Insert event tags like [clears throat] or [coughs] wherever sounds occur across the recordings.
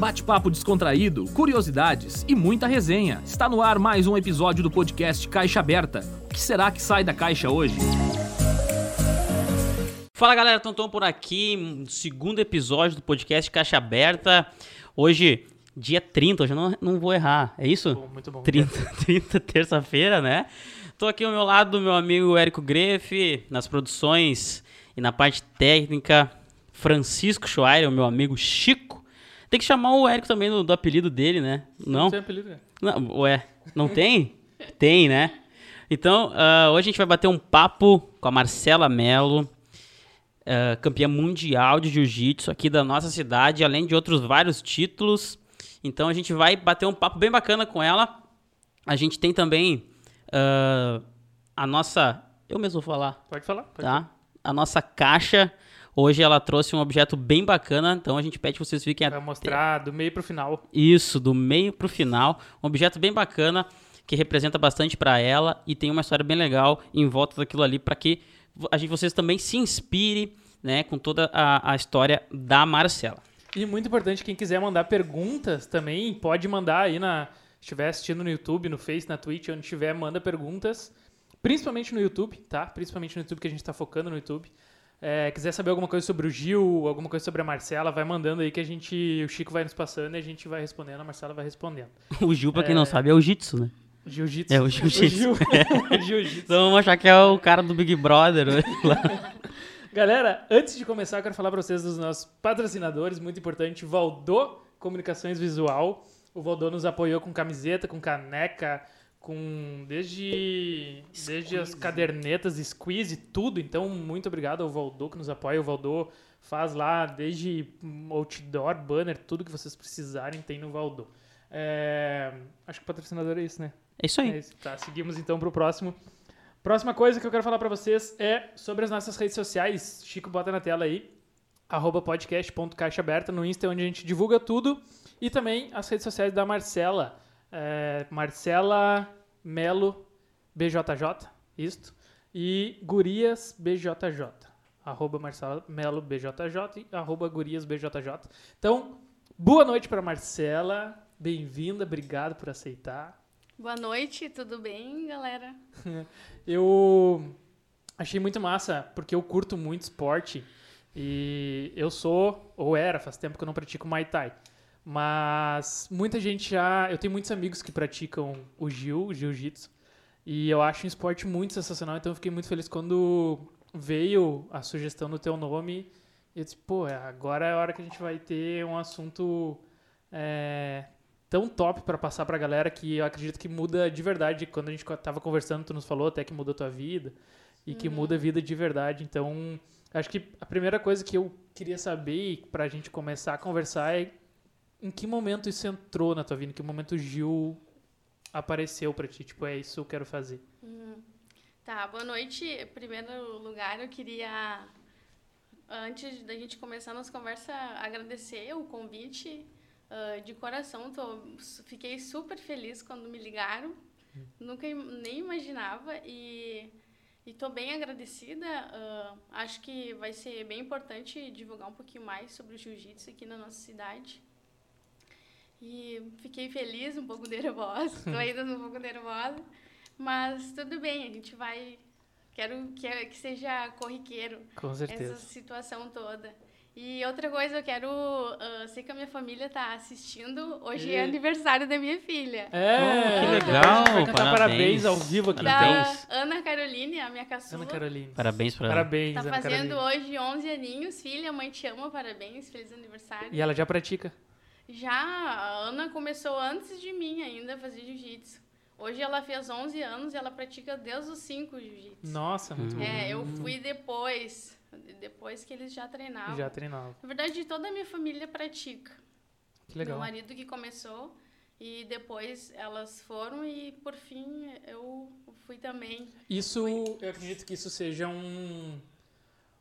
Bate-papo descontraído, curiosidades e muita resenha. Está no ar mais um episódio do podcast Caixa Aberta. O que será que sai da caixa hoje? Fala galera, Tonton por aqui, segundo episódio do podcast Caixa Aberta. Hoje, dia 30, hoje eu não, não vou errar, é isso? Bom, muito bom. 30, 30 [laughs] terça-feira, né? Tô aqui ao meu lado do meu amigo Érico Grefe, nas produções e na parte técnica, Francisco Schweier, o meu amigo Chico. Tem que chamar o Érico também do, do apelido dele, né? Não? Não tem apelido, né? Não, ué, não tem? tem, né? Então, ah, hoje a gente vai bater um papo com a Marcela Mello, ah, campeã mundial de jiu-jitsu aqui da nossa cidade, além de outros vários títulos. Então a gente vai bater um papo bem bacana com ela. A gente tem também ah, a nossa. Eu mesmo vou falar Pode falar. Pode tá? A nossa caixa. Hoje ela trouxe um objeto bem bacana, então a gente pede que vocês fiquem Vai atentos. mostrar do meio pro final. Isso, do meio pro final. Um objeto bem bacana que representa bastante para ela e tem uma história bem legal em volta daquilo ali para que a gente, vocês também se inspirem, né, com toda a, a história da Marcela. E muito importante, quem quiser mandar perguntas também, pode mandar aí na. Se estiver assistindo no YouTube, no Face, na Twitch, onde estiver, manda perguntas. Principalmente no YouTube, tá? Principalmente no YouTube, que a gente tá focando no YouTube. É, quiser saber alguma coisa sobre o Gil, alguma coisa sobre a Marcela, vai mandando aí que a gente. O Chico vai nos passando e a gente vai respondendo, a Marcela vai respondendo. [laughs] O Gil, pra quem não sabe, é o Jitsu, né? Jiu-jitsu. É o jiu-jitsu. [laughs] Gil. [laughs] Jiu-jitsu. Então vamos achar que é o cara do Big Brother. né? Galera, antes de começar, eu quero falar para vocês dos nossos patrocinadores, muito importante, Valdô Comunicações Visual. O Valdô nos apoiou com camiseta, com caneca, com desde desde as cadernetas, squeeze, tudo. Então, muito obrigado ao Valdô que nos apoia. O Valdô faz lá desde outdoor, banner, tudo que vocês precisarem tem no Valdô. É, acho que o patrocinador é isso, né? É isso aí. É isso. Tá, seguimos então pro próximo. Próxima coisa que eu quero falar pra vocês é sobre as nossas redes sociais. Chico, bota na tela aí. Arroba podcast.caixa aberta no Insta, onde a gente divulga tudo. E também as redes sociais da Marcela. É, Marcela Melo BJJ, isto. E Gurias BJJ. Arroba Marcela Melo BJJ e arroba Gurias BJJ. Então, boa noite pra Marcela. Bem-vinda, obrigado por aceitar. Boa noite, tudo bem, galera? [laughs] Eu achei muito massa, porque eu curto muito esporte. E eu sou, ou era, faz tempo que eu não pratico Muay Thai. Mas muita gente já. Eu tenho muitos amigos que praticam o Jiu, o Jiu-Jitsu. E eu acho um esporte muito sensacional, então eu fiquei muito feliz quando veio a sugestão do teu nome. E eu disse, pô, é, agora é a hora que a gente vai ter um assunto é, tão top pra passar pra galera que eu acredito que muda de verdade. Quando a gente tava conversando, tu nos falou até que mudou tua vida e que muda a vida de verdade. Então, acho que a primeira coisa que eu queria saber e pra gente começar a conversar é em que momento isso entrou na tua vida, em que momento o Gil apareceu pra ti, tipo, é isso que eu quero fazer. Tá, boa noite. Em primeiro lugar, eu queria, antes da gente começar a nossa conversa, agradecer o convite ah, de coração. Tô, fiquei super feliz quando me ligaram. Nunca im- nem imaginava e e tô bem agradecida. ah, acho que vai ser bem importante divulgar um pouquinho mais sobre o jiu-jitsu aqui na nossa cidade. E fiquei feliz, um pouco [laughs] nervosa, estou ainda um pouco nervosa, mas tudo bem, a gente vai. Quero que, que seja corriqueiro Com essa certeza. situação toda. E outra coisa, eu quero. ah, sei que a minha família está assistindo. Hoje é E- aniversário da minha filha. É, Oh, que legal, vai cantar parabéns. parabéns ao vivo aqui. Parabéns. Da Ana Caroline, a minha caçula. Ana Caroline. Parabéns pra ela. Parabéns, Tá Ana fazendo Caroline. hoje 11 aninhos. Filha, mãe te ama, parabéns, feliz aniversário. E ela já pratica. Já, a Ana começou antes de mim ainda a fazer jiu-jitsu. Hoje ela fez 11 anos e ela pratica desde os 5 jiu-jitsu. Nossa, muito bom. É, eu fui depois, depois que eles já treinavam. Já treinava. Na verdade, toda a minha família pratica. Que legal. Meu marido que começou e depois elas foram e por fim eu fui também. Isso, eu acredito que isso seja um,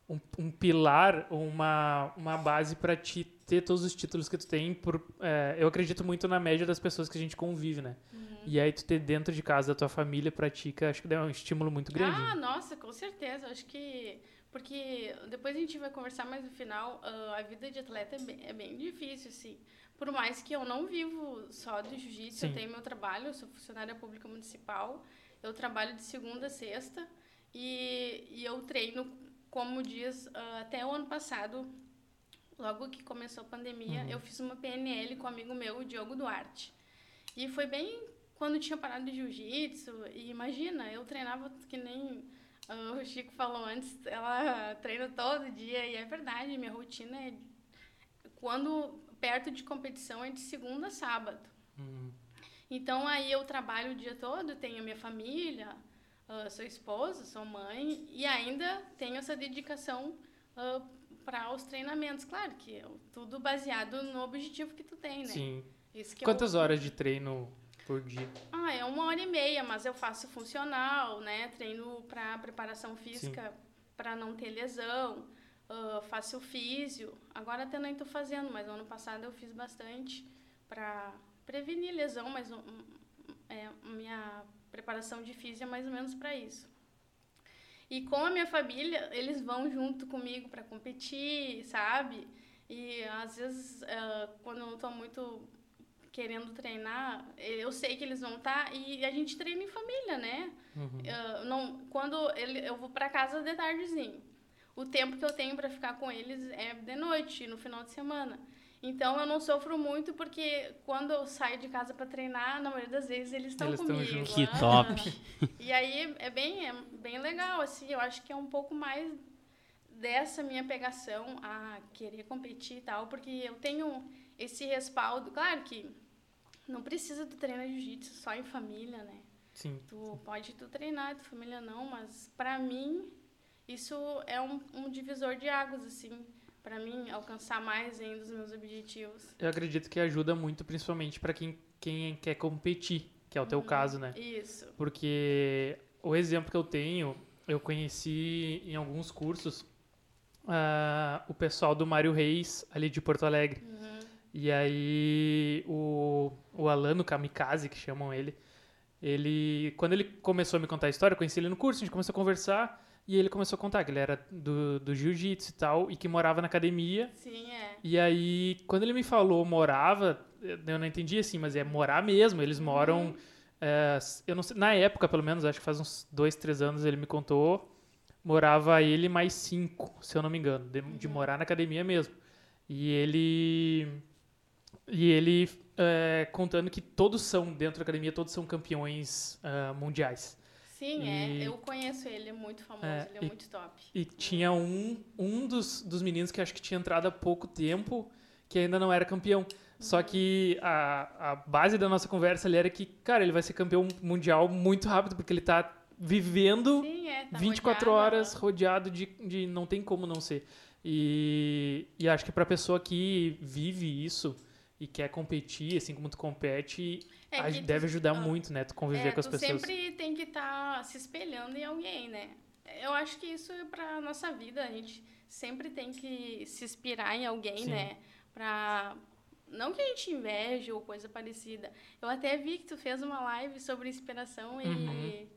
um, um pilar, uma, uma base para te ter todos os títulos que tu tem. Por, é, eu acredito muito na média das pessoas que a gente convive, né? E aí tu ter dentro de casa a tua família pratica, acho que dá um estímulo muito grande. Ah, nossa, com certeza. Acho que porque depois a gente vai conversar mais no final, uh, a vida de atleta é bem, é bem difícil, assim. Por mais que eu não vivo só do jiu-jitsu, eu tenho meu trabalho, eu sou funcionária pública municipal, eu trabalho de segunda a sexta e, e eu treino, como diz, uh, até o ano passado, logo que começou a pandemia, uhum. eu fiz uma PNL com um amigo meu, o Diogo Duarte. E foi bem quando tinha parado de jiu-jitsu, e imagina, eu treinava que nem o Chico falou antes, ela treina todo dia, e é verdade, minha rotina é. Quando perto de competição é de segunda a sábado. Uhum. Então aí eu trabalho o dia todo, tenho minha família, uh, sou esposa, sou mãe, e ainda tenho essa dedicação uh, para os treinamentos. Claro que é tudo baseado no objetivo que tu tem, né? Sim. Quantas é o... horas de treino por dia? Ah, é uma hora e meia, mas eu faço funcional, né? Treino para preparação física para não ter lesão, uh, faço físio. Agora até não estou fazendo, mas ano passado eu fiz bastante para prevenir lesão, mas um, é, minha preparação de físio é mais ou menos para isso. E com a minha família, eles vão junto comigo para competir, sabe? E às vezes, uh, quando eu não estou muito querendo treinar, eu sei que eles vão estar tá, e a gente treina em família, né? Uhum. Eu, não, quando ele, eu vou para casa de tardezinho, o tempo que eu tenho para ficar com eles é de noite, no final de semana. Então eu não sofro muito porque quando eu saio de casa para treinar, na maioria das vezes eles estão comigo. Que top. [laughs] e aí é bem, é bem legal assim, eu acho que é um pouco mais dessa minha pegação a querer competir e tal, porque eu tenho esse respaldo. Claro que não precisa tu treinar jiu-jitsu só em família, né? Sim. Tu sim. pode tu treinar, tua família não, mas para mim isso é um, um divisor de águas, assim, para mim alcançar mais ainda os meus objetivos. Eu acredito que ajuda muito, principalmente para quem, quem quer competir, que é o teu uhum. caso, né? Isso. Porque o exemplo que eu tenho, eu conheci em alguns cursos uh, o pessoal do Mário Reis, ali de Porto Alegre. Uhum. E aí o, o Alano Kamikaze, que chamam ele, ele quando ele começou a me contar a história, eu conheci ele no curso, a gente começou a conversar e ele começou a contar que ele era do, do jiu-jitsu e tal, e que morava na academia. Sim, é. E aí, quando ele me falou morava, eu não entendi assim, mas é morar mesmo. Eles moram. Uhum. É, eu não sei, na época, pelo menos, acho que faz uns dois, três anos ele me contou. Morava ele mais cinco, se eu não me engano, de, uhum. de morar na academia mesmo. E ele e ele é, contando que todos são, dentro da academia, todos são campeões uh, mundiais. Sim, é. e, é. Eu conheço ele, é muito famoso, é, ele é e, muito top. E tinha um, um dos, dos meninos que acho que tinha entrado há pouco tempo, que ainda não era campeão. Uhum. Só que a, a base da nossa conversa ali era que, cara, ele vai ser campeão mundial muito rápido, porque ele tá vivendo Sim, é, tá 24 rodeado, horas rodeado de, de. Não tem como não ser. E, e acho que pra pessoa que vive isso e quer competir, assim como tu compete, é deve tu, ajudar muito, né? Tu conviver é, com as tu pessoas. sempre tem que estar tá se espelhando em alguém, né? Eu acho que isso é pra nossa vida, a gente sempre tem que se inspirar em alguém, Sim. né? Pra não que a gente inveje ou coisa parecida. Eu até vi que tu fez uma live sobre inspiração uhum. e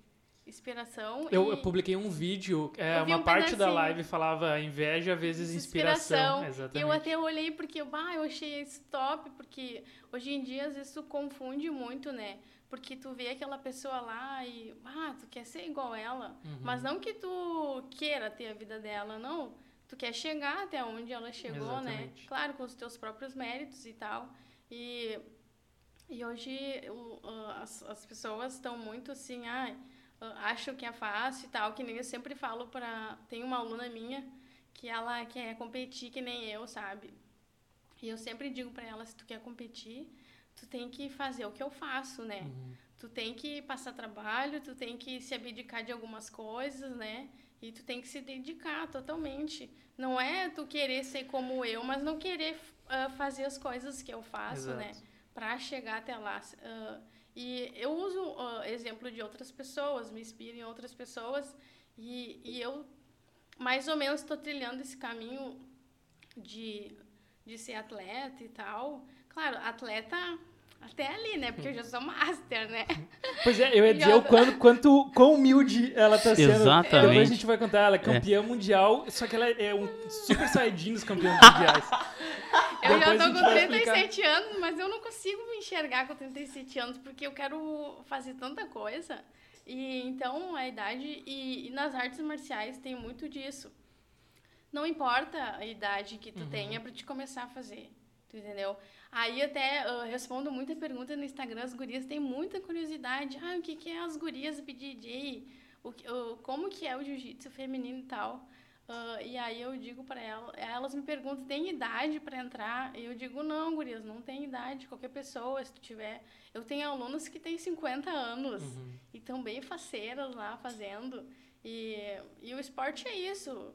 inspiração. Eu, eu, publiquei um vídeo, é, uma um parte da live falava inveja vezes inspiração. inspiração. Exatamente. Eu até olhei porque bah, eu achei isso top, porque hoje em dia às vezes tu confunde muito, né? Porque tu vê aquela pessoa lá e ah, tu quer ser igual ela, uhum. mas não que tu queira ter a vida dela, não. Tu quer chegar até onde ela chegou, né? Exatamente. né? Claro, com os teus próprios méritos e tal. E, e hoje o, as, as pessoas estão muito assim, ah, acham que é fácil e tal, que nem eu sempre falo para tem uma aluna minha que ela quer competir que nem eu, sabe? E eu sempre digo para ela, se tu quer competir, tu tem que fazer o que eu faço, né? Uhum. Tu tem que passar trabalho, tu tem que se abdicar de algumas coisas, né? E tu tem que se dedicar totalmente. Não é tu querer ser como eu, mas não querer uh, fazer as coisas que eu faço, né? Exato. né? Para chegar até lá. Uh, e eu uso uh, exemplo de outras pessoas, me inspiro em outras pessoas e, e eu mais ou menos estou trilhando esse caminho de, de ser atleta e tal. Claro, atleta até ali, né? Porque eu já sou master, né? Pois é, eu ia [laughs] dizer o quanto, quanto, quão humilde ela tá sendo. Exatamente. Depois a gente vai contar, ela é campeã mundial, só que ela é um super saiyajin dos campeões [laughs] mundiais. Eu Depois já tô com vai 37 anos, mas eu não consigo me enxergar com 37 anos, porque eu quero fazer tanta coisa. E então a idade. E, e nas artes marciais tem muito disso. Não importa a idade que tu tenha pra te começar a fazer. Tu entendeu? Aí até eu respondo muita pergunta no Instagram, as gurias têm muita curiosidade. Ah, o que, que é as gurias BJJ? O, que- o, como que é o jiu-jitsu feminino e tal? Ah, e aí eu digo pra elas, elas me perguntam, tem idade pra entrar? E eu digo, não, gurias, não tem idade, qualquer pessoa, se tu tiver. Eu tenho alunos que têm 50 anos e estão bem faceiras lá fazendo. E, e o esporte é isso,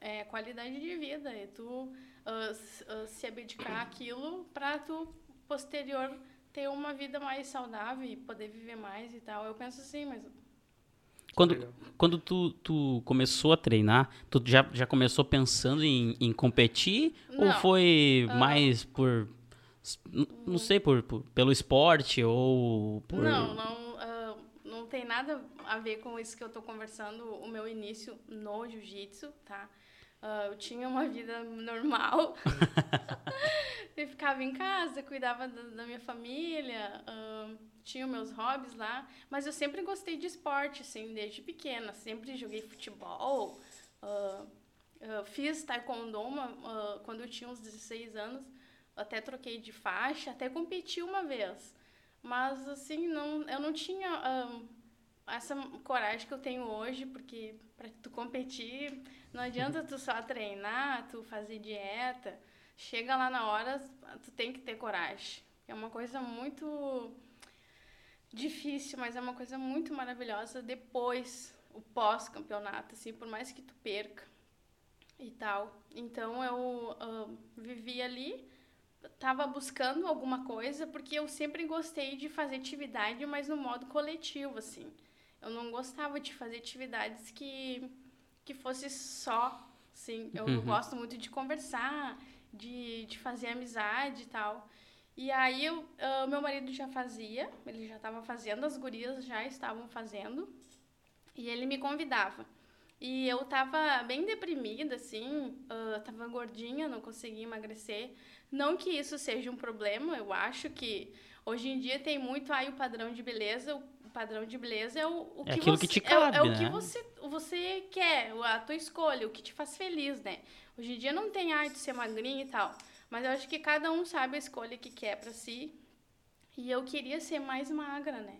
é qualidade de vida, é tu ah, ah, se abdicar aquilo pra tu posterior ter uma vida mais saudável e poder viver mais e tal. Eu penso assim, mas Quando, quando tu, tu começou a treinar, tu já, já começou pensando em, em competir? Ou Não. foi mais por. Não sei, por, por- pelo esporte ou por. Não, não, ah, não tem nada a ver com isso que eu tô conversando, o meu início no jiu-jitsu, tá? Ah, eu tinha uma vida normal. [laughs] eu ficava em casa, cuidava da, da minha família, ah, tinha meus hobbies lá, mas eu sempre gostei de esporte, assim, desde pequena. Sempre joguei futebol, ah, fiz taekwondo uma, quando eu tinha uns 16 anos, até troquei de faixa, até competi uma vez. Mas, assim, não, eu não tinha essa coragem que eu tenho hoje, porque para tu competir, não adianta tu só treinar, tu fazer dieta. Chega lá na hora, tu tem que ter coragem. É uma coisa muito difícil, mas é uma coisa muito maravilhosa depois, o pós-campeonato, assim, por mais que tu perca e tal. Então, eu ahn, vivi ali, tava buscando alguma coisa, porque eu sempre gostei de fazer atividade, mas no modo coletivo, assim. Eu não gostava de fazer atividades que, que fosse só, assim. Eu Uhum. gosto muito de conversar, de, de fazer amizade e tal. E aí, eu, ah, meu marido já fazia, ele já estava fazendo, as gurias já estavam fazendo, e ele me convidava. E eu tava bem deprimida, assim, ah, tava gordinha, não conseguia emagrecer. Não que isso seja um problema, eu acho que hoje em dia tem muito aí o padrão de beleza. O padrão de beleza é o, o É que aquilo você, que te é cabe, é, o que né? você, você quer, a tua escolha, o que te faz feliz, né? Hoje em dia não tem arte de ser magrinha e tal, mas eu acho que cada um sabe a escolha que quer pra si. E eu queria ser mais magra, né?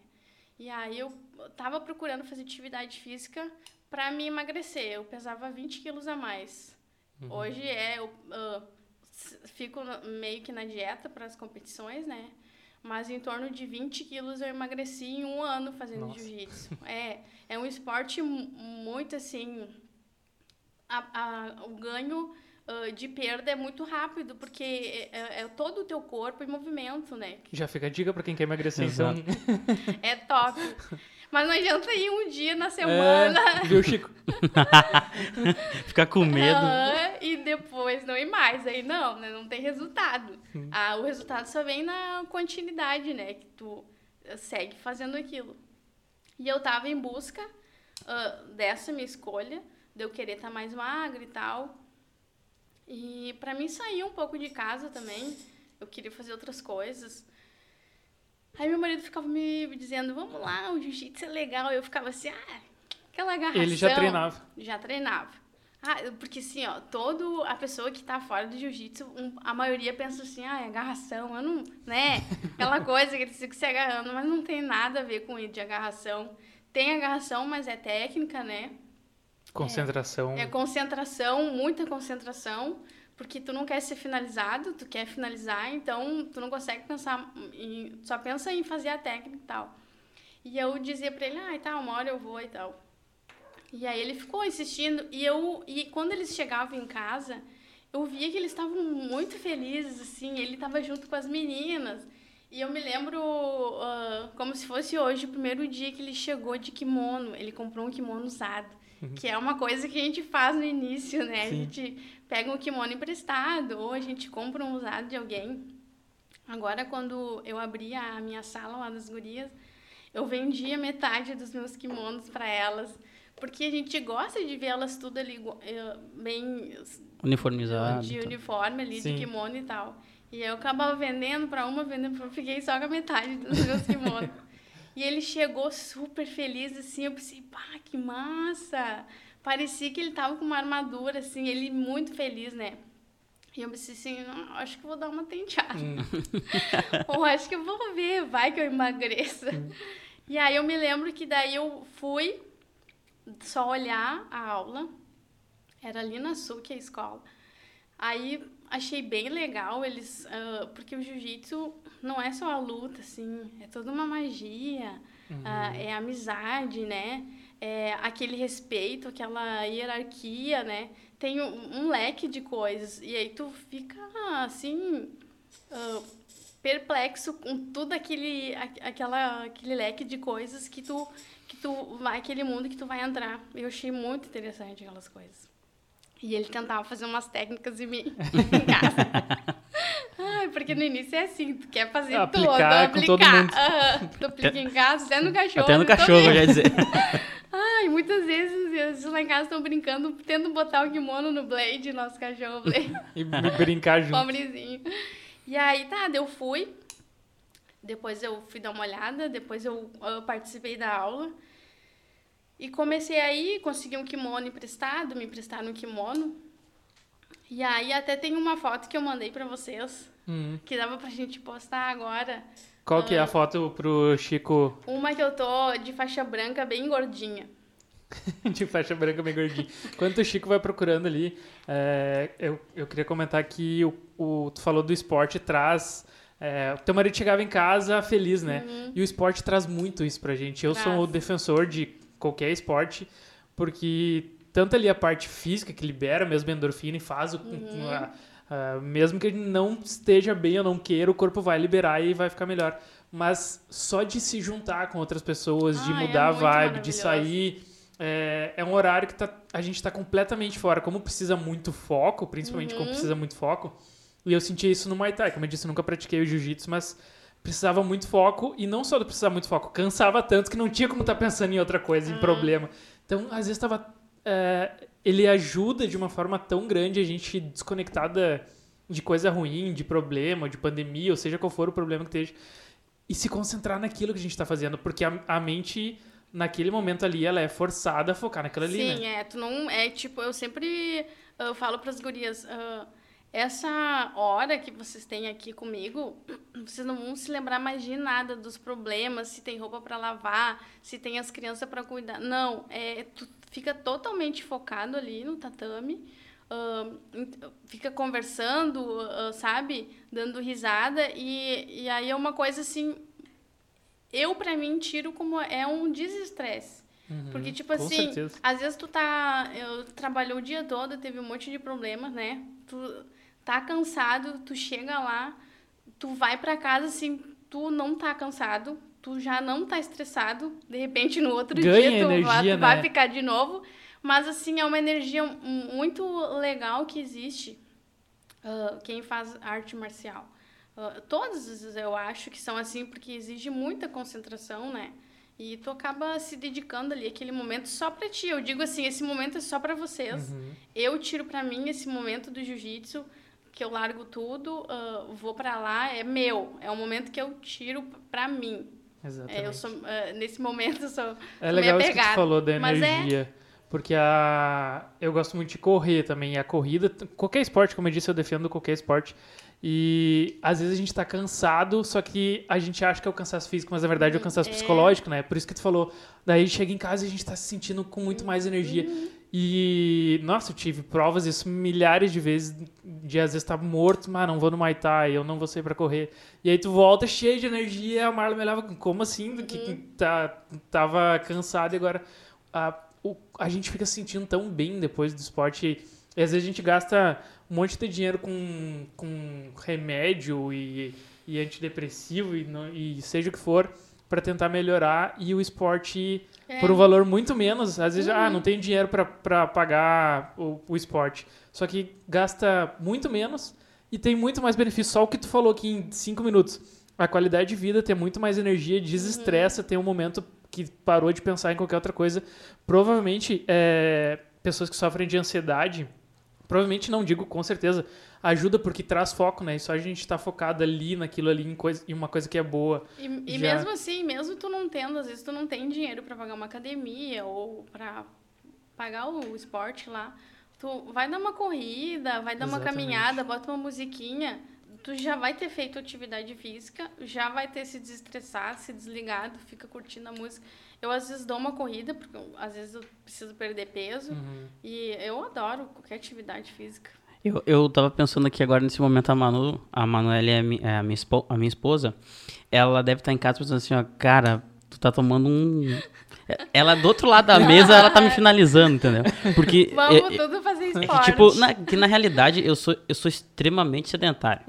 E aí eu tava procurando fazer atividade física pra me emagrecer. Eu pesava 20 quilos a mais. Hoje é, eu ah, s- fico meio que na dieta para as competições, né? Mas em torno de 20 quilos eu emagreci em um ano fazendo jiu-jitsu. É, é um esporte mu- muito assim. a- a- o ganho ah, de perda é muito rápido, porque é, é todo o teu corpo em movimento, né? Já fica a dica pra quem quer emagrecer, Exato. então. É top. Mas não adianta ir um dia na semana. É, viu, Chico? [laughs] Ficar com medo. Aham, e depois não ir mais. Aí não, né? Não tem resultado. Ah, o resultado só vem na continuidade, né? Que tu segue fazendo aquilo. E eu tava em busca ah, dessa minha escolha, de eu querer estar mais magra e tal. E pra mim sair um pouco de casa também, eu queria fazer outras coisas. Aí meu marido ficava me dizendo, vamos lá, o jiu-jitsu é legal. Eu ficava assim, ah, aquela agarração. Ele já treinava. Já treinava. Ah, porque assim, ó, todo a pessoa que tá fora do jiu-jitsu, um- a maioria pensa assim, ah, é agarração, eu não, né? [laughs] Aquela coisa que eles ficam se agarrando, mas não tem nada a ver com isso de agarração. Tem agarração, mas é técnica, né? Concentração. É concentração, muita concentração, porque tu não quer ser finalizado, tu quer finalizar, então tu não consegue pensar em, só pensa em fazer a técnica e tal. E eu dizia pra ele, ah, tá, uma hora eu vou e tal. E aí ele ficou insistindo, e eu e quando eles chegavam em casa, eu via que eles estavam muito felizes, assim, ele estava junto com as meninas. E eu me lembro ah, como se fosse hoje, o primeiro dia que ele chegou de kimono, ele comprou um kimono usado. Que é uma coisa que a gente faz no início, né? A Sim. gente pega um kimono emprestado ou a gente compra um usado de alguém. Agora, quando eu abri a minha sala lá das gurias, eu vendia metade dos meus kimonos para elas. Porque a gente gosta de ver elas tudo ali eh, bem Uniformizado. de então. uniforme ali, Sim. de kimono e tal. E aí eu acabava vendendo para uma, vendendo pra... Fiquei só com a metade dos meus kimonos. [laughs] e ele chegou super feliz, assim, eu pensei, pá, que massa! Parecia que ele tava com uma armadura, assim, ele muito feliz, né? E eu pensei assim, "Não, acho que vou dar uma tenteada. [laughs] Ou acho que eu vou ver, vai que eu emagreça. E aí eu me lembro que daí eu fui só olhar a aula. Era ali na Sul, que é a escola. Aí achei bem legal eles, ah, porque o jiu-jitsu não é só a luta, assim, é toda uma magia, ah, é amizade, né? É aquele respeito, aquela hierarquia, né? Tem um, um leque de coisas. E aí tu fica assim. ah, perplexo com tudo aquele, aquela, aquele leque de coisas que tu, que tu vai, aquele mundo que tu vai entrar. Eu achei muito interessante aquelas coisas. E ele tentava fazer umas técnicas em mim, [laughs] em casa. Ai, porque no início é assim, tu quer fazer Aplicar tudo, com todo mundo. Aham, tu aplica em casa, até no cachorro. Até no cachorro, eu já ia dizer. [laughs] Ai, muitas vezes, vezes lá em casa estão brincando, tendo botar o kimono no Blade, nosso cachorro [laughs] Blade. E brincar junto. Pobrezinho. E aí, tá, eu fui. Depois eu fui dar uma olhada, depois eu, eu participei da aula. E comecei aí, consegui um kimono emprestado, me emprestaram um kimono. E aí até tem uma foto que eu mandei pra vocês, Uhum. que dava pra gente postar agora. Qual que é Ah. a foto pro Chico Uma que eu tô de faixa branca, bem gordinha. [laughs] de faixa branca bem gordinho? Enquanto o Chico vai procurando ali, é, eu, eu queria comentar que o, o- tu falou do esporte traz... É, o teu marido chegava em casa feliz, né? E o esporte traz muito isso pra gente. Eu sou Traz. o defensor de qualquer esporte, porque tanto ali a parte física que libera mesmo endorfina e faz o... a- a- mesmo que ele não esteja bem ou não queira, o corpo vai liberar e vai ficar melhor. Mas só de se juntar com outras pessoas, de Ah, é mudar a muito vibe, de sair, é, é um horário que tá- a gente tá completamente fora. Como precisa muito foco, principalmente Uhum. como precisa muito foco, e eu senti isso no Muay Thai. Como eu disse, eu nunca pratiquei o jiu-jitsu, mas precisava muito foco, e não só do precisar muito foco, cansava tanto que não tinha como estar pensando em outra coisa, em problema. Então, às vezes tava. é, ele ajuda de uma forma tão grande a gente desconectada de coisa ruim, de problema, de pandemia, ou seja qual for o problema que esteja, e se concentrar naquilo que a gente tá fazendo, porque a, a mente naquele momento ali ela é forçada a focar naquilo ali, Sim, né? é. Tu não. É tipo, eu sempre ah, falo pras gurias. ah, essa hora que vocês têm aqui comigo, [clears throat] vocês não vão se lembrar mais de nada dos problemas, se tem roupa para lavar, se tem as crianças para cuidar. Não, é, tu fica totalmente focado ali no tatame, ent- fica conversando, ah, sabe? Dando risada, e, e aí é uma coisa assim. Eu, pra mim, tiro como é um desestresse. Porque, tipo Uhum, assim, certeza. às vezes tu tá. Eu trabalhou o dia todo, teve um monte de problemas, né? Tu tá cansado, tu chega lá, tu vai pra casa assim, tu não tá cansado, tu já não tá estressado, de repente no outro Ganha dia tu, vai, energia, tu vai né? ficar de novo. Mas assim, é uma energia muito legal que existe. ah, quem faz arte marcial. Ah, todas eu acho que são assim, porque exige muita concentração, né? E tu acaba se dedicando ali aquele momento só pra ti. Eu digo assim, esse momento é só pra vocês. Uhum. Eu tiro pra mim esse momento do jiu-jitsu, que eu largo tudo, ah, vou pra lá, é meu. É um momento que eu tiro pra mim. Exatamente. É, eu sou, ah, nesse momento eu sou, É legal isso que tu falou da é- energia. Porque a... eu gosto muito de correr também. E a corrida, qualquer esporte, como eu disse, eu defendo qualquer esporte. E às vezes a gente tá cansado, só que a gente acha que é o cansaço físico, mas na verdade é o cansaço É. psicológico, né? Por isso que tu falou. Daí chega em casa e a gente tá se sentindo com muito mais energia. E, nossa, eu tive provas isso milhares de vezes, de às vezes tá morto, mas não vou no Muay Thai, eu não vou sair pra correr. E aí tu volta cheio de energia, e a Marla me leva, como assim? Do que que tá, tava cansado e agora a, o- a gente fica se sentindo tão bem depois do esporte. E às vezes a gente gasta um monte de dinheiro com, com remédio e, e antidepressivo e, não- e seja o que for pra tentar melhorar e o esporte É. por um valor muito menos. Às vezes, ah, não tenho dinheiro pra- pra pagar o, o esporte. Só que gasta muito menos E tem muito mais benefício. Só o que tu falou aqui em cinco minutos. A qualidade de vida, ter muito mais energia, desestressa, tem um momento que parou de pensar em qualquer outra coisa. Provavelmente, é, pessoas que sofrem de ansiedade, provavelmente não digo com certeza, ajuda porque traz foco, né? E só a gente tá focado ali naquilo ali, em, coisa, em uma coisa que é boa. E, e Já- mesmo assim, mesmo tu não tendo, às vezes tu não tem dinheiro pra pagar uma academia ou pra pagar o esporte lá, tu vai dar uma corrida, vai dar uma Exatamente. caminhada, bota uma musiquinha, tu já vai ter feito atividade física, já vai ter se desestressado, se desligado, fica curtindo a música. Eu às vezes dou uma corrida, porque às vezes eu preciso perder peso, Uhum. e eu adoro qualquer atividade física. Eu, eu tava pensando aqui agora, nesse momento, a Manu, a Manuela é mi- é a minha, espo- a minha esposa, ela deve estar em casa pensando assim, ó, cara, tu tá tomando um... Ela, do outro lado da mesa, ela tá me finalizando, entendeu? Porque... [laughs] Vamos é- é- tudo fazer é esporte. que, tipo, na, que na realidade eu sou, eu sou extremamente sedentário.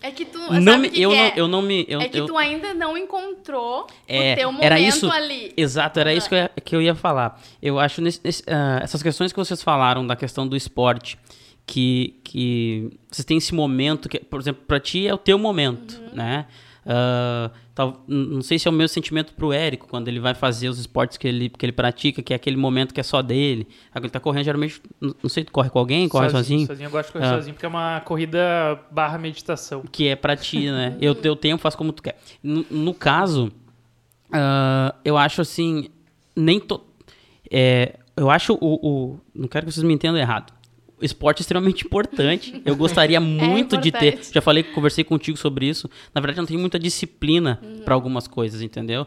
É que tu Não que eu, que não, é? eu não me. Eu, é que eu- tu ainda não encontrou É, o teu momento era isso- ali. Exato, era isso que eu, ia, que eu ia falar. Eu acho nesse, nesse, ah, essas questões que vocês falaram da questão do esporte, que, que vocês têm esse momento, que, por exemplo, pra ti é o teu momento, né? Ah, tal- não sei se é o meu sentimento pro Érico, quando ele vai fazer os esportes que ele, que ele pratica, que é aquele momento que é só dele. Aí Ele tá correndo, geralmente, não sei, tu corre com alguém, corre sozinho? Sozinho, eu gosto de correr Ah. sozinho, porque é uma corrida barra meditação. que é pra ti, né? Eu teu tempo, faz como tu quer. No, no caso, ah, eu acho assim, nem to... é, eu acho o, o- não quero que vocês me entendam errado. Esporte é extremamente importante. Eu gostaria [laughs] muito de ter. Já falei, conversei contigo sobre isso. Na verdade, eu não tenho muita disciplina Uhum. pra algumas coisas, entendeu?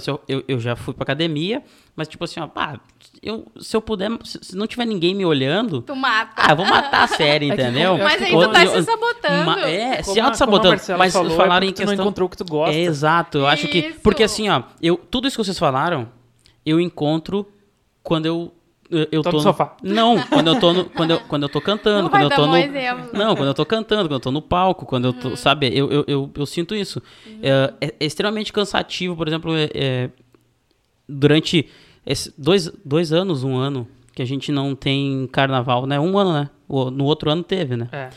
Se eu, eu, eu já fui pra academia, mas tipo assim, ó, pá, eu, se eu puder, se, se não tiver ninguém me olhando, Tu mata. ah, eu vou matar a [laughs] série, É que entendeu? como- eu acho Mas que aí tu tá Eu- se sabotando. Ma- é, se Como a- auto-sabotando. Mas falou, falaram é em porque tu questão. não encontrou o que tu gosta. É, exato. Eu acho que. Isso. Porque assim, ó, eu, tudo isso que vocês falaram, eu encontro quando eu. Eu, eu Tô no no- sofá. Não, quando eu tô no, quando eu, quando eu tô cantando, Não quando vai eu dar tô um no exemplo. Não, quando eu tô cantando, quando eu tô no palco, quando eu tô, sabe, eu, eu, eu, eu sinto isso. É, é- é extremamente cansativo, por exemplo, é- é, durante esse- dois, dois anos, um ano, que a gente não tem carnaval, né? Um ano, né? No outro ano teve, né? É.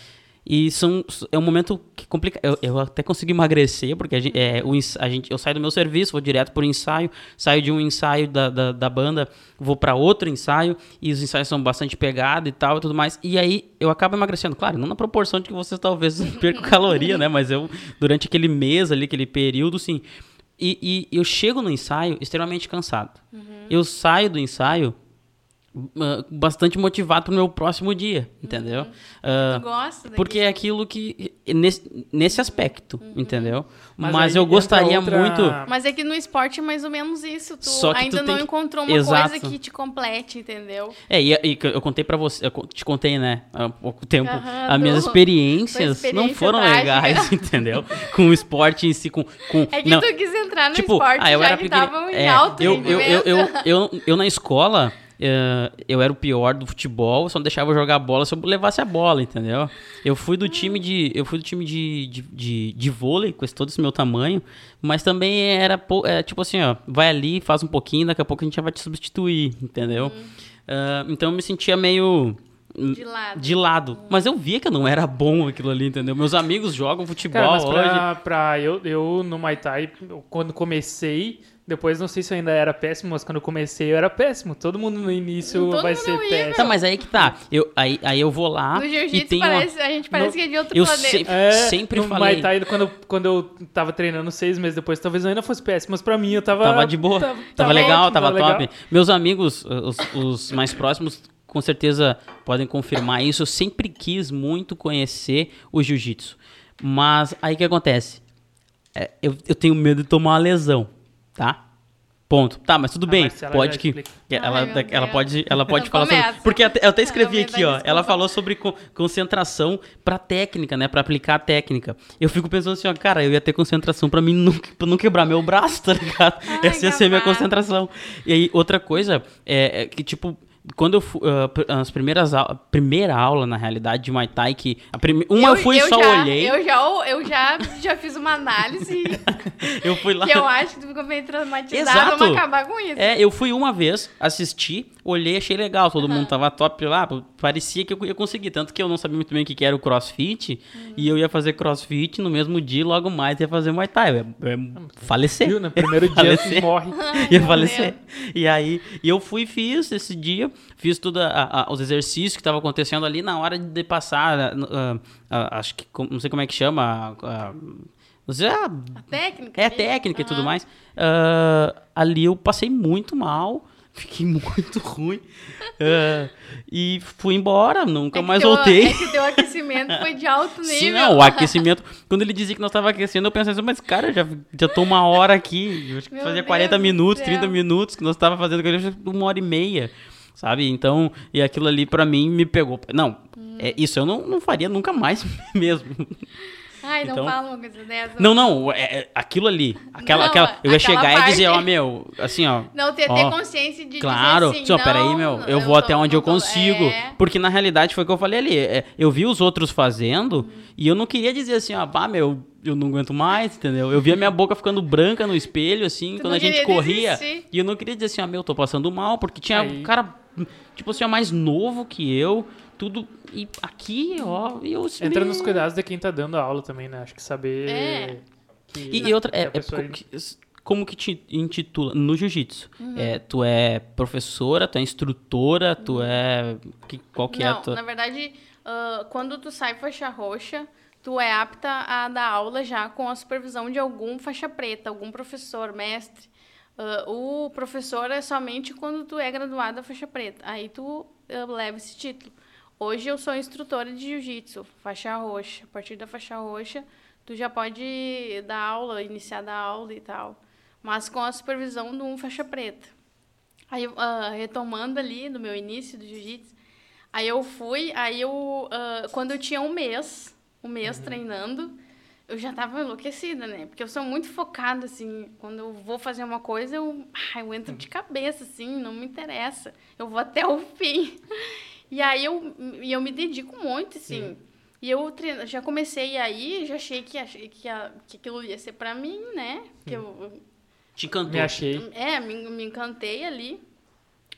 E são, é um momento que complica. Eu, eu até consegui emagrecer, porque a gente, é, o, a gente, eu saio do meu serviço, vou direto pro ensaio, saio de um ensaio da, da, da banda, vou para outro ensaio, e os ensaios são bastante pegados e tal e tudo mais. E aí eu acabo emagrecendo. Claro, não na proporção de que vocês talvez [laughs] percam caloria, né? Mas eu, durante aquele mês ali, aquele período, sim. E, e eu chego no ensaio extremamente cansado. Eu saio do ensaio. Ah, Bastante motivado pro meu próximo dia, entendeu? Ah, Tu gosta daquilo. porque é aquilo que. Nesse, nesse aspecto, entendeu? Mas, Mas eu gostaria outra- muito. Mas é que no esporte é mais ou menos isso. Tu Só que tu ainda tem não que- encontrou uma Exato. coisa que te complete, entendeu? É, e, e eu contei pra você, eu te contei, né, há pouco tempo, Aham, as minhas do- experiências tua não foram trágica. legais, [laughs] entendeu? Com o esporte em si, com. com É que não, tu quis entrar no tipo, esporte ah, eu já era que pequeno- estavam em é, alto eu, eu, eu, eu, eu, eu na escola, eu era o pior do futebol, só não deixava eu jogar bola se eu levasse a bola, entendeu? Eu fui do time de, eu fui do time de, de, de, de vôlei, com esse- todo esse meu tamanho, mas também era, é, tipo assim, ó, vai ali, faz um pouquinho, daqui a pouco a gente já vai te substituir, entendeu? Ah, então eu me sentia meio... De lado. De lado. Mas eu via que eu não era bom aquilo ali, entendeu? Meus amigos jogam futebol Cara, mas hoje. pra, pra eu, eu no Muay Thai, quando comecei, depois não sei se eu ainda era péssimo, mas quando eu comecei eu era péssimo. Todo mundo no início Todo vai ser péssimo. Tá, mas aí que tá. Eu, aí, aí eu vou lá No e jiu-jitsu tem uma... parece, a gente parece No- que é de outro Eu planeta. sempre- É, Sempre no falei. Muay Thai, quando, eu- quando eu tava treinando seis meses depois, talvez eu ainda fosse péssimo, mas pra mim eu tava... Tava de boa. Tava, Tava, legal, ótimo, tava, top. legal. Meus amigos, uh, os, os mais próximos, com certeza podem confirmar isso. Eu sempre quis muito conhecer o jiu-jitsu. Mas aí o que acontece? É, eu, eu tenho medo de tomar uma lesão, tá? Ponto. Tá, mas tudo A bem. Marcela Pode que. explica. que Ai, ela, meu ela pode, ela pode falar sobre. Porque até- eu até escrevi aqui, ó. desculpa. Ela falou sobre co- concentração pra técnica, né? Pra aplicar a técnica. Eu fico pensando assim, ó, cara, eu ia ter concentração pra mim não, pra não quebrar meu braço, [laughs] tá ligado? Ai, Essa ia ser minha concentração. E aí, outra coisa é, é que, tipo, quando eu fui. ah, pr- as primeiras aulas. Primeira aula, na realidade, de Muay Thai, que. A prime... Uma eu, fui e só já, olhei. Eu... Eu já, eu já, já fiz uma análise [laughs] fui lá. que eu acho que tu ficou meio traumatizado. Exato. Vamos acabar com isso. É, eu fui uma vez assistir, olhei, achei legal, todo mundo tava top lá, parecia que eu ia conseguir, tanto que eu não sabia muito bem o que que era o crossfit, e eu ia fazer crossfit no mesmo dia, logo mais ia fazer Muay Thai, eu ia, eu ia falecer. Viu? No primeiro dia Falecer. tu morre. [laughs] ia meu falecer. E aí, e eu fui e fiz esse dia, fiz todos os exercícios que estavam acontecendo ali na hora de passar, ah, ah, acho que, não sei como é que chama, não sei, ah, A técnica. é ali. técnica e tudo mais. Ah, ali eu passei muito mal, fiquei [laughs] muito ruim. ah, e fui embora, nunca É mais teu- voltei. É que teu aquecimento foi de alto [laughs] nível. Sim, não, o aquecimento. Quando ele dizia que nós estava aquecendo, eu pensei assim, mas cara, já, já tô uma hora aqui. Eu acho que Meu fazia Deus 40 do minutos, céu. 30 minutos que nós estava fazendo uma hora e meia. Sabe? Então, e aquilo ali pra mim me pegou. Não, Hum. é, isso eu não, não faria nunca mais [laughs] mesmo. Ai, não Então- fala uma coisa dessa. Não, não, é, é aquilo ali. Aquela, Não, aquela, eu ia aquela chegar e dizer, ó, parte. meu, assim, ó. Não, ter, ter ó, consciência de Claro, dizer assim, só, peraí, não, meu, eu vou tô- até onde não eu tô- consigo. É. Porque na realidade foi o que eu falei ali. é, eu vi os outros fazendo Uhum. e eu não queria dizer assim, ó, pá, meu, eu não aguento mais, entendeu? Eu via minha boca ficando branca no espelho, assim, Tu quando não a gente corria. desistir. E eu não queria dizer assim, ó, meu, tô passando mal, porque tinha Aí- um cara, tipo assim, ó, mais novo que eu, tudo. E aqui, ó, eu. Entra nos cuidados de quem tá dando a aula também, né? Acho que saber. É. Que, E, e outra, que é, a é pessoa- que- como que te intitula? No jiu-jitsu. Uhum. É, tu é professora, tu é instrutora, tu é. Que, qual que é a Não, tua. na verdade, ah, quando tu sai faixa roxa, tu é apta a dar aula já com a supervisão de algum faixa preta, algum professor, mestre. Ah, o professor é somente quando tu é graduada faixa preta. Aí tu ah, leva esse título. Hoje eu sou instrutora de jiu-jitsu, faixa roxa. A partir da faixa roxa, tu já pode dar aula, iniciar da aula e tal. Mas com a supervisão de um faixa preta. Aí, ah, retomando ali no meu início do jiu-jitsu, aí eu fui, aí eu, ah, quando eu tinha um mês, um mês treinando, eu já tava enlouquecida, né? Porque eu sou muito focada, assim, quando eu vou fazer uma coisa, eu, ah, eu entro de cabeça, assim, não me interessa. Eu vou até o fim. E aí eu, e eu me dedico muito, assim. E eu treino, já comecei aí, já achei que, achei que, a- que aquilo ia ser pra mim, né? Que eu, Te encantou. Me achei. é, me, me encantei ali.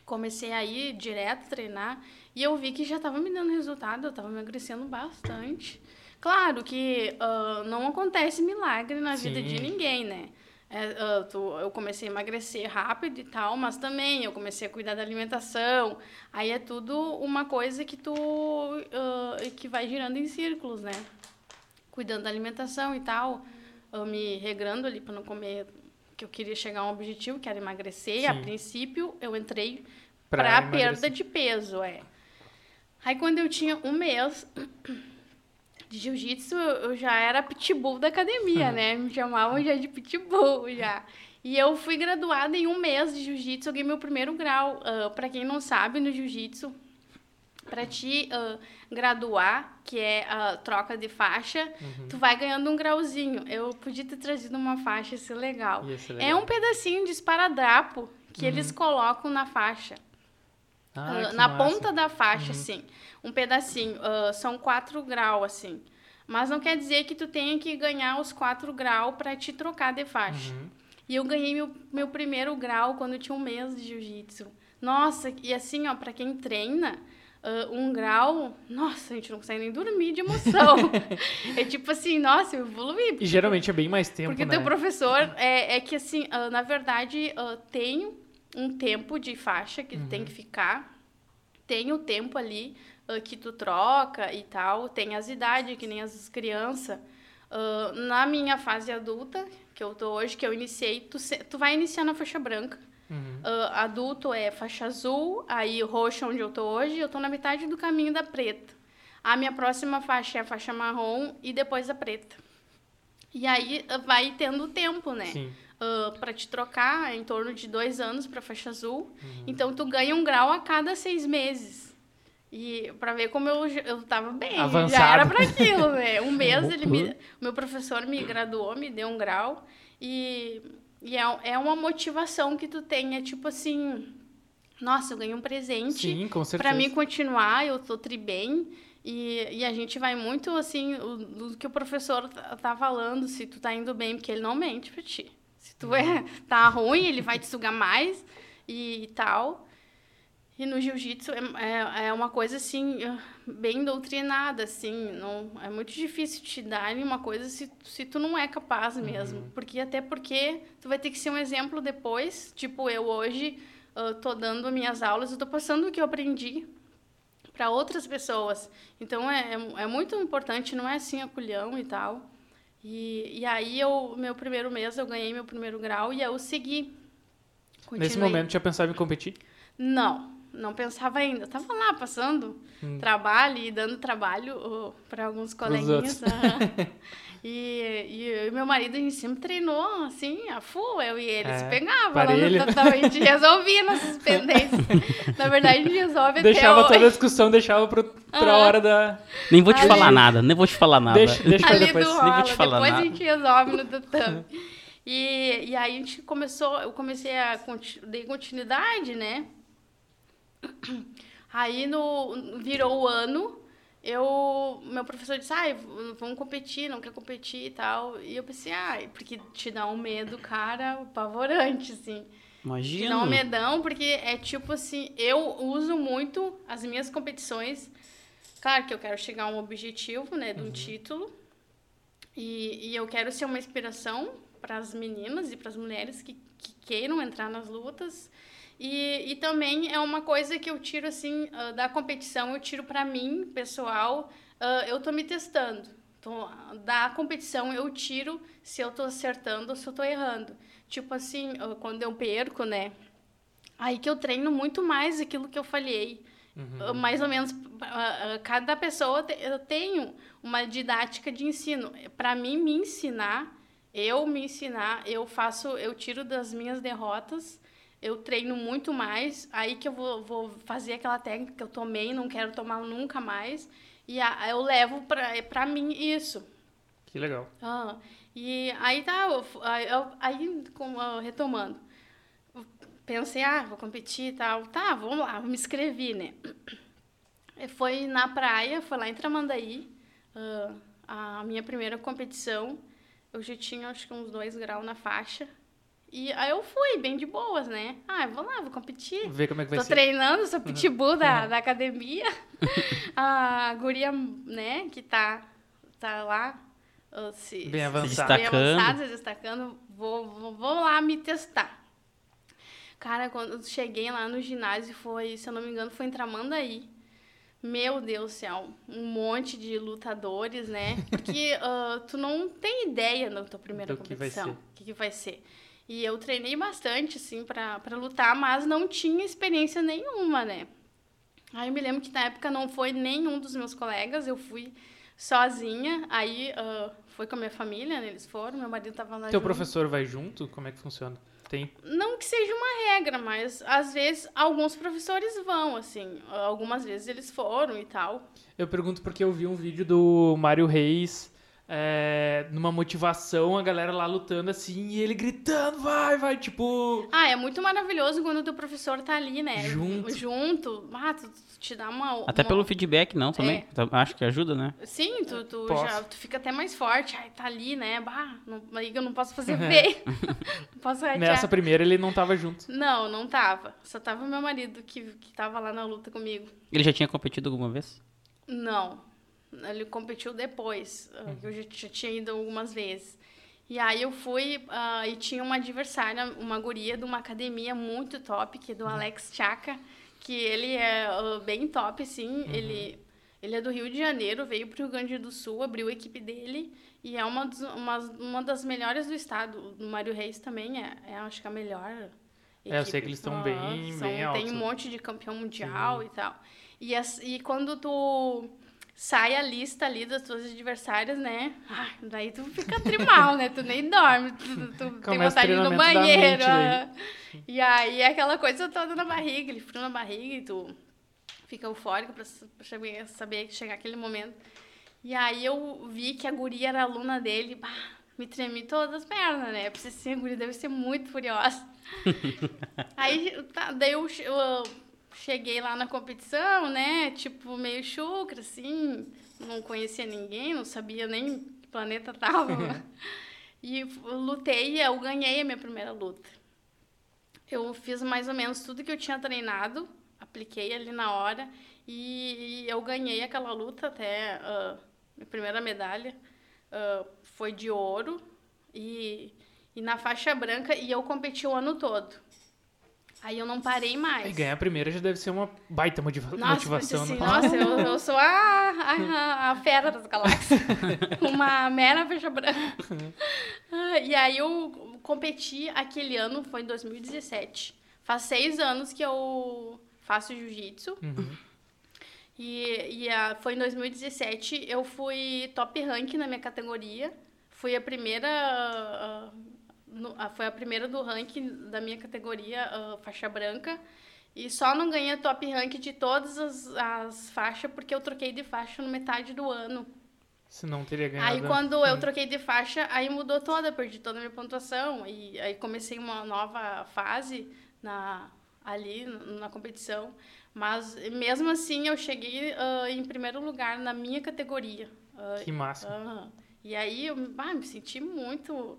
Comecei a ir direto treinar. E eu vi que já estava me dando resultado, eu estava emagrecendo bastante. Claro que ah, não acontece milagre na vida Sim. de ninguém, né? É, ah, eu comecei a emagrecer rápido e tal, mas também eu comecei a cuidar da alimentação. Aí é tudo uma coisa que tu ah, que vai girando em círculos, né? Cuidando da alimentação e tal, ah, me regrando ali para não comer que eu queria chegar a um objetivo, que era emagrecer. A Sim. princípio, eu entrei para perda de peso, é. Aí, quando eu tinha um mês de jiu-jitsu, eu já era pitbull da academia, né? Me chamavam já de pitbull, já. E eu fui graduada em um mês de jiu-jitsu, eu ganhei meu primeiro grau. Ah, para quem não sabe, no jiu-jitsu, para te ah, graduar, que é a troca de faixa, Uhum. tu vai ganhando um grauzinho. Eu podia ter trazido uma faixa, isso é legal. Ser É legal. um pedacinho de esparadrapo que eles colocam na faixa. Ah, que na massa. ponta da faixa, assim. Um pedacinho. Ah, são quatro graus, assim. Mas não quer dizer que tu tenha que ganhar os quatro graus para te trocar de faixa. Uhum. E eu ganhei meu, meu primeiro grau quando eu tinha um mês de jiu-jitsu. Nossa, e assim, ó, pra quem treina, ah, um grau, nossa, a gente não consegue nem dormir de emoção. [laughs] é tipo assim, nossa, eu evoluí. E geralmente é bem mais tempo, Porque né? teu professor é, é que assim, ah, na verdade, ah, tem um tempo de faixa que Uhum. tem que ficar, tem o tempo ali ah, que tu troca e tal, tem as idades, que nem as crianças. Ah, na minha fase adulta, que eu tô hoje, que eu iniciei, tu, tu vai iniciar na faixa branca. Uhum. Ah, adulto é faixa azul, aí roxa onde eu tô hoje, eu tô na metade do caminho da preta. A minha próxima faixa é a faixa marrom e depois a preta. E aí vai tendo tempo, né? Sim. para te trocar é em torno de dois anos para faixa azul. Uhum. Então tu ganha um grau a cada seis meses. E para ver como eu, já- eu tava bem, já Avançado. era para aquilo, né? Um [laughs] mês ele me, Uhum. meu professor me graduou, me deu um grau e, e é, é uma motivação que tu tem, é tipo assim, nossa, eu ganhei um presente Sim, com certeza. para mim continuar, eu tô tri bem. E, e a gente vai muito assim, o, do que o professor tá, tá falando, se tu tá indo bem, porque ele não mente pra ti. Se tu é, tá ruim, ele vai te sugar mais e, tal. E no jiu-jitsu é, é, é uma coisa assim, bem doutrinada, assim. Não, é muito difícil te dar uma coisa se, se tu não é capaz mesmo. Uhum. Porque até porque tu vai ter que ser um exemplo depois. Tipo, eu hoje uh, tô dando minhas aulas, eu tô passando o que eu aprendi para outras pessoas. Então é, é, é muito importante, não é assim a culhão e tal. E, e aí, eu, meu primeiro mês, eu ganhei meu primeiro grau e eu segui. Nesse Continuei. momento, já pensava em competir? Não, não pensava ainda. Eu tava lá passando trabalho e dando trabalho para alguns coleguinhas. [laughs] e, e eu e meu marido, a gente sempre treinou, assim, a full. Eu e ele se É, pegava lá parelho. no tatame. A gente resolvia nossas pendências. [laughs] Na verdade, a gente resolve Deixava até toda a discussão, deixava pro, pra Aham. hora da... Nem vou te Ali- falar nada, nem vou te falar nada. Deixa, deixa ali depois. do Nem vou rola. te falar Depois nada. a gente resolve no [laughs] tatame. E, e aí a gente começou, eu comecei a dei continuidade, né? Aí no virou o ano, eu meu professor disse: "Ai, v- vamos competir, não quer competir e tal". E eu pensei: "Ai, porque te dá um medo, cara, apavorante assim". Te Imagina. dá um medão, porque é tipo assim, eu uso muito as minhas competições. Claro que eu quero chegar a um objetivo, né, de um título. E, e eu quero ser uma inspiração para as meninas e para as mulheres que, que queiram entrar nas lutas. E, e também é uma coisa que eu tiro, assim, ah, da competição, eu tiro para mim, pessoal, ah, eu tô me testando. Então, da competição eu tiro se eu tô acertando ou se eu tô errando. Tipo assim, ah, quando eu perco, né? Aí que eu treino muito mais aquilo que eu falhei. Ah, Mais ou menos, cada pessoa te- eu tenho uma didática de ensino. Para mim me ensinar, eu me ensinar, eu faço, eu tiro das minhas derrotas, eu treino muito mais, aí que eu vou, vou fazer aquela técnica que eu tomei, não quero tomar nunca mais, e a- eu levo para para mim isso. Que legal. Ah, e aí tá, eu eu- aí retomando. Pensei, ah, vou competir e tal. Tá, vamos lá, me inscrevi, né? Foi na praia, foi lá em Tramandaí, a minha primeira competição. Eu já tinha, acho que uns dois graus na faixa. E aí eu fui, bem de boas, né? Ah, vou lá, vou competir. Ver como é que vai Tô ser. treinando, sou pitbull da, da academia. [laughs] a guria, né, que tá, tá lá, se, Bem se- avançada. bem Destacando. avançada, se destacando, vou, vou, vou lá me testar. Cara, quando eu cheguei lá no ginásio, foi, se eu não me engano, foi em Tramandaí. Meu Deus do céu, um monte de lutadores, né? Porque [laughs] ah, tu não tem ideia na tua primeira competição. O que, que vai ser. E eu treinei bastante, assim, pra, lutar, mas não tinha experiência nenhuma, né? Aí eu me lembro que na época não foi nenhum dos meus colegas, eu fui sozinha, aí ah, foi com a minha família, né? Eles foram, meu marido tava lá Teu junto. professor vai junto? Como é que funciona? Tem. Não que seja uma regra, mas às vezes alguns professores vão, assim. Algumas vezes eles foram e tal. Eu pergunto porque eu vi um vídeo do Mário Reis é, numa motivação, a galera lá lutando assim, e ele gritando, vai, vai, tipo. Ah, é muito maravilhoso quando o teu professor tá ali, né? Junto. Junto. Ah, tu, tu te dá uma. Até uma- pão feedback, não, também. Tá- Acho que ajuda, né? Sim, tu, tu, já, tu fica até mais forte. Ai, tá ali, né? Bah, não, aí eu não posso fazer [laughs] Uhum. feio. [laughs] não posso. Nessa primeira ele não tava junto. Não, não tava. Só tava meu marido que, que tava lá na luta comigo. Ele já tinha competido alguma vez? Não. Ele competiu depois. uh, Uhum. Eu já, já tinha ido algumas vezes. E aí eu fui ah, e tinha uma adversária, uma guria de uma academia muito top, que é Uhum. do Alex Chaka, que ele é ah, bem top, assim. Uhum. Ele, ele é do Rio de Janeiro, veio pro Rio Grande do Sul, abriu a equipe dele e é uma, dos, uma, uma das melhores do estado. O Mário Reis também é, é acho que a melhor. É, eu equipe. sei que eles estão bem- são- bem Tem um monte de campeão mundial e tal. E, as- e quando tu sai a lista ali das tuas adversárias, né? Ai, daí tu fica trimal, né? Tu nem dorme, tu, tu- tem vontade de ir no banheiro. mente. E aí é aquela coisa toda na barriga, ele frio na barriga e tu fica eufórico pra, saber, saber chegar aquele momento. E aí eu vi que a guria era aluna dele, bah, me tremi todas as pernas, né? Eu pensei assim, a guria deve ser muito furiosa. [laughs] aí, tá, daí eu, eu cheguei lá na competição, né? Tipo, meio chucra, assim, não conhecia ninguém, não sabia nem que planeta tava. [laughs] e lutei e eu ganhei a minha primeira luta. Eu fiz mais ou menos tudo que eu tinha treinado apliquei ali na hora e eu ganhei aquela luta até uh, minha primeira medalha uh, foi de ouro e, e na faixa branca e eu competi o ano todo. Aí eu não parei mais. E ganhar a primeira já deve ser uma baita motiva nossa, motivação. Assim, né? Nossa, eu, eu sou a, a, [laughs] a, fera das galáxias. [laughs] uma mera faixa branca. Ah, e aí eu competi aquele ano, foi em 2017. Faz seis anos que eu faço jiu-jitsu. Uhum. E, e a, foi em 2017, eu fui top rank na minha categoria. Fui a primeira. Uh, no, foi a primeira do ranking da minha categoria, uh, faixa branca. E só não ganhei top rank de todas as, as faixas porque eu troquei de faixa no metade do ano. Se não teria ganhado. Aí quando eu troquei de faixa, aí mudou toda, perdi toda a minha pontuação. E aí comecei uma nova fase na, ali na competição. Mas mesmo assim eu cheguei uh, em primeiro lugar na minha categoria. Uh, que massa. Uh, e aí eu ah, me senti muito.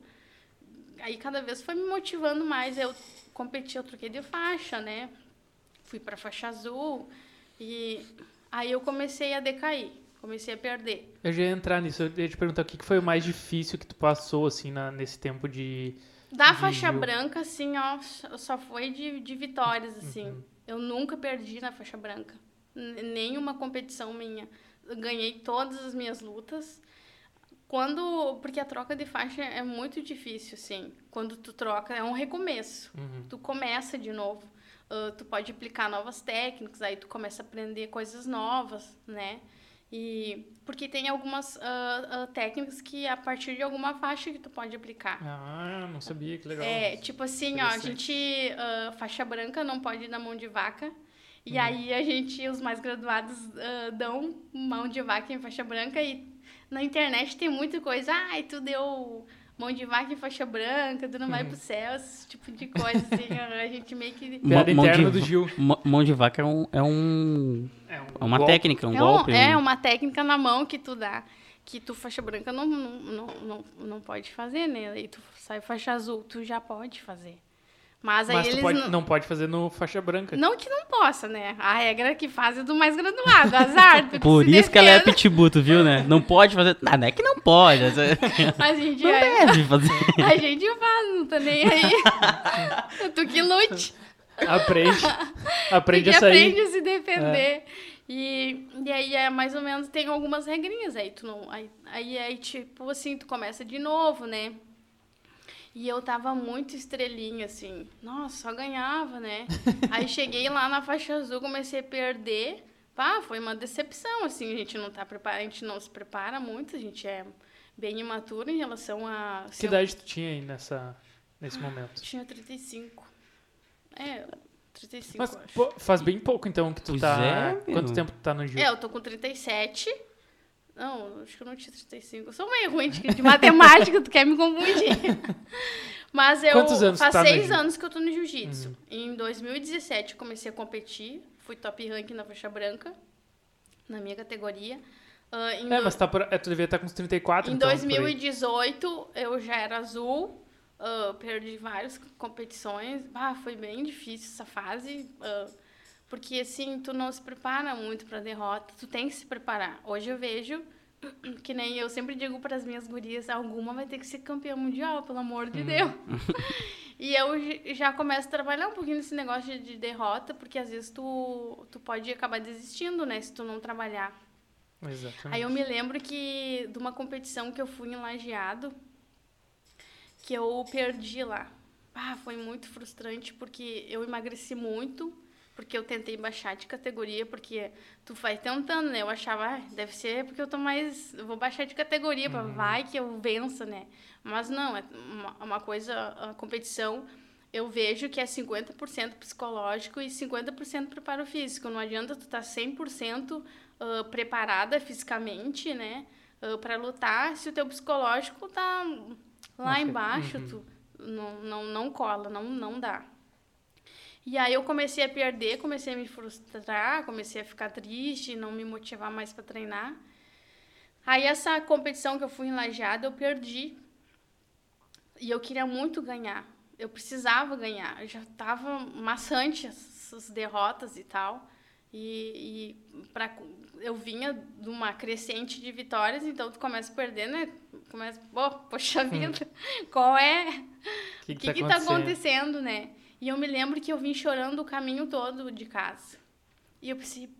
Aí cada vez foi me motivando mais. Eu competi, eu troquei de faixa, né? Fui para faixa azul. E aí eu comecei a decair, comecei a perder. Eu já ia entrar nisso, eu ia te perguntar o que foi o mais difícil que tu passou, assim, na, nesse tempo de. Da de faixa branca, assim, ó, só foi de, de vitórias, assim. Uhum. Eu nunca perdi na faixa branca. Nenhuma competição minha. Eu ganhei todas as minhas lutas. Quando. Porque a troca de faixa é muito difícil, assim. Quando tu troca, é um recomeço. Uhum. Tu começa de novo. Uh, tu pode aplicar novas técnicas, aí tu começa a aprender coisas novas, né? E porque tem algumas uh, uh, técnicas que a partir de alguma faixa que tu pode aplicar. Ah, não sabia, que legal. É, tipo assim, ó, a gente, faixa branca não pode ir na mão de vaca. E Uhum. aí a gente, os mais graduados, dão mão de vaca em faixa branca. E na internet tem muita coisa. Ai, tu deu mão de vaca em faixa branca, tu não vai Uhum. pro céu, esse tipo de coisa, assim. [laughs] a gente meio que... Piada Mão de interna do Gil. Mão de vaca é um. É, um, É, um é uma golpe. técnica, um é, golpe. um- é um- uma técnica na mão que tu dá. Que tu, faixa branca, não, não, não, não, não pode fazer, né? Aí tu sai faixa azul, tu já pode fazer. Mas aí Mas tu eles pode, não... não pode fazer no faixa branca. Não que não possa, né? A regra que faz é do mais graduado, azar. [laughs] Por isso que ela é pitbull, tu viu, né? Não pode fazer. Ah, não é que não pode. é- Mas [laughs] a gente, Não é- deve fazer. [laughs] a gente faz, não tá nem aí. tu que lute. Aprende. Aprende a sair. aprende a se defender. E, e aí, é mais ou menos, tem algumas regrinhas aí. Tu não, aí, aí, aí, tipo assim, tu começa de novo, né? E eu tava muito estrelinha, assim. Nossa, só ganhava, né? [laughs] Aí cheguei lá na faixa azul, comecei a perder. Pá, foi uma decepção, assim. A gente não tá preparado, a gente não se prepara muito, a gente é bem imaturo em relação a... Que idade tu tinha aí nessa, nesse momento? Tinha 35. É, 35, Mas eu acho. pô, faz bem pouco então que tu Pois tá. é. Quanto tempo tu tá no Gil? É, eu tô com 37. Não, acho que eu não tinha 35. Eu sou meio ruim de, de matemática, tu quer me confundir. [laughs] Mas eu. Quantos anos faz tu tá seis anos que eu tô no jiu-jitsu. Em 2017 eu comecei a competir. Fui top rank na faixa branca, na minha categoria. Em É, do- mas tá por, é, tu devia estar com uns 34 em então. por aí. 2018 eu já era azul, ah, perdi várias competições. Ah, foi bem difícil essa fase, ah, porque assim, tu não se prepara muito para derrota, tu tem que se preparar. Hoje eu vejo [clears throat] que nem eu sempre digo para as minhas gurias, alguma vai ter que ser campeã mundial, pelo amor de Deus. [laughs] e eu já começo a trabalhar um pouquinho nesse negócio de, de derrota, porque às vezes tu, tu pode acabar desistindo, né, se tu não trabalhar. Exatamente. Aí eu me lembro que de uma competição que eu fui em Lajeado, que eu perdi lá. Ah, foi muito frustrante porque eu emagreci muito, porque eu tentei baixar de categoria, porque tu vai tentando, né? Eu achava, ah, deve ser porque eu tô mais, eu vou baixar de categoria, pra vai que eu vença, né? Mas não, é uma, uma coisa, a competição eu vejo que é 50% psicológico e 50% preparo físico. Não adianta tu estar 100% ah, preparada fisicamente, né, para lutar, se o teu psicológico tá lá Ok. embaixo, Uhum. tu não, não, não cola, não, não dá. E aí eu comecei a perder, comecei a me frustrar, comecei a ficar triste, não me motivar mais para treinar. Aí essa competição que eu fui em Lajeado, eu perdi. E eu queria muito ganhar. eu precisava ganhar. Eu já tava maçante essas derrotas e tal. E, e pra, eu vinha de uma crescente de vitórias, então tu começa a perder, né? Começa, pô, poxa vida, [laughs] qual é? O que, O que, que tá acontecendo, né? E eu me lembro que eu vim chorando o caminho todo de casa. E eu pensei,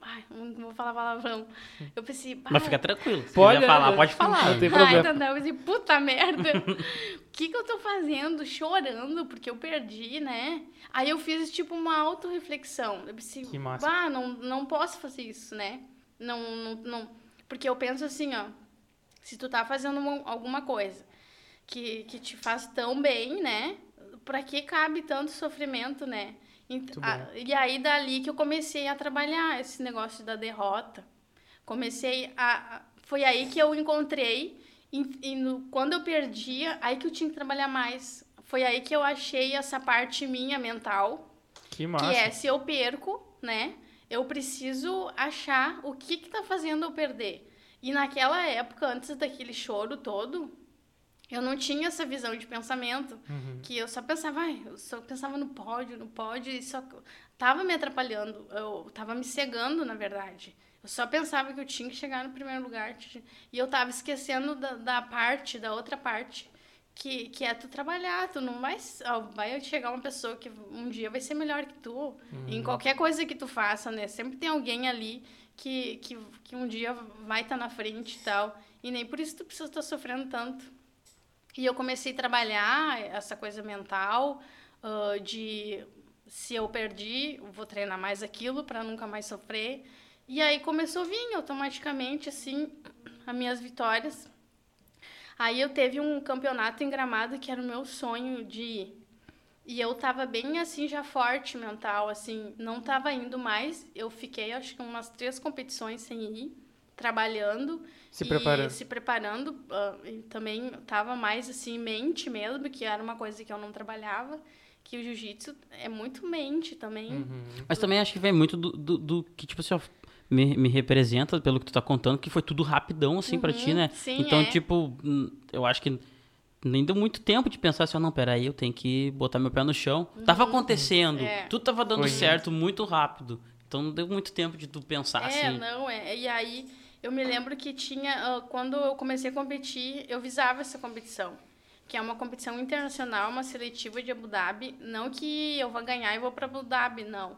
ai, não vou falar palavrão. Eu pensei, Mas "Ah, fica tranquilo. Se Pode, falar, é, pode falar. Não tem Ai, problema. Tandão, eu pensei, puta merda. O [laughs] que que eu tô fazendo? Chorando porque eu perdi, né? Aí eu fiz, tipo, uma autorreflexão. Eu pensei, Que massa. bah, não, não posso fazer isso, né? Não, não, não... Porque eu penso assim, ó. Se tu tá fazendo uma- alguma coisa que, que te faz tão bem, né? Pra que cabe tanto sofrimento, né? Muito a- e aí, dali que eu comecei a trabalhar esse negócio da derrota. Comecei a... a- Foi aí que eu encontrei... E, e no- quando eu perdia, aí que eu tinha que trabalhar mais. Foi aí que eu achei essa parte minha mental, Que massa. que é se eu perco, né? Eu preciso achar o que que tá fazendo eu perder. E naquela época, antes daquele choro todo, eu não tinha essa visão de pensamento, Uhum. que eu só pensava, ai, eu só pensava no pódio, no pódio, e só tava me atrapalhando, eu tava me cegando, na verdade. Eu só pensava que eu tinha que chegar no primeiro lugar, e eu tava esquecendo da, da parte, da outra parte, que, que é tu trabalhar, tu não vai, ó, vai chegar uma pessoa que um dia vai ser melhor que tu, em qualquer coisa que tu faça, né? Sempre tem alguém ali que, que, que um dia vai estar na frente e tal, e nem por isso tu precisa estar sofrendo tanto. E eu comecei a trabalhar essa coisa mental ah, de se eu perdi, vou treinar mais aquilo para nunca mais sofrer. E aí começou a vir automaticamente assim as minhas vitórias. Aí eu teve um campeonato em Gramado que era o meu sonho de ir. E eu tava bem assim já forte mental, assim, não tava indo mais. Eu fiquei acho que umas três competições sem ir, trabalhando Se e preparando. se preparando, e também tava mais assim, mente mesmo, que era uma coisa que eu não trabalhava, que o jiu-jitsu é muito mente também. Uhum. Mas também acho que vem muito do, do, do que, tipo assim, ó, me, me representa pelo que tu tá contando, que foi tudo rapidão, assim, pra ti, né? sim, então, é. tipo, eu acho que nem deu muito tempo de pensar assim, não, peraí, eu tenho que botar meu pé no chão. Tava acontecendo, É. tudo tava dando Foi. certo muito rápido. Então não deu muito tempo de tu pensar É, assim. não, é. E aí eu me lembro que tinha, ah, quando eu comecei a competir, eu visava essa competição. Que é uma competição internacional, uma seletiva de Abu Dhabi. Não que eu vou ganhar e vou para Abu Dhabi, não.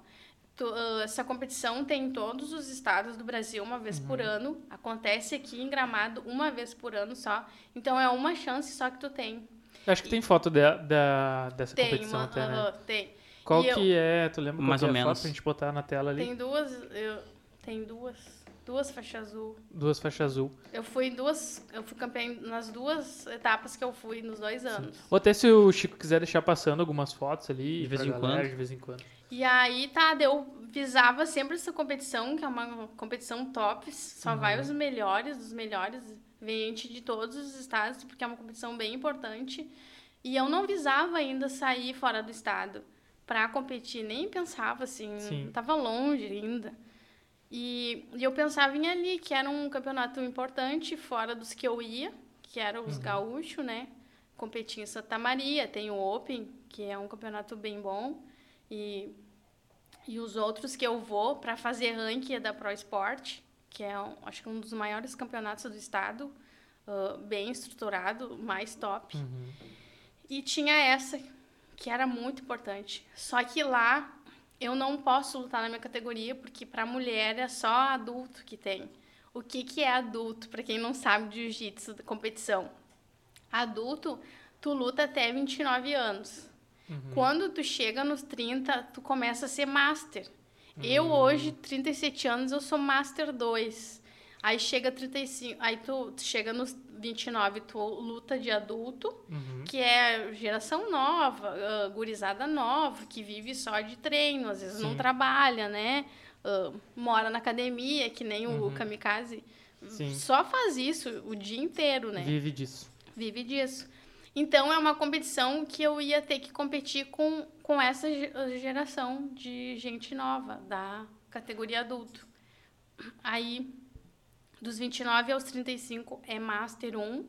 Tu, ah, essa competição tem em todos os estados do Brasil uma vez por Uhum. ano. Acontece aqui em Gramado uma vez por ano só. Então é uma chance só que tu tem. Acho que tem foto da, da- dessa Tem, competição uma, até, né? aham, tem. Qual E eu- que é? Tu lembra Mais qual ou que é a menos. foto pra gente botar na tela ali? Tem duas, eu, tem duas, duas faixas azul. Duas faixas azul. Eu fui em duas, eu fui campeã nas duas etapas que eu fui nos dois anos. Ou até se o Chico quiser deixar passando algumas fotos ali. De vez em galera, quando. De vez em quando. E aí, tá, eu visava sempre essa competição, que é uma competição top, só vai os melhores dos melhores, vem gente de todos os estados, porque é uma competição bem importante. E eu não visava ainda sair fora do estado pra competir, nem pensava assim, Sim. tava longe ainda. E, e eu pensava em ali, que era um campeonato importante, fora dos que eu ia, que eram os gaúchos, né? Competi em Santa Maria, tem o Open, que é um campeonato bem bom. E, e os outros que eu vou para fazer ranking é da Pro Sport, que é, um, acho que um dos maiores campeonatos do estado, ah, bem estruturado, mais top. E tinha essa, que era muito importante. Só que lá eu não posso lutar na minha categoria, porque para mulher é só adulto que tem. O que, que é adulto, para quem não sabe de jiu-jitsu, competição? Adulto, tu luta até 29 anos. Quando tu chega nos 30, tu começa a ser master. Eu hoje, 37 anos, eu sou master 2. Aí chega 35, aí tu, tu chega nos 29, tu luta de adulto, que é geração nova, ah, gurizada nova, que vive só de treino, às vezes não Sim. trabalha, né? Ah, mora na academia, que nem Uhum. o kamikaze. Sim. Só faz isso o dia inteiro, né? Vive disso. vive disso. Então é uma competição que eu ia ter que competir com, com essa ge- geração de gente nova, da categoria adulto. Aí, dos 29 aos 35 é Master 1,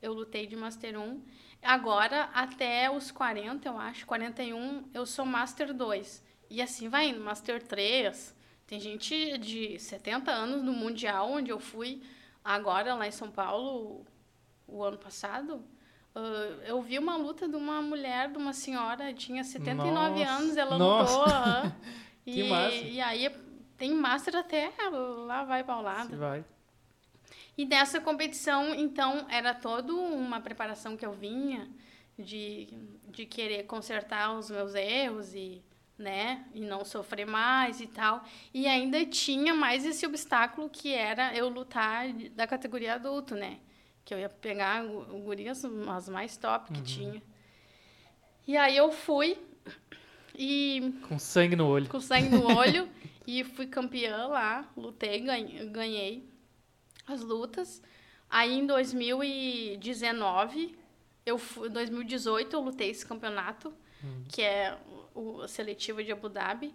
eu lutei de Master 1. Agora, até os 40, eu acho, 41, eu sou Master 2. E assim vai indo, Master 3. Tem gente de 70 anos no Mundial, onde eu fui agora lá em São Paulo, o ano passado. Uh, eu vi uma luta de uma mulher, de uma senhora, tinha 79 Nossa. anos, ela Nossa. lutou. [laughs] Que e, e aí tem Master até lá vai pra Se vai. E nessa competição, então, era toda uma preparação que eu vinha de, de querer consertar os meus erros e, né, e não sofrer mais e tal. E ainda tinha mais esse obstáculo que era eu lutar da categoria adulto, né? Que eu ia pegar gu- gurias as mais top que tinha. E aí eu fui e Com sangue no olho. com sangue no olho [laughs] e fui campeã lá, lutei, ganhei as lutas. Aí em 2019, eu fui, 2018 eu lutei esse campeonato, que é o, seletivo de Abu Dhabi.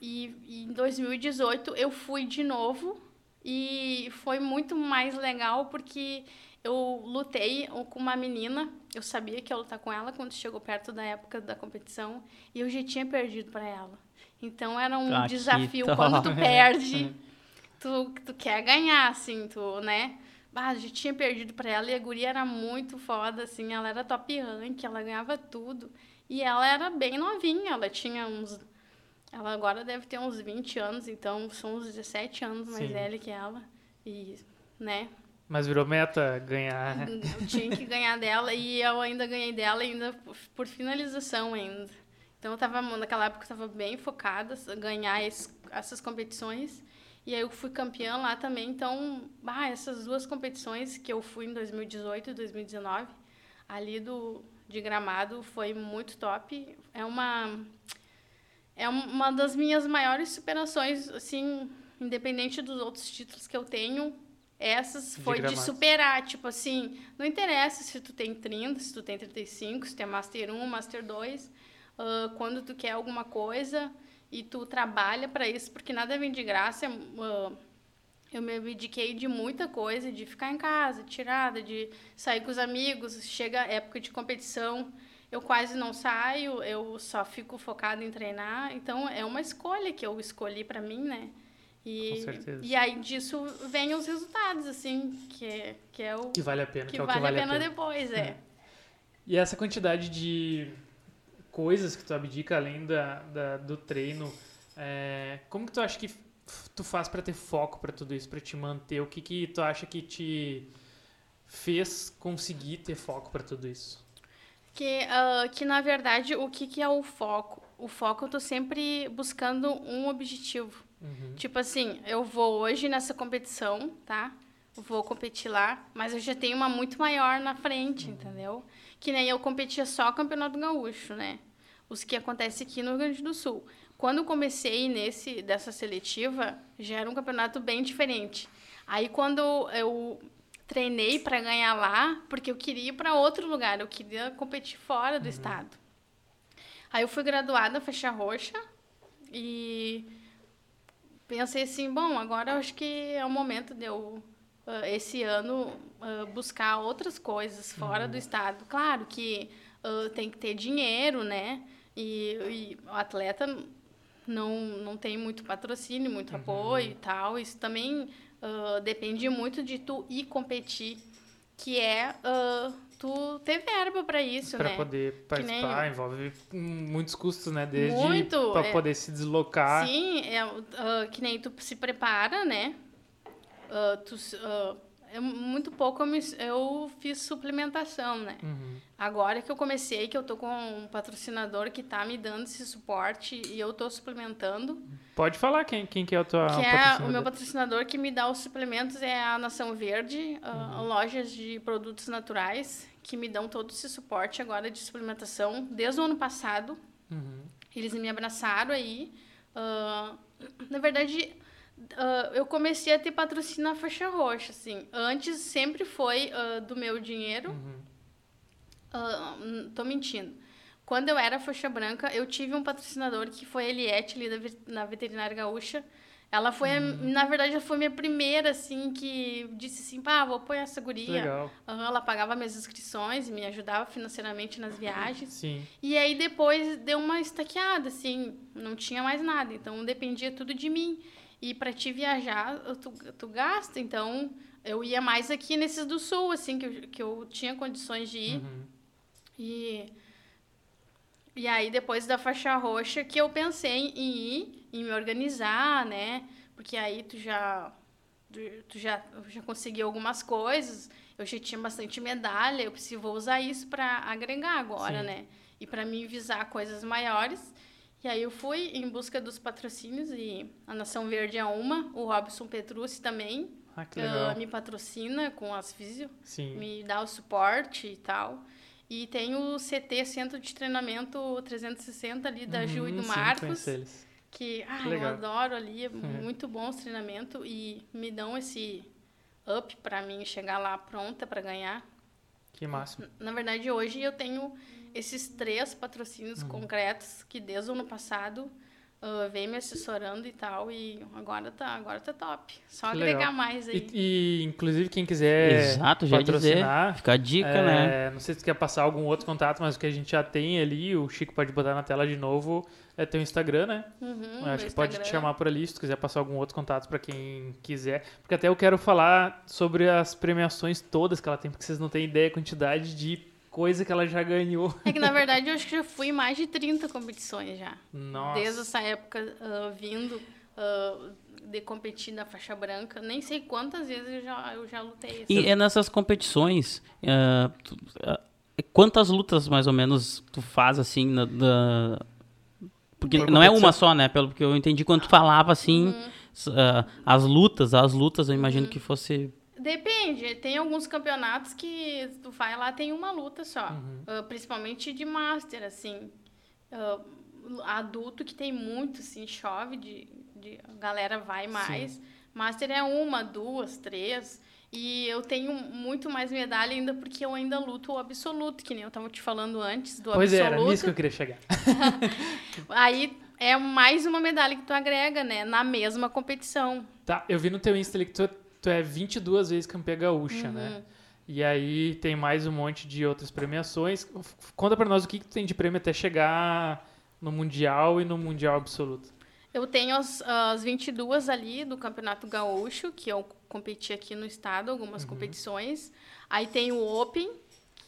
E, e em 2018 eu fui de novo. E foi muito mais legal porque eu lutei com uma menina, eu sabia que ia lutar com ela quando chegou perto da época da competição. E eu já tinha perdido para ela. Então era um Ah, desafio quando tu [laughs] perde, tu, tu quer ganhar assim, tu, né? Ah, já tinha perdido para ela e a guria era muito foda assim, ela era top rank, ela ganhava tudo. E ela era bem novinha, ela tinha uns ela agora deve ter uns 20 anos, então são uns 17 anos mais Sim. velha que ela. E, né, Mas virou meta ganhar. [laughs] eu tinha que ganhar dela e eu ainda ganhei dela ainda por- finalização ainda. Então eu tava, naquela época eu tava bem focada em ganhar es- essas competições. E aí eu fui campeã lá também. Então, bah, essas duas competições que eu fui em 2018 e 2019, ali do de Gramado foi muito top. É uma é uma das minhas maiores superações, assim, independente dos outros títulos que eu tenho, essas De foi de Gramado. superar, tipo assim, não interessa se tu tem 30, se tu tem 35, se tu é Master 1, Master 2, ah, quando tu quer alguma coisa e tu trabalha para isso, porque nada vem de graça, ah, eu me abdiquei de muita coisa, de ficar em casa, tirada, de sair com os amigos, chega a época de competição, eu quase não saio, eu só fico focada em treinar, então é uma escolha que eu escolhi para mim, né? E, Com certeza. e aí disso vem os resultados, assim, que é, que é o Que vale a pena. que é o que vale a pena depois, é. [laughs] E essa quantidade de coisas que tu abdica além da, da- do treino, é, como que tu acha que tu faz pra ter foco pra tudo isso, pra te manter? O que que tu acha que te fez conseguir ter foco pra tudo isso? Que, ah, que na verdade, o que, que é o foco? O foco eu tô sempre buscando um objetivo. Uhum. Tipo assim, eu vou hoje nessa competição, tá? Vou competir lá, mas eu já tenho uma muito maior na frente, entendeu? Que nem eu competia só Campeonato Gaúcho, né? Os que acontecem aqui no Rio Grande do Sul. Quando eu comecei nesse dessa seletiva, já era um campeonato bem diferente. Aí quando eu treinei para ganhar lá, porque eu queria ir para outro lugar, eu queria competir fora do estado. Aí eu fui graduada faixa roxa e pensei assim, bom, agora eu acho que é o momento de eu ah, esse ano ah, buscar outras coisas fora do estado. Claro que ah, tem que ter dinheiro, né? E, e o atleta não, não tem muito patrocínio, muito apoio e tal. Isso também ah, depende muito de tu ir competir, que é ah, tu ter verba para isso, Pra né? poder nem- participar, envolve hum, muitos custos, né? Desde Muito, pra é. poder se deslocar. Sim, é, ah, que nem tu se prepara, né? Tu, é muito pouco eu, me- eu fiz suplementação, né? Uhum. Agora que eu comecei, que eu tô com um patrocinador que tá me dando esse suporte e eu tô suplementando, Pode falar quem, quem que é o teu que é o meu patrocinador que me dá os suplementos é a Nação Verde, ah, Uhum. lojas de produtos naturais que me dão todo esse suporte agora de suplementação desde o ano passado. Uhum. Eles me abraçaram aí. Ah, na verdade, ah, eu comecei a ter patrocínio na faixa roxa, assim. Antes sempre foi ah, do meu dinheiro. Uhum. Hum, tô mentindo. Quando eu era faixa branca, eu tive um patrocinador que foi a Eliette, ali da na Veterinária Gaúcha. Ela foi, a- na verdade, ela foi minha primeira, assim, que disse assim, pá, vou apoiar essa guria. Aham, ela pagava minhas inscrições e me ajudava financeiramente nas viagens. Sim. E aí depois deu uma estaqueada, assim, não tinha mais nada. Então dependia tudo de mim. E para te viajar, tu, tu gasta. Então eu ia mais aqui nesses do sul, assim, que eu, que eu tinha condições de ir. Uhum. E, e aí, depois da faixa roxa, que eu pensei em ir, em me organizar, né? Porque aí tu já, tu, tu já, já conseguiu algumas coisas, eu já tinha bastante medalha, eu preciso vou usar isso para agregar agora, Sim. né? E para me visar coisas maiores. E aí eu fui em busca dos patrocínios e a Nação Verde é uma, o Robson Petrucci também Ah, que ah, legal. me patrocina com as físio Sim. me dá o suporte e tal. E tem o CT, Centro de Treinamento 360 ali da Gil e Uhum, do sim, Marcos, eles. que ah, Que eu adoro ali, é muito bom os treinamento e me dão esse up para mim chegar lá pronta para ganhar. Que máximo. Na verdade, hoje eu tenho esses três patrocínios Uhum. concretos que desde o ano passado ah, vem me assessorando e tal e agora tá, agora tá top. Só Que agregar legal. mais aí. E, e, inclusive, quem quiser Exato, já ia dizer. patrocinar, Fica a dica, né? É, Não sei se tu quer passar algum outro contato, mas o que a gente já tem ali, o Chico pode botar na tela de novo, é teu Instagram, né? Uhum, acho que pode te Instagram. chamar por ali, se tu quiser passar algum outro contato pra quem quiser. Porque até eu quero falar sobre as premiações todas que ela tem, porque vocês não têm ideia a quantidade de coisa que ela já ganhou. É que, na [laughs] verdade, eu acho que já fui em mais de 30 competições já. Nossa. Desde essa época, ah, vindo ah, de competir na faixa branca. Nem sei quantas vezes eu já, eu já lutei. assim. E é nessas competições, ah, tu- quantas lutas mais ou menos tu faz assim? na- da- Porque Por não é uma só, né? Pelo que eu entendi quando tu falava assim, s- ah, as lutas, as lutas, eu imagino que fosse. Depende. Tem alguns campeonatos que tu vai lá, tem uma luta só. Uhum. Ah, principalmente de Master, assim. Ah, adulto que tem muito, assim, chove, de, de- a galera vai mais. Master é uma, duas, três. E eu tenho muito mais medalha ainda porque eu ainda luto o absoluto, que nem eu tava te falando antes do Pois é, era absoluto. nisso que eu queria chegar. [laughs] Aí é mais uma medalha que tu agrega, né? Na mesma competição. Tá, eu vi no teu Insta que tu, tu é 22 vezes campeã gaúcha, Uhum. né? E aí tem mais um monte de outras premiações. Conta pra nós o que, que tu tem de prêmio até chegar no Mundial e no Mundial Absoluto. Eu tenho as, as 22 ali do Campeonato Gaúcho, que eu competi aqui no estado, algumas competições. Aí tem o Open,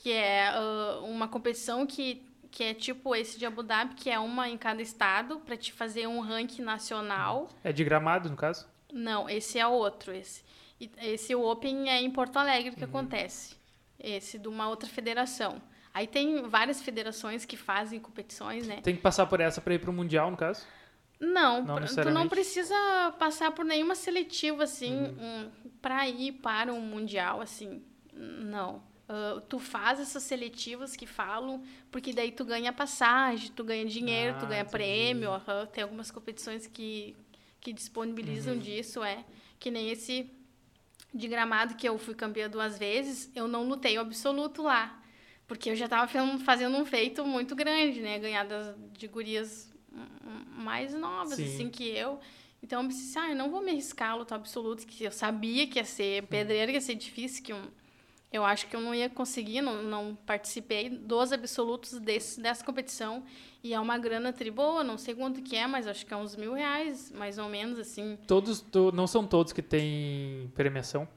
que é ah, uma competição que, que é tipo esse de Abu Dhabi, que é uma em cada estado, para te fazer um ranking nacional. É de gramado, no caso? Não, esse é outro. Esse, E esse Open é em Porto Alegre que acontece. Esse de uma outra federação. Aí tem várias federações que fazem competições, né? Tem que passar por essa pra ir pro Mundial, no caso? Não, Não tu não precisa passar por nenhuma seletiva, assim, Uhum. um, para ir para um mundial, assim. Não. Ah, tu faz essas seletivas que falam, porque daí tu ganha passagem, tu ganha dinheiro, tu Ah, ganha entendi. prêmio. Tem algumas competições que, que disponibilizam Uhum. disso, é. Que nem esse de gramado que eu fui campeã duas vezes, eu não lutei o absoluto lá. Porque eu já estava fazendo um feito muito grande, né? Ganhar das, de gurias mais novas, Sim. assim, que eu. Então, eu pensei, ah, eu não vou me arriscar a lutar absoluto, que eu sabia que ia ser pedreiro, que ia ser difícil, que eu, eu acho que eu não ia conseguir, não, não participei dos absolutos desse, dessa competição. E é uma grana tri boa, não sei quanto que é, mas acho que é uns mil reais, mais ou menos, assim. Todos, to- não são todos que têm premiação.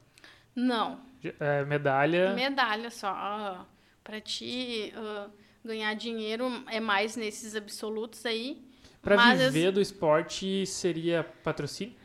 Não, É, medalha. Medalha só. ah, Pra ti ah, ganhar dinheiro é mais nesses absolutos aí. Pra Mas viver do esporte seria patrocínio?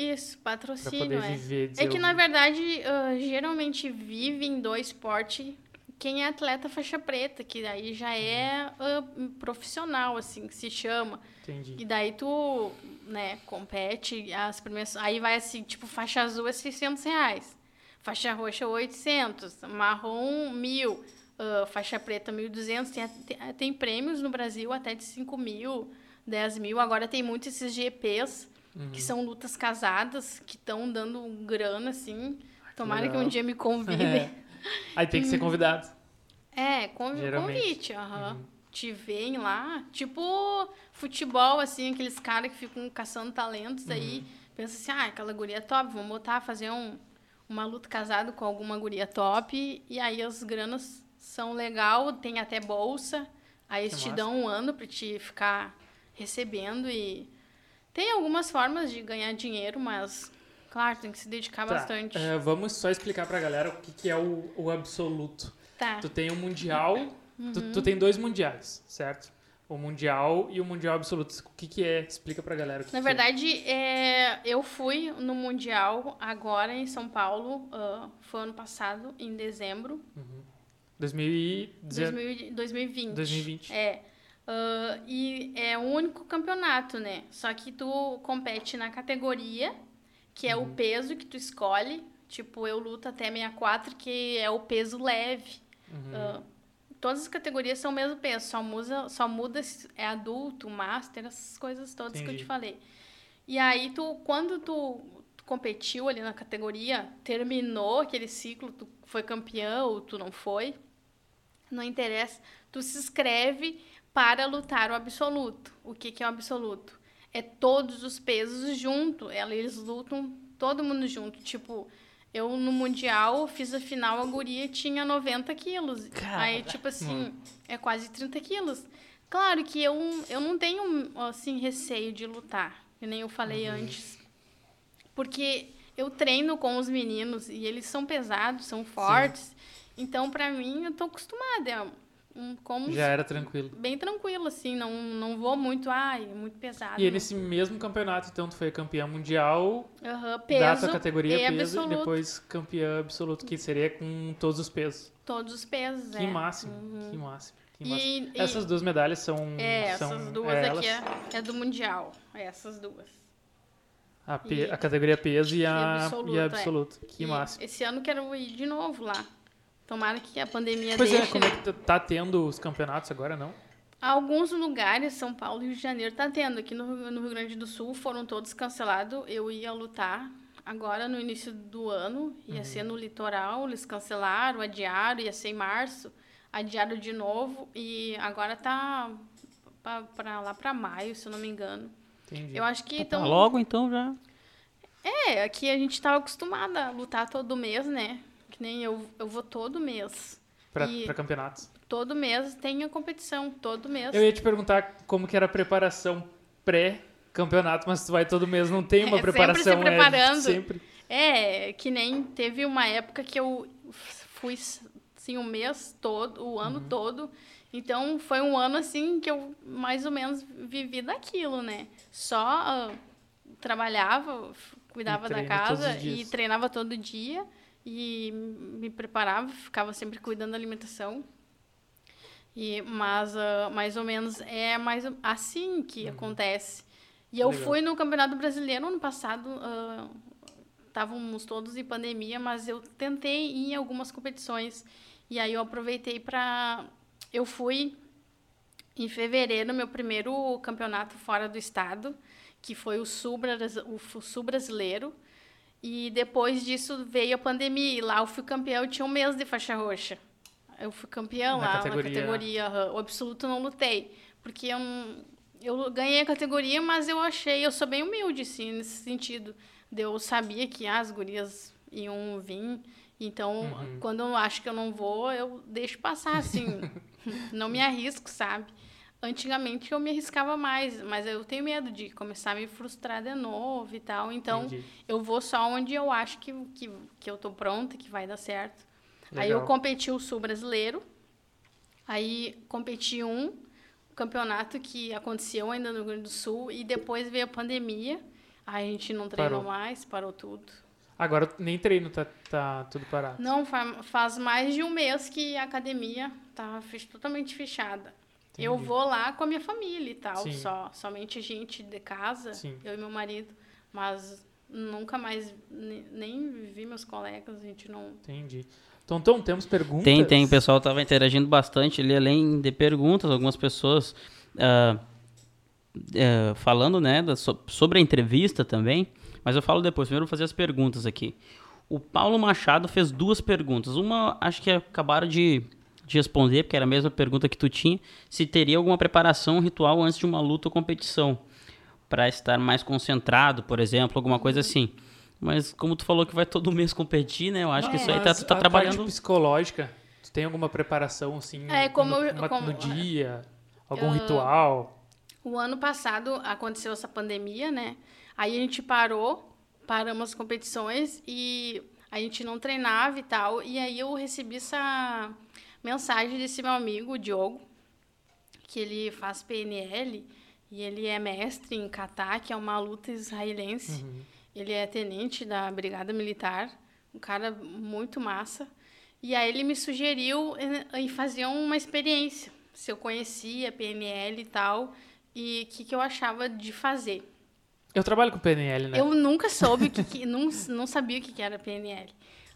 Isso, Pra patrocínio, poder é. viver. É que, na verdade, ah, geralmente vivem do esporte quem é atleta faixa preta, que daí já é ah, profissional, assim, que se chama. Entendi. E daí tu, né, compete, as primeiras... Aí vai assim, tipo, faixa azul é 600 reais. Faixa roxa, 800. Marrom, 1.000. ah, faixa preta, 1.200. Tem, tem, tem prêmios no Brasil até de 5 mil, 10 mil. Agora tem muitos esses GPs, Uhum. que são lutas casadas, que estão dando grana, assim. Tomara que legal. um dia me convidem. É. Aí tem que ser convidado. É, convi Geralmente. convite, aham. te veem lá, tipo futebol, assim, aqueles caras que ficam caçando talentos aí, pensa assim, ah, aquela guria top, vamos botar, fazer um, uma luta casado com alguma guria top, e aí as granas são legal, tem até bolsa, aí eles Que te dão um ano pra te ficar recebendo e tem algumas formas de ganhar dinheiro, mas claro, tem que se dedicar Tá, bastante. eh, vamos só explicar pra galera o que, que é o, o absoluto. Tá. Tu tem o mundial, tu, tu tem dois mundiais, certo? O mundial e o mundial absoluto. O que, que é? Explica pra galera o que Na que verdade, é, eu fui no Mundial agora em São Paulo, ah, foi ano passado, em dezembro é. 2019. 2000 2020. 2020. É. Ah, e é o único campeonato, né? Só que tu compete na categoria, que é o peso que tu escolhe. Tipo, eu luto até 64, que é o peso leve. Ah, todas as categorias são o mesmo peso, só muda, só muda se é adulto, master, essas coisas todas que eu Entendi. te falei. E aí, tu, quando tu, tu competiu ali na categoria, terminou aquele ciclo, tu foi campeão ou tu não foi, não interessa, tu se inscreve para lutar o absoluto. O que, que é o absoluto? É todos os pesos junto, eles lutam todo mundo junto. Tipo, eu no Mundial fiz a final, a guria tinha 90 quilos. Aí, tipo assim, é quase 30 quilos. Claro que eu, eu não tenho, assim, receio de lutar, que nem eu falei antes. Porque eu treino com os meninos e eles são pesados, são fortes. Então, pra mim, eu tô acostumada. É um, como Já era tranquilo. bem tranquilo, assim. Não, não vou muito, ai, muito pesado. E não. nesse mesmo campeonato, então, tu foi campeã mundial da peso tua categoria e peso absoluto. e depois campeã absoluto, que seria com todos os pesos. Todos os pesos, Que é. máximo, que máximo. Que máximo. E, e- Essas duas medalhas são. É, são essas duas é aqui é, é do Mundial. É essas duas. a, pe- a categoria peso e a, absoluto, e a é. absoluto. Que máximo. Esse ano quero ir de novo lá. Tomara que a pandemia Pois deixe. é, como é que tá- tá tendo os campeonatos agora, não? Alguns lugares, São Paulo e Rio de Janeiro, tá tendo. Aqui no, no Rio Grande do Sul foram todos cancelados. Eu ia lutar agora no início do ano. Ia Uhum. ser no litoral, eles cancelaram, adiaram, ia ser em março. Adiaram de novo e agora tá pa- pra lá pra maio, se eu não me engano. Entendi. Eu acho que Tá então logo, então, já. É, aqui a gente tava acostumada a lutar todo mês, né? Que nem eu, eu vou todo mês. Pra, e- pra campeonatos. Todo mês tem a competição, todo mês. Eu ia te perguntar como que era a preparação pré-campeonato, mas tu vai todo mês, não tem uma É, sempre se preparação. é, preparando. sempre. É, que nem teve uma época que eu fui assim o mês todo, o Uhum. ano todo. Então foi um ano assim que eu mais ou menos vivi daquilo, né? Só ah, trabalhava, cuidava da casa e treinava todo dia e me preparava, ficava sempre cuidando da alimentação. E, mas ah, mais ou menos é mais assim que acontece. E eu Uhum. Legal. fui no Campeonato Brasileiro ano passado, ah, estávamos todos em pandemia, mas eu tentei ir em algumas competições. E aí eu aproveitei para. Eu fui em fevereiro, meu primeiro campeonato fora do estado, que foi o Sul, o Sul Brasileiro. E depois disso veio a pandemia. E lá eu fui campeão, eu tinha um mês de faixa roxa. Eu fui campeão Na lá categoria. na categoria. O absoluto não lutei. Porque eu, eu ganhei a categoria, mas eu achei, eu sou bem humilde, assim, nesse sentido. Eu sabia que ah, as gurias iam vir. Então, Uhum. quando eu acho que eu não vou, eu deixo passar, assim. [laughs] não me arrisco, sabe? Antigamente eu me arriscava mais, mas eu tenho medo de começar a me frustrar de novo e tal. Então, Entendi. eu vou só onde eu acho que, que, que eu tô pronta, que vai dar certo. Aí eu Legal. competi o Sul Brasileiro. Aí competi um campeonato que aconteceu ainda no Rio Grande do Sul e depois veio a pandemia. Aí a gente não treinou Parou. mais, parou tudo. Agora nem treino, tá, tá tudo parado. Não, fa- faz mais de um mês que a academia tá totalmente fechada. Eu Entendi. vou lá com a minha família e tal, Sim. só somente gente de casa, Sim. eu e meu marido, mas nunca mais ne- nem vi meus colegas, a gente não Entendi. Tonton, temos perguntas? Tem, tem. O pessoal tava interagindo bastante ali, além de perguntas, algumas pessoas eh, falando, né, da- so- sobre a entrevista também. Mas eu falo depois. Primeiro eu vou fazer as perguntas aqui. O Paulo Machado fez duas perguntas. Uma, acho que acabaram de, de responder, porque era a mesma pergunta que tu tinha, se teria alguma preparação ritual antes de uma luta ou competição, para estar mais concentrado, por exemplo, alguma coisa assim. Mas como tu falou que vai todo mês competir, né? Eu acho que isso aí tá, Mas tu tá a trabalhando. parte psicológica, tu tem alguma preparação assim É, como no, uma- como- no dia, algum Eu- ritual? O ano passado aconteceu essa pandemia, né? Aí a gente parou, paramos as competições e a gente não treinava e tal. E aí eu recebi essa mensagem desse meu amigo, o Diogo, que ele faz PNL e ele é mestre em kata, que é uma luta israelense. Ele é tenente da Brigada Militar, um cara muito massa. E aí ele me sugeriu em fazer uma experiência, se eu conhecia PNL e tal, e o que, que eu achava de fazer. Eu trabalho com PNL, né? Eu nunca soube o que, que [laughs] não, não sabia o que, que era PNL.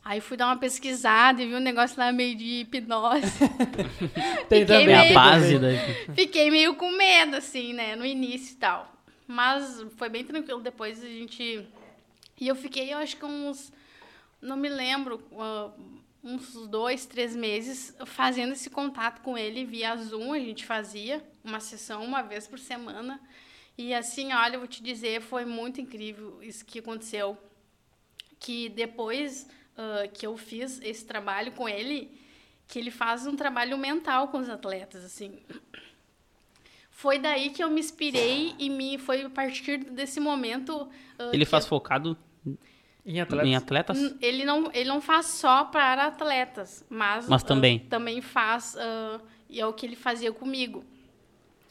Aí fui dar uma pesquisada e vi um negócio lá meio de hipnose. [laughs] Tem fiquei também. É a meio- base da. Fiquei meio com medo, assim, né, no início e tal. Mas foi bem tranquilo. Depois a gente. E eu fiquei, eu acho que uns. Não me lembro, ah, uns dois, três meses fazendo esse contato com ele via Zoom. A gente fazia uma sessão uma vez por semana. E assim, olha, eu vou te dizer, foi muito incrível isso que aconteceu. Que depois ah, que eu fiz esse trabalho com ele, que ele faz um trabalho mental com os atletas, assim. Foi daí que eu me inspirei e me foi a partir desse momento. ah, Ele faz eu- focado Em atletas. em atletas? Ele não, ele não faz só para atletas, mas, Mas ah, também. também faz, ah, e é o que ele fazia comigo.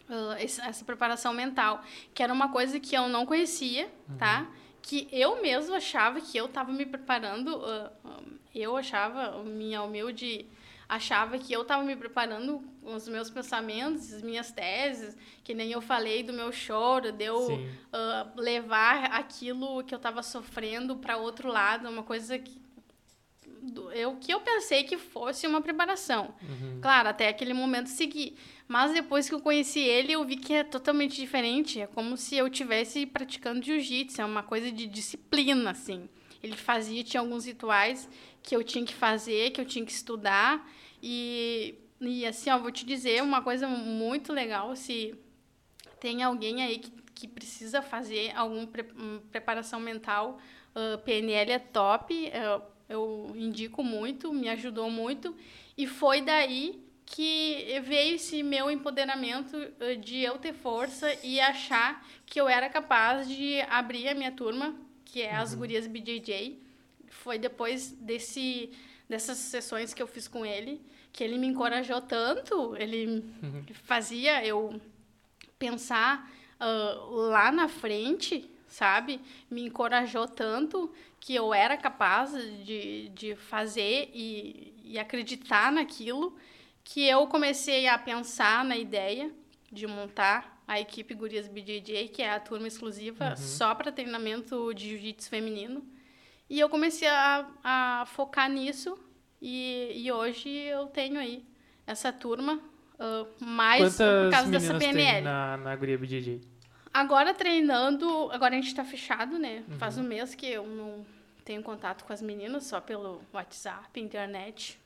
Ah, esse- essa preparação mental, que era uma coisa que eu não conhecia, tá? Que eu mesmo achava que eu estava me preparando, ah, ah, eu achava, minha humilde achava que eu estava me preparando com os meus pensamentos, as minhas teses, que nem eu falei do meu choro, de eu ah, levar aquilo que eu estava sofrendo para outro lado, uma coisa que eu que eu pensei que fosse uma preparação. Claro, até aquele momento segui. Mas depois que eu conheci ele, eu vi que é totalmente diferente. É como se eu tivesse praticando jiu-jitsu, é uma coisa de disciplina, assim. Ele fazia, tinha alguns rituais que eu tinha que fazer, que eu tinha que estudar. E, e assim, ó, vou te dizer uma coisa muito legal, se tem alguém aí que, que precisa fazer alguma pre- hum, preparação mental, ah, PNL é top, eh, eu indico muito, me ajudou muito. E foi daí que veio esse meu empoderamento eh, de eu ter força e achar que eu era capaz de abrir a minha turma, que é as Gurias BJJ. Foi depois desse, dessas sessões que eu fiz com ele, que ele me encorajou tanto, ele fazia eu pensar ah, lá na frente, sabe? Me encorajou tanto que eu era capaz de, de fazer e, e acreditar naquilo, que eu comecei a pensar na ideia de montar a equipe Gurias BJJ, que é a turma exclusiva só para treinamento de jiu-jitsu feminino. E eu comecei a, a focar nisso e, e hoje eu tenho aí essa turma, ah, mais por Quantas causa dessa meninas tem PNL. na, na guria BJJ? Agora treinando, agora a gente tá fechado, né? Faz um mês que eu não tenho contato com as meninas, só pelo WhatsApp, internet.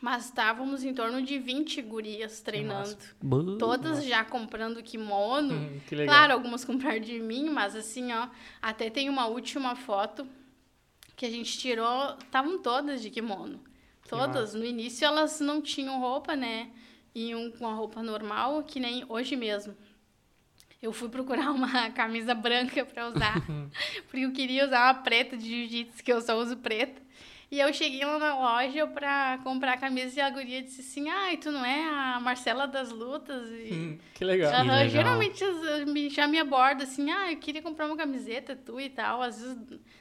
Mas estávamos em torno de 20 gurias treinando. Bah. Todas já comprando kimono. Hum, que legal. Claro, algumas compraram de mim, mas assim, ó, até tem uma última foto que a gente tirou, estavam todas de kimono. Todas. No início elas não tinham roupa, né? Iam com a roupa normal, que nem hoje mesmo. Eu fui procurar [laughs] uma camisa branca para usar, porque eu queria usar uma preta de jiu-jitsu, que eu só uso preta. E eu cheguei lá na loja pra comprar a camisa e a guria disse assim: Ai, tu não é a Marcela das lutas? E... Hum, que legal. Aham, legal. geralmente já me aborda assim, ah, eu queria comprar uma camiseta, tu e tal. Às vezes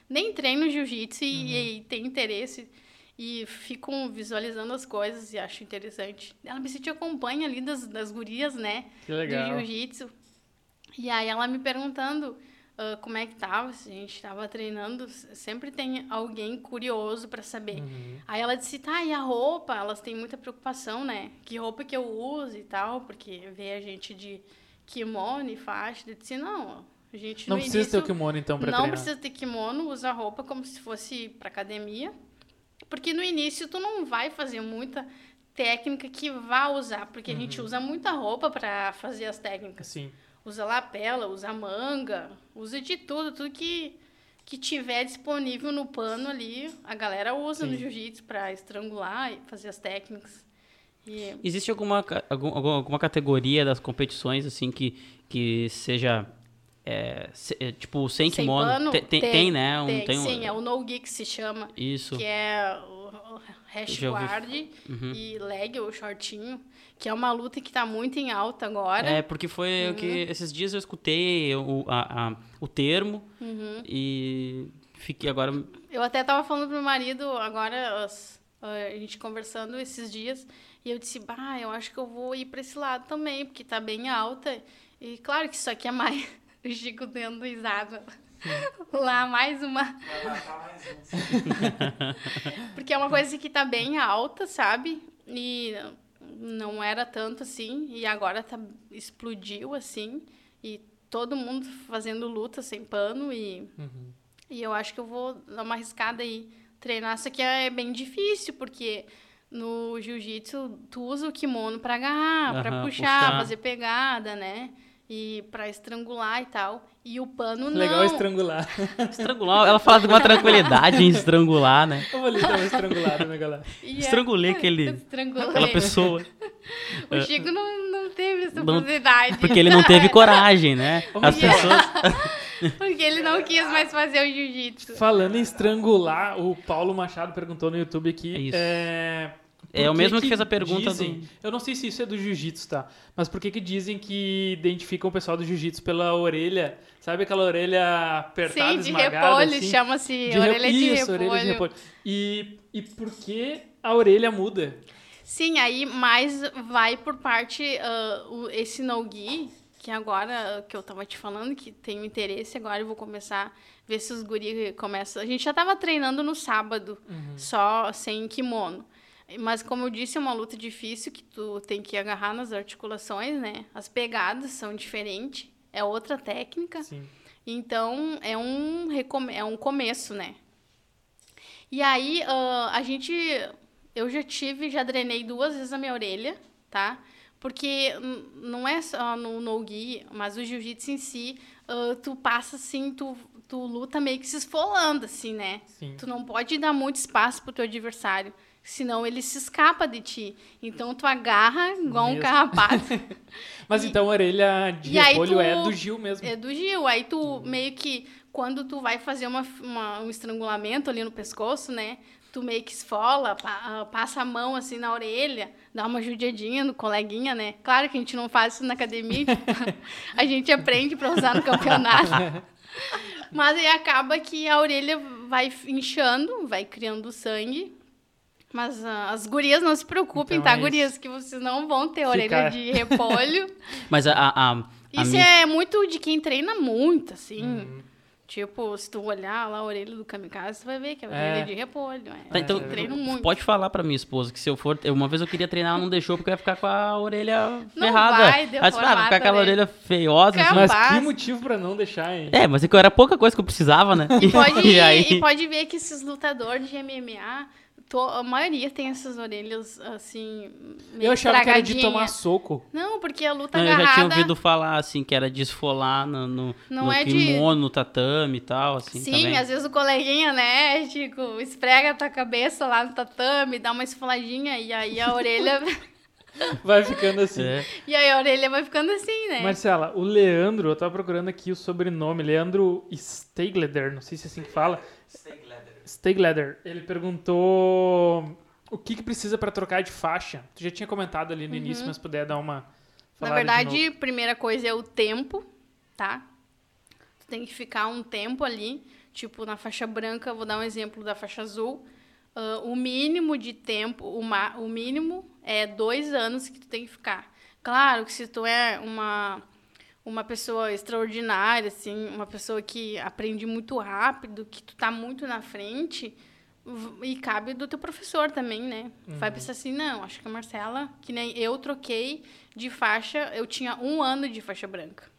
nem treino jiu-jitsu e, e tem interesse. E ficam visualizando as coisas e acho interessante. Ela me te acompanha ali das, das gurias, né? Que legal. Do jiu-jitsu. E aí ela me perguntando ah, como é que tava, se a gente tava treinando. Sempre tem alguém curioso para saber. Uhum. Aí ela disse, tá, e a roupa? Elas têm muita preocupação, né? Que roupa que eu uso e tal, porque vê a gente de kimono e faixa. Eu disse, não, a gente Não precisa ter início o kimono, então, não treinar. precisa ter kimono, usa roupa como se fosse pra academia. Porque no início tu não vai fazer muita técnica que vá usar, porque a gente usa muita roupa para fazer as técnicas. Assim. Usa lapela, usa manga, usa de tudo, tudo que, que tiver disponível no pano ali, a galera usa no Sim. jiu-jitsu para estrangular e fazer as técnicas. E Existe alguma, alguma, alguma categoria das competições, assim, que, que seja, é, se- é, tipo, sem sem kimono? pano, Tem, tem, tem, né? Um, tem, tem um- sim, é o no-gi que se chama. Isso. que é hash guard Uhum. e leg, o shortinho, que é uma luta que tá muito em alta agora. É, porque foi o que Uhum. esses dias eu escutei o, a, a- o termo Uhum. e fiquei agora... Eu até tava falando pro meu marido agora, a gente conversando esses dias, e eu disse, bah, eu acho que eu vou ir pra esse lado também, porque tá bem alta. E claro que isso aqui é mais. [laughs] O Chico dando risada. [laughs] Lá, mais uma. Porque é uma coisa que tá bem alta, sabe? E não era tanto assim. E agora tá, explodiu assim. E todo mundo fazendo luta sem pano. E, e eu acho que eu vou dar uma arriscada aí. Treinar. Isso aqui é bem difícil, porque no jiu-jitsu tu usa o kimono pra agarrar, pra Aham, puxar, puxar. fazer pegada, né? E pra estrangular e tal. E o pano não. Legal estrangular. [laughs] Estrangular, ela fala com uma tranquilidade em estrangular, né? Eu vou ali dar uma estrangulada, né, galera? E é- Estrangulei aquele, Estrangulei. aquela pessoa. [laughs] O Chico não, não teve essa Não-. Porque ele não teve coragem, né? As Yeah. pessoas... [laughs] Porque ele não quis mais fazer o jiu-jitsu. Falando em estrangular, o Paulo Machado perguntou no YouTube aqui. É isso. É, É o mesmo que fez a pergunta dizem, do- Eu não sei se isso é do jiu-jitsu, tá? Mas por que que dizem que identificam o pessoal do jiu-jitsu pela orelha? Sabe aquela orelha apertada, Sim, de esmagada? repolho, assim? chama-se De orelha de isso, repolho. orelha de repolho. E, e por que a orelha muda? Sim, aí mais vai por parte o- esse no-gi, que agora que eu tava te falando, que tenho interesse, agora eu vou começar a ver se os guri começam. A gente já tava treinando no sábado, só sem kimono. Mas como eu disse, é uma luta difícil que tu tem que agarrar nas articulações, né? As pegadas são diferentes, é outra técnica. Sim. Então, é um, é um começo, né? E aí, ah, a gente... Eu já tive, já drenei duas vezes a minha orelha, tá? Porque não é só no no-gi, mas o jiu-jitsu em si, ah, tu passa assim, tu, tu luta meio que se esfolando, assim, né? Sim. Tu não pode dar muito espaço pro teu adversário, senão ele se escapa de ti. Então, tu agarra igual um Mesmo. carrapato. [laughs] Mas E- então a orelha de repolho tu- é do Gil mesmo. É do Gil. Aí tu meio que, quando tu vai fazer uma, uma- um estrangulamento ali no pescoço, né? Tu meio que esfola, pa- ah, passa a mão assim na orelha, dá uma judiadinha no coleguinha, né? Claro que a gente não faz isso na academia, [laughs] a gente aprende pra usar no campeonato. [laughs] Mas aí acaba que a orelha vai inchando, vai criando sangue. Mas ah, as gurias não se preocupem, Então tá, é gurias? Que vocês não vão ter orelha Ficar. de [laughs] repolho. Mas a, a, a, a Isso minha- é muito de quem treina muito, assim. Uhum. Tipo, se tu olhar lá a orelha do kamikaze, tu vai ver que é a É. orelha de repolho. É. Tá, então, Eu treino muito. pode falar pra minha esposa que se eu for. Uma vez eu queria treinar, ela não deixou porque eu ia ficar com a orelha Não ferrada. vai Ela disse, deformar ah, vai ficar com aquela orelha feiosa. assim. Mas que motivo pra não deixar, hein? É, mas é que era pouca coisa que eu precisava, né? E [laughs] pode, E aí- e pode ver que esses lutadores de MMA, to- a maioria tem essas orelhas, assim, meio Eu achava que era de tomar soco. Não, porque a luta Não, eu já agarrada... tinha ouvido falar, assim, que era de esfolar no, no, Não no é de- kimono, no tatame e tal, assim, Sim, também. às vezes o coleguinha, né, Chico, esfrega a tua cabeça lá no tatame, dá uma esfoladinha e aí a orelha... [laughs] Vai ficando assim. É. e aí a orelha vai ficando assim, né? Marcela, o Leandro, eu tava procurando aqui o sobrenome, Leandro Stegleder, não sei se é assim que fala. Stegleder. Ele perguntou o que, que precisa pra trocar de faixa. Tu já tinha comentado ali no início, mas puder dar uma Uhum. Na verdade, primeira coisa é o tempo, tá? Tu tem que ficar um tempo ali, tipo na faixa branca, vou dar um exemplo da faixa azul. ah, o mínimo de tempo, o, ma- o mínimo é dois anos que tu tem que ficar. Claro que se tu é uma uma pessoa extraordinária, assim, uma pessoa que aprende muito rápido, que tu tá muito na frente, e cabe do teu professor também, né? Vai pensar assim, não, acho que a Marcela, que nem eu troquei de faixa, eu tinha um ano de faixa branca.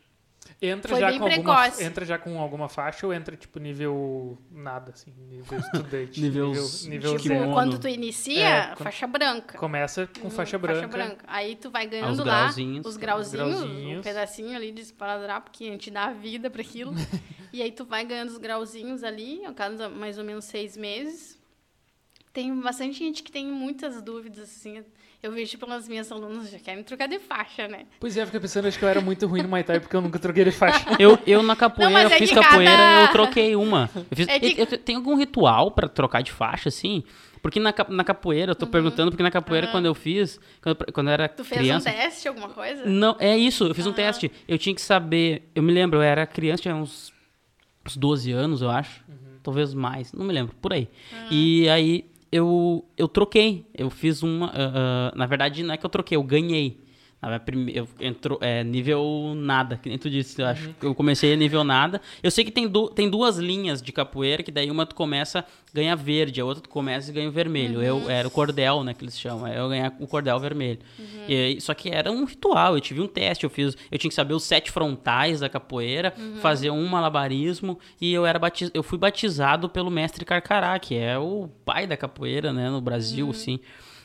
Entra Foi já bem com alguma, precoce. entra já com alguma faixa ou entra tipo nível nada assim, nível estudante, [laughs] Nível- nível, nível Tipo, quando tu inicia, É, quando- faixa branca. Começa com Uhum, faixa branca. Aí tu vai Os ganhando lá grauzinhos. os grauzinhos, grauzinhos. um pedacinho ali de esparadrapo que a gente dá vida para aquilo. [laughs] e aí tu vai ganhando os grauzinhos ali, a cada mais ou menos seis meses. Tem bastante gente que tem muitas dúvidas, assim. Eu vejo pelas minhas alunas já querem trocar de faixa, né? Pois é, eu fiquei pensando, acho que eu era muito ruim no Muay Thai porque eu nunca troquei de faixa. [laughs] Eu, eu na capoeira, Não, eu é fiz que capoeira cada- eu troquei uma. Eu fiz, [laughs] É que- eu- eu- tem algum ritual pra trocar de faixa, assim? Porque na, na capoeira, eu tô perguntando, porque na capoeira, quando eu fiz, quando, eu- quando eu era Uhum. Tu fez criança... um teste, alguma coisa? Não, é isso, eu fiz um teste. Eu tinha que saber. Eu me lembro, eu era criança, tinha uns, uns 12 anos, eu acho. Talvez mais, não me lembro, por aí. E aí eu, eu troquei. Eu fiz uma. ah, ah, na verdade, não é que eu troquei, eu ganhei. Na minha prime- Eu entrou, é, nível nada, que nem tu disse. Eu acho que eu comecei a nível nada. Eu sei que tem, du- tem duas linhas de capoeira, que daí uma tu começa ganha verde, a outra tu começa e ganha o vermelho. Eu era o cordel, né, que eles chamam. Eu ganhar o cordel vermelho. E aí- só que era um ritual. Eu tive um teste, eu fiz, eu tinha que saber os sete frontais da capoeira, fazer um malabarismo e eu era batiz, eu fui batizado pelo mestre Carcará, que é o pai da capoeira, né, no Brasil, assim.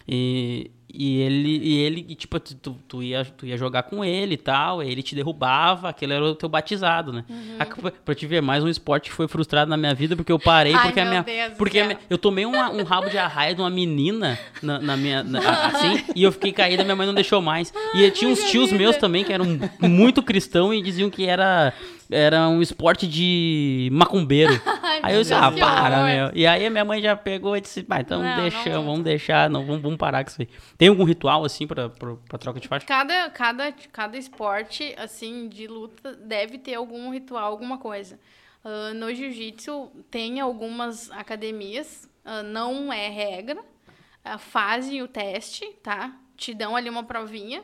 E, e ele, e ele e, tipo, tu, tu, ia, tu ia jogar com ele e tal, ele te derrubava, aquele era o teu batizado, né? A capo- pra te ver, mais um esporte que foi frustrado na minha vida, porque eu parei, Ai, porque a minha. Deus porque a minha- eu tomei uma- um rabo de arraia de uma menina na, na minha. na- a- assim, e eu fiquei caída, minha mãe não deixou mais. E tinha uns tios meus também que eram muito cristãos e diziam que era. Era um esporte de macumbeiro. [laughs] Ai, Aí eu disse, ah, para, meu. E aí a minha mãe já pegou e disse, pá, então Não, deixa, não. vamos deixar, não, vamos, vamos parar com isso aí. Tem algum ritual, assim, pra, pra, pra troca de faixa? Cada, cada, cada esporte, assim, de luta deve ter algum ritual, alguma coisa. Ah, no jiu-jitsu tem algumas academias, ah, não é regra, ah, fazem o teste, tá? Te dão ali uma provinha,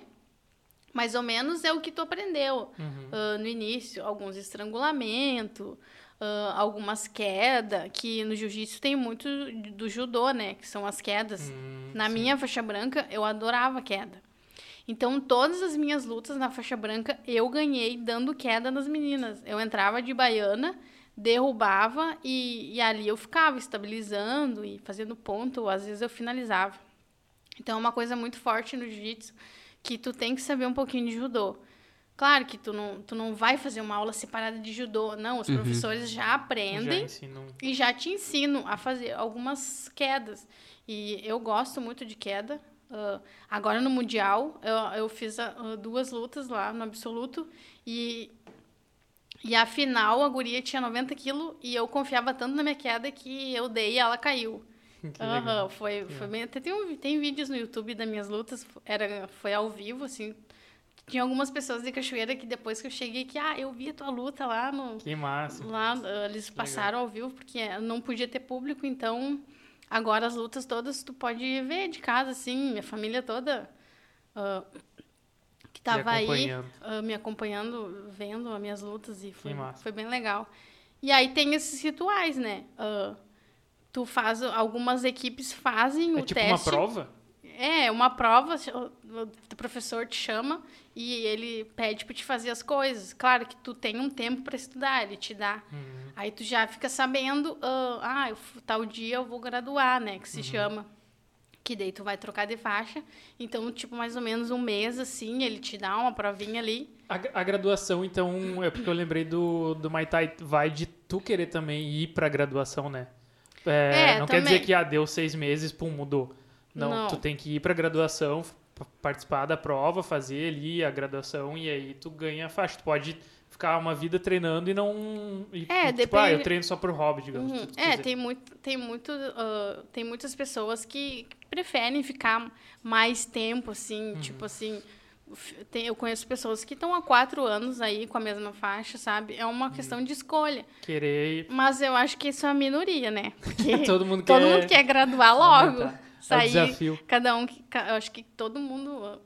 mais ou menos é o que tu aprendeu ah, no início, alguns estrangulamento, ah, algumas quedas, que no jiu-jitsu tem muito do judô, né? Que são as quedas. Hum, Na minha faixa branca, eu adorava queda. Então, todas as minhas lutas na faixa branca, eu ganhei dando queda nas meninas. Eu entrava de baiana, derrubava e, e ali eu ficava estabilizando e fazendo ponto, ou às vezes eu finalizava. Então, é uma coisa muito forte no jiu-jitsu que tu tem que saber um pouquinho de judô. Claro que tu não, tu não vai fazer uma aula separada de judô. Não, os professores já Já aprendem ensino. e já te ensino a fazer algumas quedas. E eu gosto muito de queda. Ah, agora no Mundial, eu, eu fiz ah, duas lutas lá no absoluto. E, e a final, a guria tinha 90 quilos e eu confiava tanto na minha queda que eu dei e ela caiu. [laughs] Que legal. foi, foi bem. Até tem, um- tem vídeos no YouTube das minhas lutas, era, foi ao vivo, assim. Tinha algumas pessoas de Cachoeira que depois que eu cheguei, que, ah, eu vi a tua luta lá no, Que massa. Lá uh, eles passaram ao vivo porque não podia ter público, então agora as lutas todas tu pode ver de casa, assim, minha família toda uh, que tava aí uh, me acompanhando, vendo as minhas lutas e foi, massa. foi bem legal. E aí tem esses rituais, né? Uh, tu faz, algumas equipes fazem É o tipo teste. uma prova? É, uma prova, o professor te chama e ele pede para te fazer as coisas. Claro que tu tem um tempo para estudar, ele te dá. Uhum. Aí tu já fica sabendo, ah, ah, eu tal dia eu vou graduar, né, Uhum. que se chama. Que daí tu vai trocar de faixa. Então, tipo, mais ou menos um mês, assim, ele te dá uma provinha ali. A, a graduação, então, é porque eu lembrei do, do Muay Thai, vai de tu querer também ir pra graduação, né? É, É, não quer dizer também. que, ah, deu seis meses, pum, mudou. Não, Não. tu tem que ir pra graduação, participar da prova, fazer ali a graduação e aí tu ganha a faixa. Tu pode ficar uma vida treinando e não... E, É, tipo, ah, eu depende- treino só por hobby, digamos. Uhum. É, quiser. tem, muito, tem, muito, ah, tem muitas pessoas que preferem ficar mais tempo, assim, Uhum. tipo assim. Eu conheço pessoas que estão há quatro anos aí com a mesma faixa, sabe? É uma questão de escolha. Querer. Mas eu acho que isso é a minoria, né? Porque [laughs] Todo mundo [laughs] todo quer... mundo quer graduar logo. aumentar. É o Sair, desafio. cada um, eu acho que todo mundo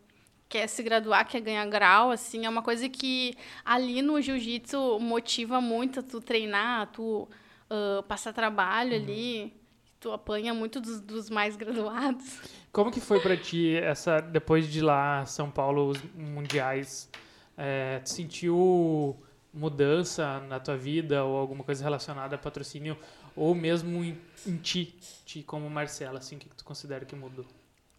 quer se graduar, quer ganhar grau, assim, é uma coisa que ali no jiu-jitsu motiva muito a tu treinar, a tu ah, passar trabalho Uhum. ali, tu apanha muito dos, dos mais [laughs] graduados. Como que foi pra ti essa depois de lá São Paulo os mundiais? É, tu sentiu mudança na tua vida ou alguma coisa relacionada a patrocínio ou mesmo em, em ti, ti como Marcela, assim, o que, que tu considera que mudou?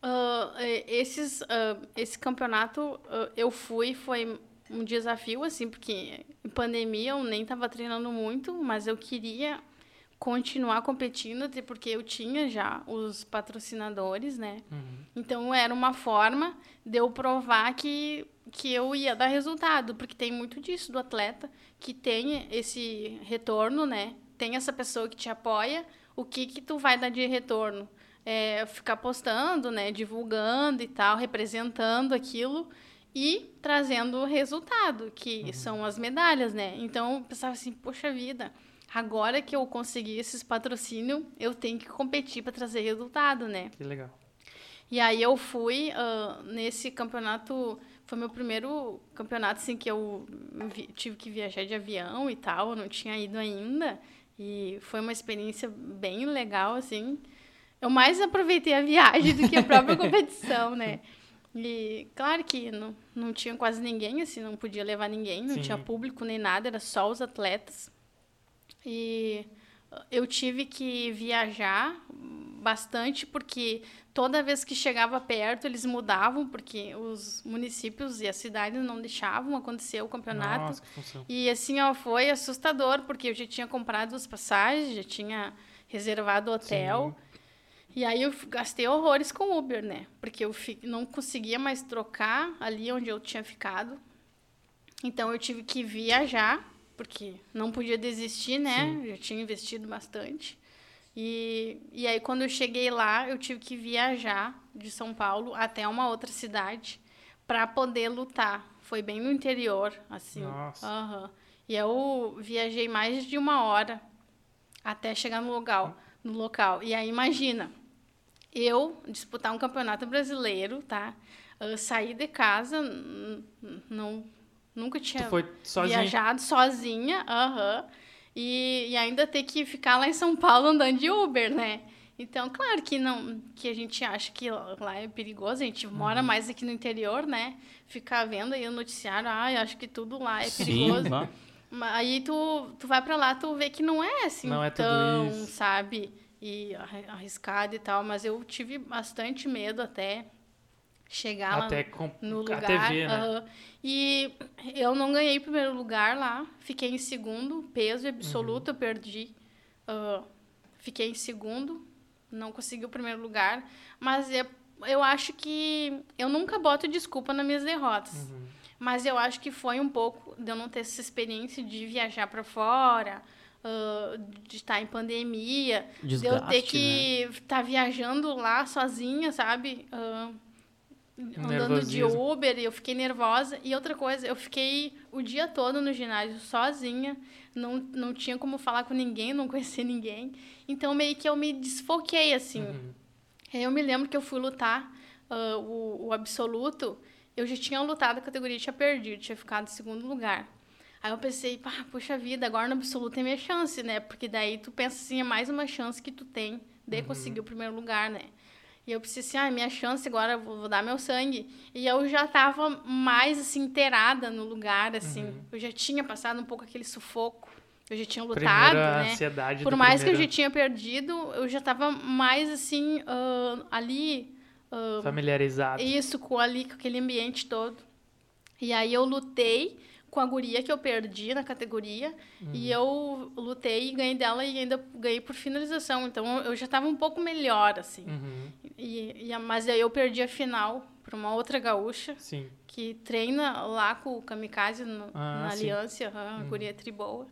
Uh, esses, uh, esse campeonato uh, eu fui, foi um desafio, assim, porque em pandemia eu nem estava treinando muito, mas eu queria continuar competindo, porque eu tinha já os patrocinadores, né? Uhum. Então era uma forma de eu provar que, que eu ia dar resultado, porque tem muito disso do atleta, que tem esse retorno, né? Tem essa pessoa que te apoia, o que que tu vai dar de retorno? É, ficar postando, né, divulgando e tal, representando aquilo e trazendo resultado, que Uhum. são as medalhas, né? Então eu pensava assim, poxa vida, agora que eu consegui esses patrocínios, eu tenho que competir para trazer resultado, né? Que legal. E aí eu fui ah, nesse campeonato, foi meu primeiro campeonato assim que eu tive que viajar de avião e tal, eu não tinha ido ainda. E foi uma experiência bem legal assim. Eu mais aproveitei a viagem do que a própria [laughs] competição, né? E claro que não, não tinha quase ninguém, assim, não podia levar ninguém, não Sim. tinha público nem nada, era só os atletas. E ah, eu tive que viajar bastante porque toda vez que chegava perto eles mudavam porque os municípios e as cidades não deixavam acontecer o campeonato. Nossa. E assim, ó, foi assustador, porque eu já tinha comprado as passagens, já tinha reservado o hotel. E aí eu gastei horrores com Uber, né? Porque eu não conseguia mais trocar ali onde eu tinha ficado. Então eu tive que viajar, porque não podia desistir, né? Já tinha investido bastante. E, e aí quando eu cheguei lá, eu tive que viajar de São Paulo até uma outra cidade para poder lutar. Foi bem no interior, assim. Nossa. Aham. E eu viajei mais de uma hora até chegar no local, no local. E aí imagina, eu disputar um campeonato brasileiro, tá? Eu saí de casa, não nunca tinha sozinha. viajado sozinha, aham. E, e ainda ter que ficar lá em São Paulo andando de Uber, né? Então, claro que não, que a gente acha que lá é perigoso, a gente mora Uhum. mais aqui no interior, né? Ficar vendo aí o noticiário, ah, eu acho que tudo lá é Sim, perigoso. Mas Aí tu, tu vai pra lá, tu vê que não é assim Não é tão, isso. sabe? E arri- arriscado e tal. Mas eu tive bastante medo até chegar lá Até com no a lugar. TV, né? aham. E eu não ganhei primeiro lugar lá. Fiquei em segundo, peso absoluto, Uhum. eu perdi. ah, fiquei em segundo, não consegui o primeiro lugar. Mas eu, eu acho que eu nunca boto desculpa nas minhas derrotas. Uhum. Mas eu acho que foi um pouco de eu não ter essa experiência de viajar para fora, ah, de estar em pandemia, de eu ter Desgaste, né? que estar viajando lá sozinha, sabe? Ah, andando de. Uber, e eu fiquei nervosa. E outra coisa, eu fiquei o dia todo no ginásio sozinha, não, não tinha como falar com ninguém, não conhecia ninguém. Então meio que eu me desfoquei, assim. Uhum. Aí eu me lembro que eu fui lutar ah, o, o absoluto. Eu já tinha lutado a categoria tinha perdido, tinha ficado em segundo lugar. Aí eu pensei, pá, puxa vida, agora no absoluto é minha chance, né? Porque daí tu pensa assim, é mais uma chance que tu tem de conseguir o primeiro lugar, né? E eu pensei assim, ah, é minha chance agora, vou, vou dar meu sangue. E eu já tava mais, assim, inteirada no lugar, assim. Uhum. Eu já tinha passado um pouco aquele sufoco. Eu já tinha lutado, Primeira né? ansiedade Por mais que eu primeiro já tinha perdido, eu já tava mais assim, ah, ali, ah, familiarizado. isso, com ali, com aquele ambiente todo. E aí eu lutei com a guria que eu perdi na categoria. E eu lutei e ganhei dela e ainda ganhei por finalização. Então eu já tava um pouco melhor, assim. Uhum. E, e mas aí eu perdi a final para uma outra gaúcha Sim. que treina lá com o Kamikaze no- Ah, na sim. Aliança, aham, a guria triboa.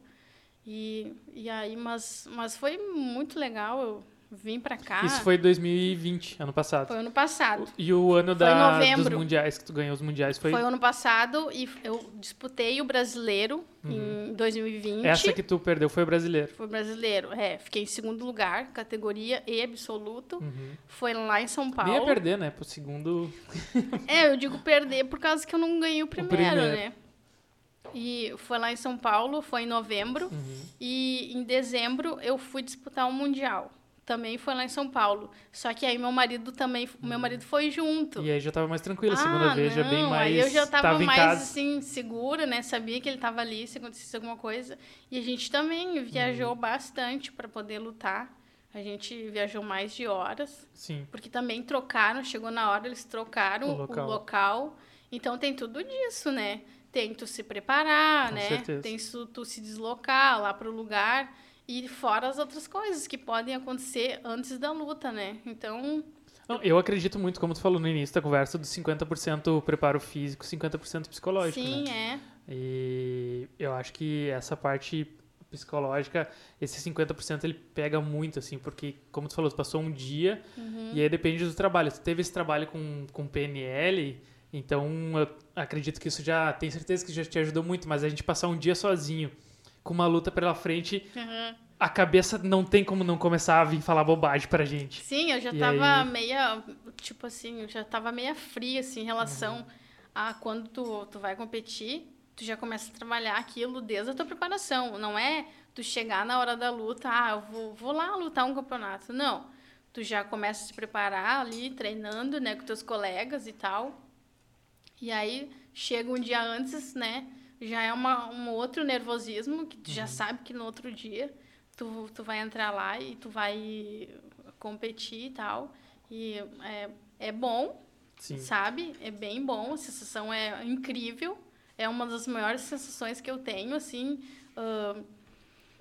E, e aí, mas, mas foi muito legal, eu vim pra cá. Isso foi 2020, ano passado. Foi ano passado. E o ano da, dos mundiais, que tu ganhou os mundiais, foi, Foi ano passado e eu disputei o brasileiro em 2020. Uhum. essa que tu perdeu, foi o brasileiro. Foi brasileiro, é. Fiquei em segundo lugar, categoria E absoluto. Uhum. Foi lá em São Paulo. Nem ia perder, né? Pro segundo. [laughs] É, eu digo perder por causa que eu não ganhei o primeiro, primeiro. né? E foi lá em São Paulo, foi em novembro. Uhum. E em dezembro eu fui disputar o Mundial, também foi lá em São Paulo. Só que aí meu marido também, meu marido foi junto. E aí já tava mais tranquilo, a segunda Ah, vez já bem não, mais. Aí eu já tava, em mais assim, segura, né? Sabia que ele tava ali se acontecesse alguma coisa. E a gente também Uhum. viajou bastante para poder lutar. A gente viajou mais de horas, Sim. porque também trocaram, chegou na hora, eles trocaram O o local. local. Então tem tudo disso, né? Tem tu se preparar, Com né? certeza. Tem tu, tu se deslocar lá pro lugar. E fora as outras coisas que podem acontecer antes da luta, né? Então, Não, eu acredito muito, como tu falou no início da conversa, do 50% preparo físico, 50% psicológico, sim, né? é. E eu acho que essa parte psicológica, esse 50% ele pega muito, assim, porque, como tu falou, tu passou um dia Uhum. e aí depende do trabalho. Tu teve esse trabalho com, com PNL, então eu acredito que isso já, tenho certeza que já te ajudou muito, mas a gente passar um dia sozinho, com uma luta pela frente, Uhum. a cabeça não tem como não começar a vir falar bobagem pra gente. Sim, eu já E tava aí? meia, tipo assim, eu já tava meia fria, assim, em relação Uhum. a quando tu, tu vai competir, tu já começa a trabalhar aquilo desde a tua preparação. Não é tu chegar na hora da luta, ah, eu vou, vou lá lutar um campeonato. Não. Tu já começa a se preparar ali, treinando, né, com teus colegas e tal. E aí, chega um dia antes, né, já é uma, um outro nervosismo, que tu já sabe que no outro dia tu, tu vai entrar lá e tu vai competir e tal. E é, é bom, Sim. sabe? É bem bom, a sensação é incrível. É uma das maiores sensações que eu tenho, assim. ahn,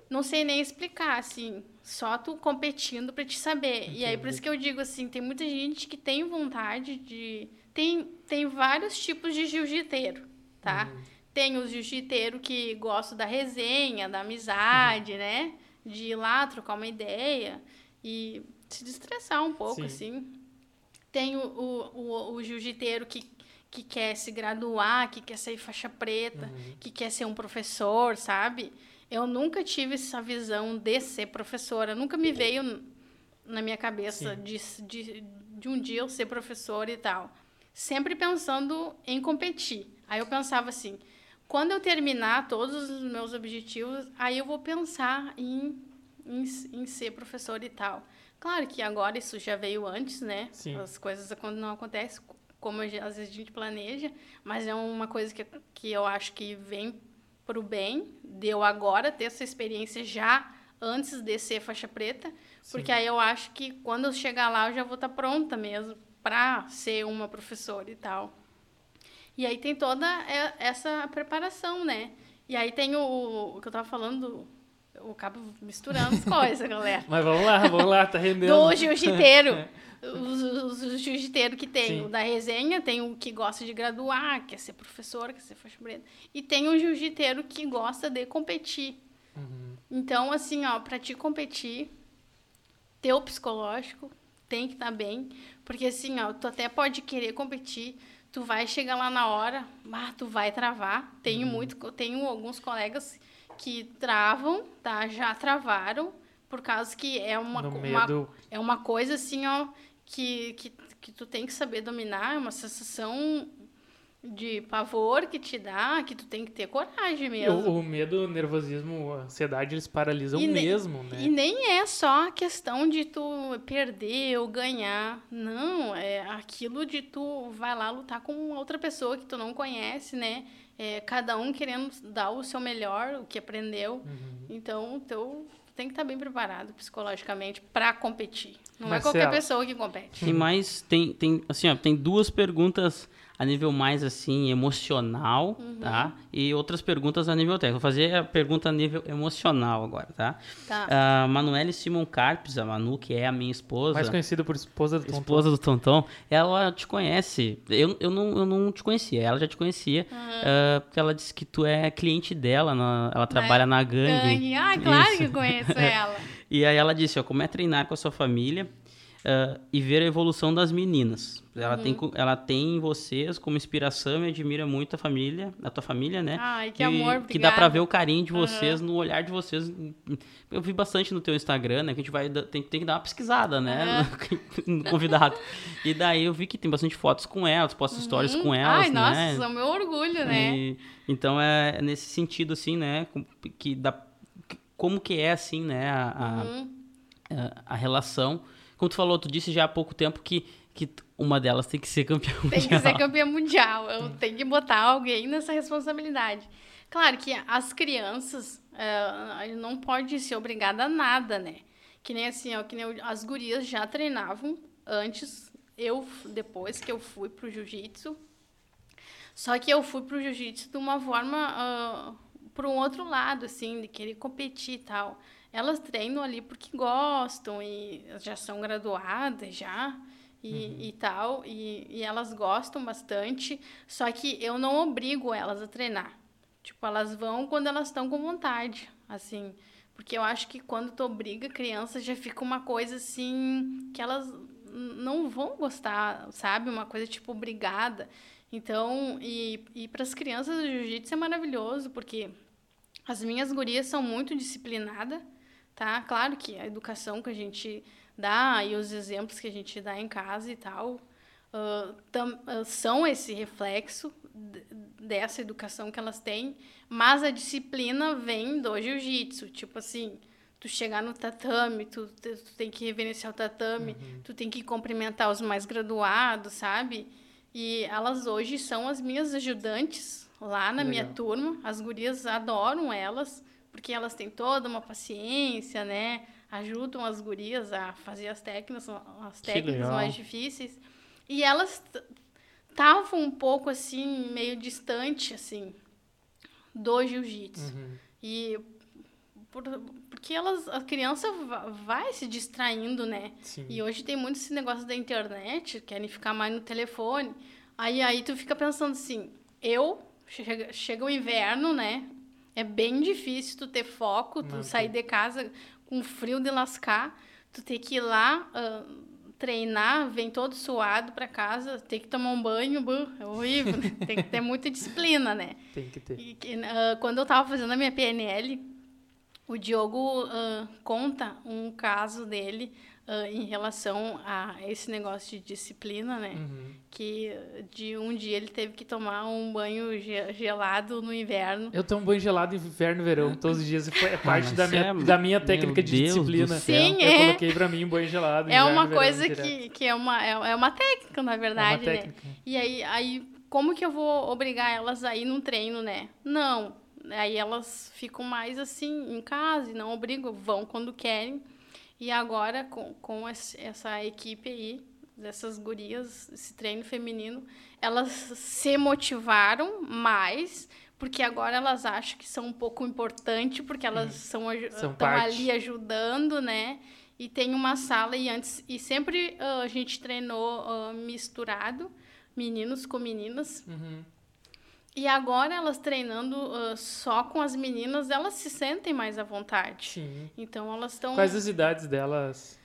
não sei nem explicar, assim. Só tu competindo pra te saber. E aí, por isso que eu digo, assim, tem muita gente que tem vontade de... Tem, tem vários tipos de jiu-jiteiro, tá? Tem o jiu-jiteiro que gosta da resenha, da amizade, né? De ir lá trocar uma ideia e se destressar um pouco, Sim. assim. Tem o, o, o, o jiu-jiteiro que, que quer se graduar, que quer ser faixa preta, que quer ser um professor, sabe? Eu nunca tive essa visão de ser professora. Nunca me veio na minha cabeça de, de, de um dia eu ser professora e tal. Sempre pensando em competir. Aí eu pensava assim, quando eu terminar todos os meus objetivos, aí eu vou pensar em, em, em ser professora e tal. Claro que agora isso já veio antes, né? Sim. As coisas quando não acontecem como às vezes a gente planeja, mas é uma coisa que, que eu acho que vem pro bem, de eu agora ter essa experiência já antes de ser faixa preta, porque aí eu acho que quando eu chegar lá eu já vou estar pronta mesmo para ser uma professora e tal. E aí tem toda essa preparação, né? E aí tem o, o que eu tava falando, eu acabo misturando as [laughs] coisas, galera. Mas vamos lá, vamos lá, tá rendendo. Do jiu-jiteiro. [laughs] Os, os, os jiu-jiteiro que tem. Sim. O da resenha, tem o que gosta de graduar, quer ser professor, quer ser faixa preta. E tem o jiu-jiteiro que gosta de competir. Uhum. Então, assim, ó, pra te competir, teu psicológico tem que estar bem. Porque, assim, ó, tu até pode querer competir, tu vai chegar lá na hora, ah, tu vai travar. Tenho Uhum. muito, tenho alguns colegas que travam, tá? Já travaram, por causa que é uma, uma, é uma coisa, assim, ó, que, que, que tu tem que saber dominar, é uma sensação de pavor que te dá, que tu tem que ter coragem mesmo. O, o medo, o nervosismo, a ansiedade, eles paralisam E ne- mesmo, né? E nem é só a questão de tu perder ou ganhar. Não, é aquilo de tu vai lá lutar com outra pessoa que tu não conhece, né? É, cada um querendo dar o seu melhor, o que aprendeu. Uhum. Então, teu, tu tem que estar bem preparado psicologicamente para competir. Não é Marcelo. qualquer pessoa que compete. Tem mais, tem, tem, assim, ó, tem duas perguntas a nível mais, assim, emocional, tá? E outras perguntas a nível técnico. Vou fazer a pergunta a nível emocional agora, tá? Tá. A Manuele Simon Carpes, a Manu, que é a minha esposa, Mais conhecido por esposa do Tonton. esposa do Tonton, ela te conhece. Eu, eu, não, eu não te conhecia, ela já te conhecia, ah, porque ela disse que tu é cliente dela, na- ela trabalha na gangue. Gangue. Ah, claro Isso. que eu conheço [laughs] ela. E aí ela disse, ó, como é treinar com a sua família ah, e ver a evolução das meninas. Ela, tem, co- ela tem vocês como inspiração e admira muito a família, a tua família, né? Ai, que E amor, Que dá pra obrigada. ver o carinho de vocês, no olhar de vocês. Eu vi bastante no teu Instagram, né? Que a gente vai, tem, tem que dar uma pesquisada, né? No [laughs] convidado. E daí eu vi que tem bastante fotos com elas, posta stories com elas, Ai, nossa, né? é o meu orgulho, né? E, então é nesse sentido, assim, né? Que dá, como que é, assim, né? A, a- Uhum. a relação. Como tu falou, tu disse já há pouco tempo que, que uma delas tem que ser campeã [laughs] Tem que mundial. ser campeã mundial. Eu tenho que botar alguém nessa responsabilidade. Claro que as crianças eh, não pode ser obrigada a nada, né? Que nem assim, ó, que nem eu- as gurias já treinavam antes, eu depois que eu fui pro jiu-jitsu. Só que eu fui pro jiu-jitsu de uma forma ah, para um outro lado, assim, de querer competir e tal. Elas treinam ali porque gostam e já são graduadas já e, e tal, e, e elas gostam bastante. Só que eu não obrigo elas a treinar. Tipo, elas vão quando elas estão com vontade, assim. Porque eu acho que quando tu obriga a criança, já fica uma coisa assim que elas não vão gostar, sabe? Uma coisa tipo obrigada. Então, e, e para as crianças o jiu-jitsu é maravilhoso, porque as minhas gurias são muito disciplinadas, tá? Claro que a educação que a gente dá e os exemplos que a gente dá em casa e tal ah, tam- ah, são esse reflexo dessa educação que elas têm, mas a disciplina vem do jiu-jitsu. Tipo assim, tu chegar no tatame, tu, tu tu tem que reverenciar o tatame, tu tem que cumprimentar os mais graduados, sabe? E elas hoje são as minhas ajudantes lá na minha Legal. turma. As gurias adoram elas, porque elas têm toda uma paciência, né? Ajudam as gurias a fazer as técnicas, as técnicas mais difíceis. E elas estavam um pouco assim, meio distante, assim, do jiu-jitsu. Uhum. E por- porque elas, a criança va- vai se distraindo, né? Sim. E hoje tem muito esse negócio da internet, querem ficar mais no telefone. Aí, aí tu fica pensando assim, eu, chega, chega o inverno, né? É bem difícil tu ter foco, tu Manter. sair de casa com frio de lascar, tu ter que ir lá ah, treinar, vem todo suado pra casa, ter que tomar um banho, buh, é horrível, né? [laughs] Tem que ter muita disciplina, né? Tem que ter. E ah, quando eu estava fazendo a minha PNL, o Diogo ah, conta um caso dele ah, em relação a esse negócio de disciplina, né? Uhum. Que de um dia ele teve que tomar um banho ge- gelado no inverno. Eu tomo banho gelado inverno e verão, todos os dias. É parte mas da, minha, é- da minha meu técnica de Deus disciplina. Sim, Eu é. coloquei pra mim banho gelado. É inverno uma verão coisa direto. que, que é, uma, é, é uma técnica, na verdade, né? técnica. E aí, aí, como que eu vou obrigar elas a ir num treino, né? Não. Aí elas ficam mais assim, em casa e não obrigo, vão quando querem. E agora, com, com essa equipe aí, dessas gurias, esse treino feminino, elas se motivaram mais, porque agora elas acham que são um pouco importantes, porque elas são, aju- São estão ali ajudando, né? E tem uma sala e antes e sempre ah, a gente treinou ah, misturado, meninos com meninas. Uhum. E agora elas treinando ah, só com as meninas, elas se sentem mais à vontade. Sim. Então elas estão Quais as idades delas?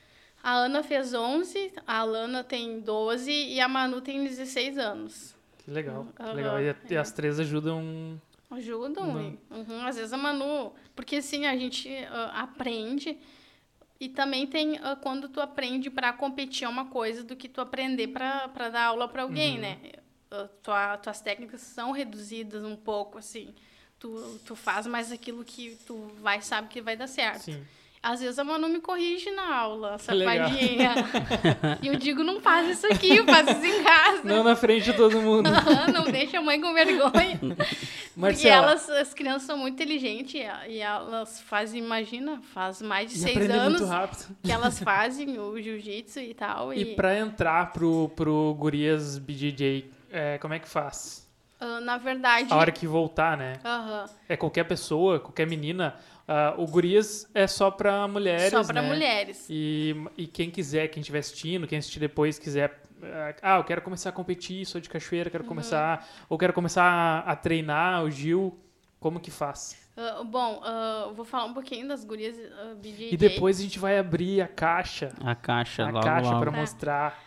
A Ana fez 11, a Alana tem 12 e a Manu tem 16 anos. Que legal. Aham, legal. E, a- e é. as três ajudam. Ajudam. Uhum, às vezes a Manu. Porque assim, a gente ah, aprende. E também tem ah, quando tu aprende para competir é uma coisa do que tu aprender para dar aula para alguém, Uhum. né? Tua, tuas técnicas são reduzidas um pouco, assim. Tu, tu faz mais aquilo que tu vai sabe que vai dar certo. Sim. Às vezes a Manu me corrige na aula, safadinha. [laughs] e eu digo, não faz isso aqui, faz isso em casa. Não na frente de todo mundo. [laughs] Não deixa a mãe com vergonha. [laughs] Porque Marcela, elas, as crianças são muito inteligentes e- elas fazem, imagina, faz mais de e seis anos muito rápido. que elas fazem o jiu-jitsu e tal. E, E pra entrar pro, pro Gurias BJJ, é, como é que faz? ah, na verdade. A hora que voltar, né? aham, É qualquer pessoa, qualquer menina. Ah, o Gurias é só pra mulheres, só para né? mulheres. E, e quem quiser, quem estiver assistindo, quem assistir depois quiser. Ah, eu quero começar a competir, sou de cachoeira, Uhum. quero começar. Ou quero começar a, a treinar o Gil. Como que faz? Ah, bom, eu vou falar um pouquinho das gurias ah, BJJ. E depois a gente vai abrir a caixa. A caixa, A logo, caixa logo. para Tá. mostrar.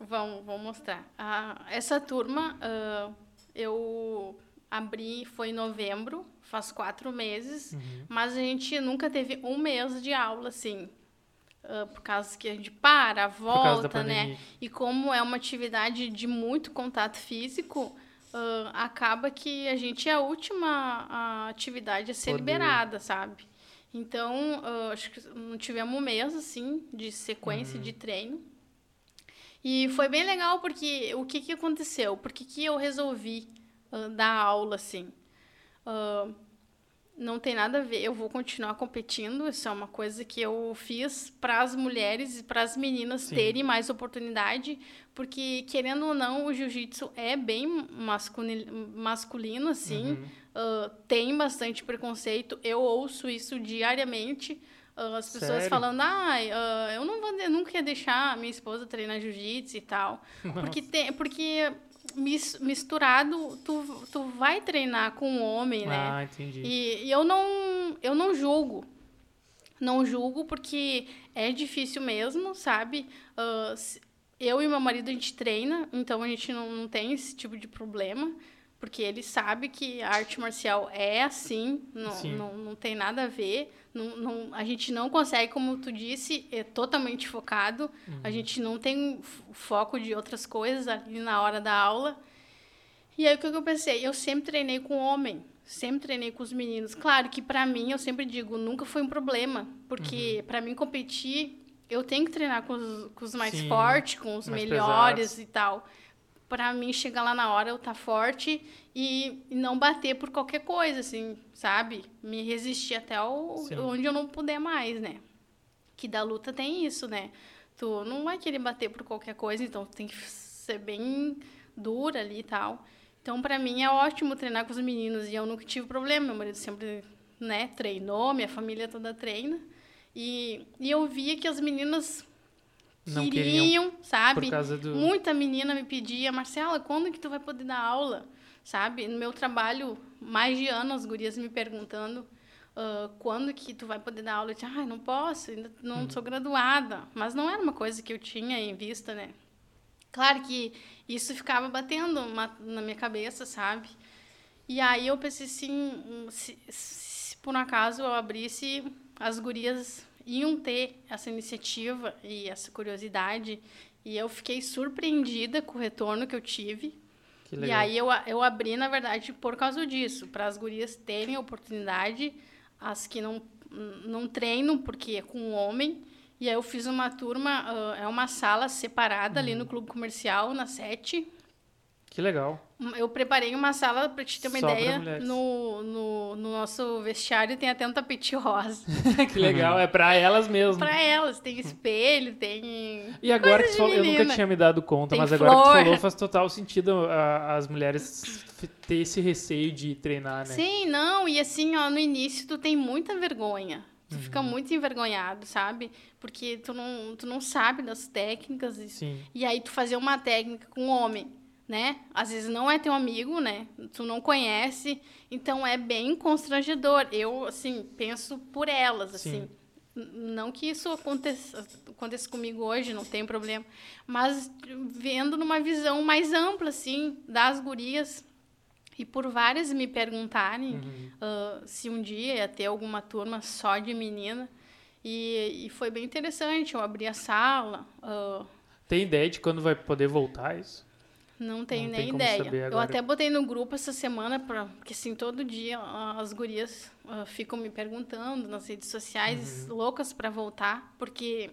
Vamos, vou mostrar. Ah, essa turma ah, eu abri foi em novembro, faz quatro meses, Uhum. mas a gente nunca teve um mês de aula, assim. ah, por causa que a gente para, volta, né? E como é uma atividade de muito contato físico, ah, acaba que a gente é a última a atividade a ser Poder. liberada, sabe? Então, ah, acho que não tivemos um mês, assim, de sequência de treino. E foi bem legal porque o que, que aconteceu? Por que, que eu resolvi ah, dar aula, assim? Ah, não tem nada a ver, eu vou continuar competindo, isso é uma coisa que eu fiz para as mulheres e para as meninas Sim. terem mais oportunidade, porque querendo ou não, o jiu-jitsu é bem masculino, masculino assim, Uhum. ah, tem bastante preconceito, eu ouço isso diariamente, as pessoas Sério? falando, ai, ah, eu não vou, eu nunca ia deixar minha esposa treinar jiu-jitsu e tal, porque tem, porque mis- misturado, tu, tu vai treinar com um homem, né? Ah, entendi. E, e eu não eu não julgo. Não julgo porque é difícil mesmo, sabe? Se- eu e meu marido a gente treina, então a gente não, não tem esse tipo de problema. Porque ele sabe que a arte marcial é assim, não, Sim. não, não tem nada a ver. Não, não, a gente não consegue, como tu disse, é totalmente focado. Uhum. A gente não tem foco de outras coisas ali na hora da aula. E aí o que eu pensei? Eu sempre treinei com homem, sempre treinei com os meninos. Claro que pra mim, eu sempre digo, nunca foi um problema, porque pra mim competir, eu tenho que treinar com os, com os mais Sim, fortes, com os melhores pesados. e tal. Pra mim chegar lá na hora eu tá forte e, e não bater por qualquer coisa, assim, sabe? Me resistir até o, Sim. onde eu não puder mais, né? Que da luta tem isso, né? Tu não vai querer bater por qualquer coisa, então tu tem que ser bem dura ali e tal. Então, pra mim, é ótimo treinar com os meninos e eu nunca tive problema. Meu marido sempre, né, treinou, minha família toda treina. E, e eu via que as meninas Não queriam, queriam sabe? Do. Muita menina me pedia, Marcela, quando que tu vai poder dar aula? Sabe? No meu trabalho, mais de ano, as gurias me perguntando ah, quando que tu vai poder dar aula. Eu disse, ah, não posso, ainda não Uhum. sou graduada. Mas não era uma coisa que eu tinha em vista, né? Claro que isso ficava batendo uma- na minha cabeça, sabe? E aí eu pensei assim, hum, se, se por um acaso eu abrisse, as gurias iam ter essa iniciativa e essa curiosidade. E eu fiquei surpreendida com o retorno que eu tive. Que E aí eu, eu abri, na verdade, por causa disso, para as gurias terem a oportunidade, as que não, não treinam, porque é com homem. E aí eu fiz uma turma, é uma sala separada ali no Uhum. clube comercial, na sete. Que legal. Eu preparei uma sala, para te ter uma Só ideia, no, no, no nosso vestiário tem até um tapete rosa. [laughs] que legal. É pra elas mesmo. para elas, tem espelho, tem... E agora que tu falou, eu nunca tinha me dado conta, Tem mas agora que tu flor. falou faz total sentido a- as mulheres ter esse receio de treinar, né? Sim, não, e assim, ó, no início tu tem muita vergonha. Tu Uhum. fica muito envergonhado, sabe? Porque tu não, tu não sabe das técnicas. E, Sim. e aí tu fazer uma técnica com um homem, né? Às vezes não é teu amigo, né? Tu não conhece. Então é bem constrangedor. Eu, assim, penso por elas, assim. Sim. Não que isso aconteça, aconteça comigo hoje, não tem problema. Mas vendo numa visão mais ampla, assim, das gurias. E por várias me perguntarem Uhum. ah, se um dia ia ter alguma turma só de menina. E, e foi bem interessante. Eu abri a sala. ah, Tem ideia de quando vai poder voltar isso? Não tenho Não nem ideia. Eu até botei no grupo essa semana, pra, porque assim, todo dia as gurias ah, ficam me perguntando nas redes sociais, Uhum. loucas para voltar, porque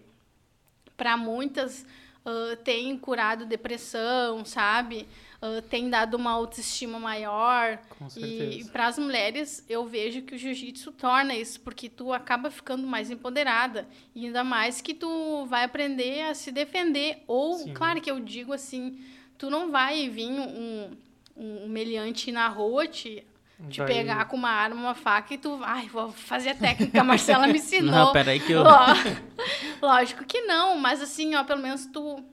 para muitas ah, tem curado depressão, sabe? Ah, tem dado uma autoestima maior. Com E certeza. para as mulheres, eu vejo que o jiu-jitsu torna isso, porque tu acaba ficando mais empoderada. E ainda mais que tu vai aprender a se defender. Ou, Sim. claro que eu digo assim, tu não vai vir um, um meliante na rua te, te Vai- pegar com uma arma, uma faca e tu, ai, vou fazer a técnica a Marcela me [laughs] ensinou. Não, peraí que eu... Ló- [laughs] Lógico que não, mas assim, ó, pelo menos tu,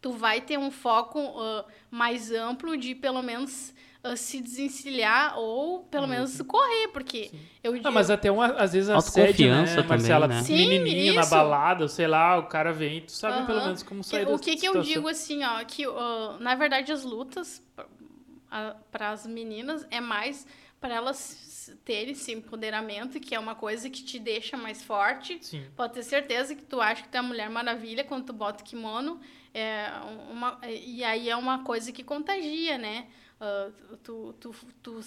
tu vai ter um foco ah, mais amplo de pelo menos se desencilhar ou pelo menos correr, porque eu Ah, mas até uma, às vezes assédio, Autoconfiança né, também, Marcela? né? Sim, Menininho na isso. balada, sei lá, o cara vem, tu sabe Aham. pelo menos como sair o dessa que que eu digo assim, ó, que ah, na verdade as lutas para as meninas é mais para elas terem esse empoderamento, que é uma coisa que te deixa mais forte. Sim. Pode ter certeza que tu acha que tu é a Mulher Maravilha quando tu bota o kimono. É uma, e aí é uma coisa que contagia, né? Ah, tu, tu, tu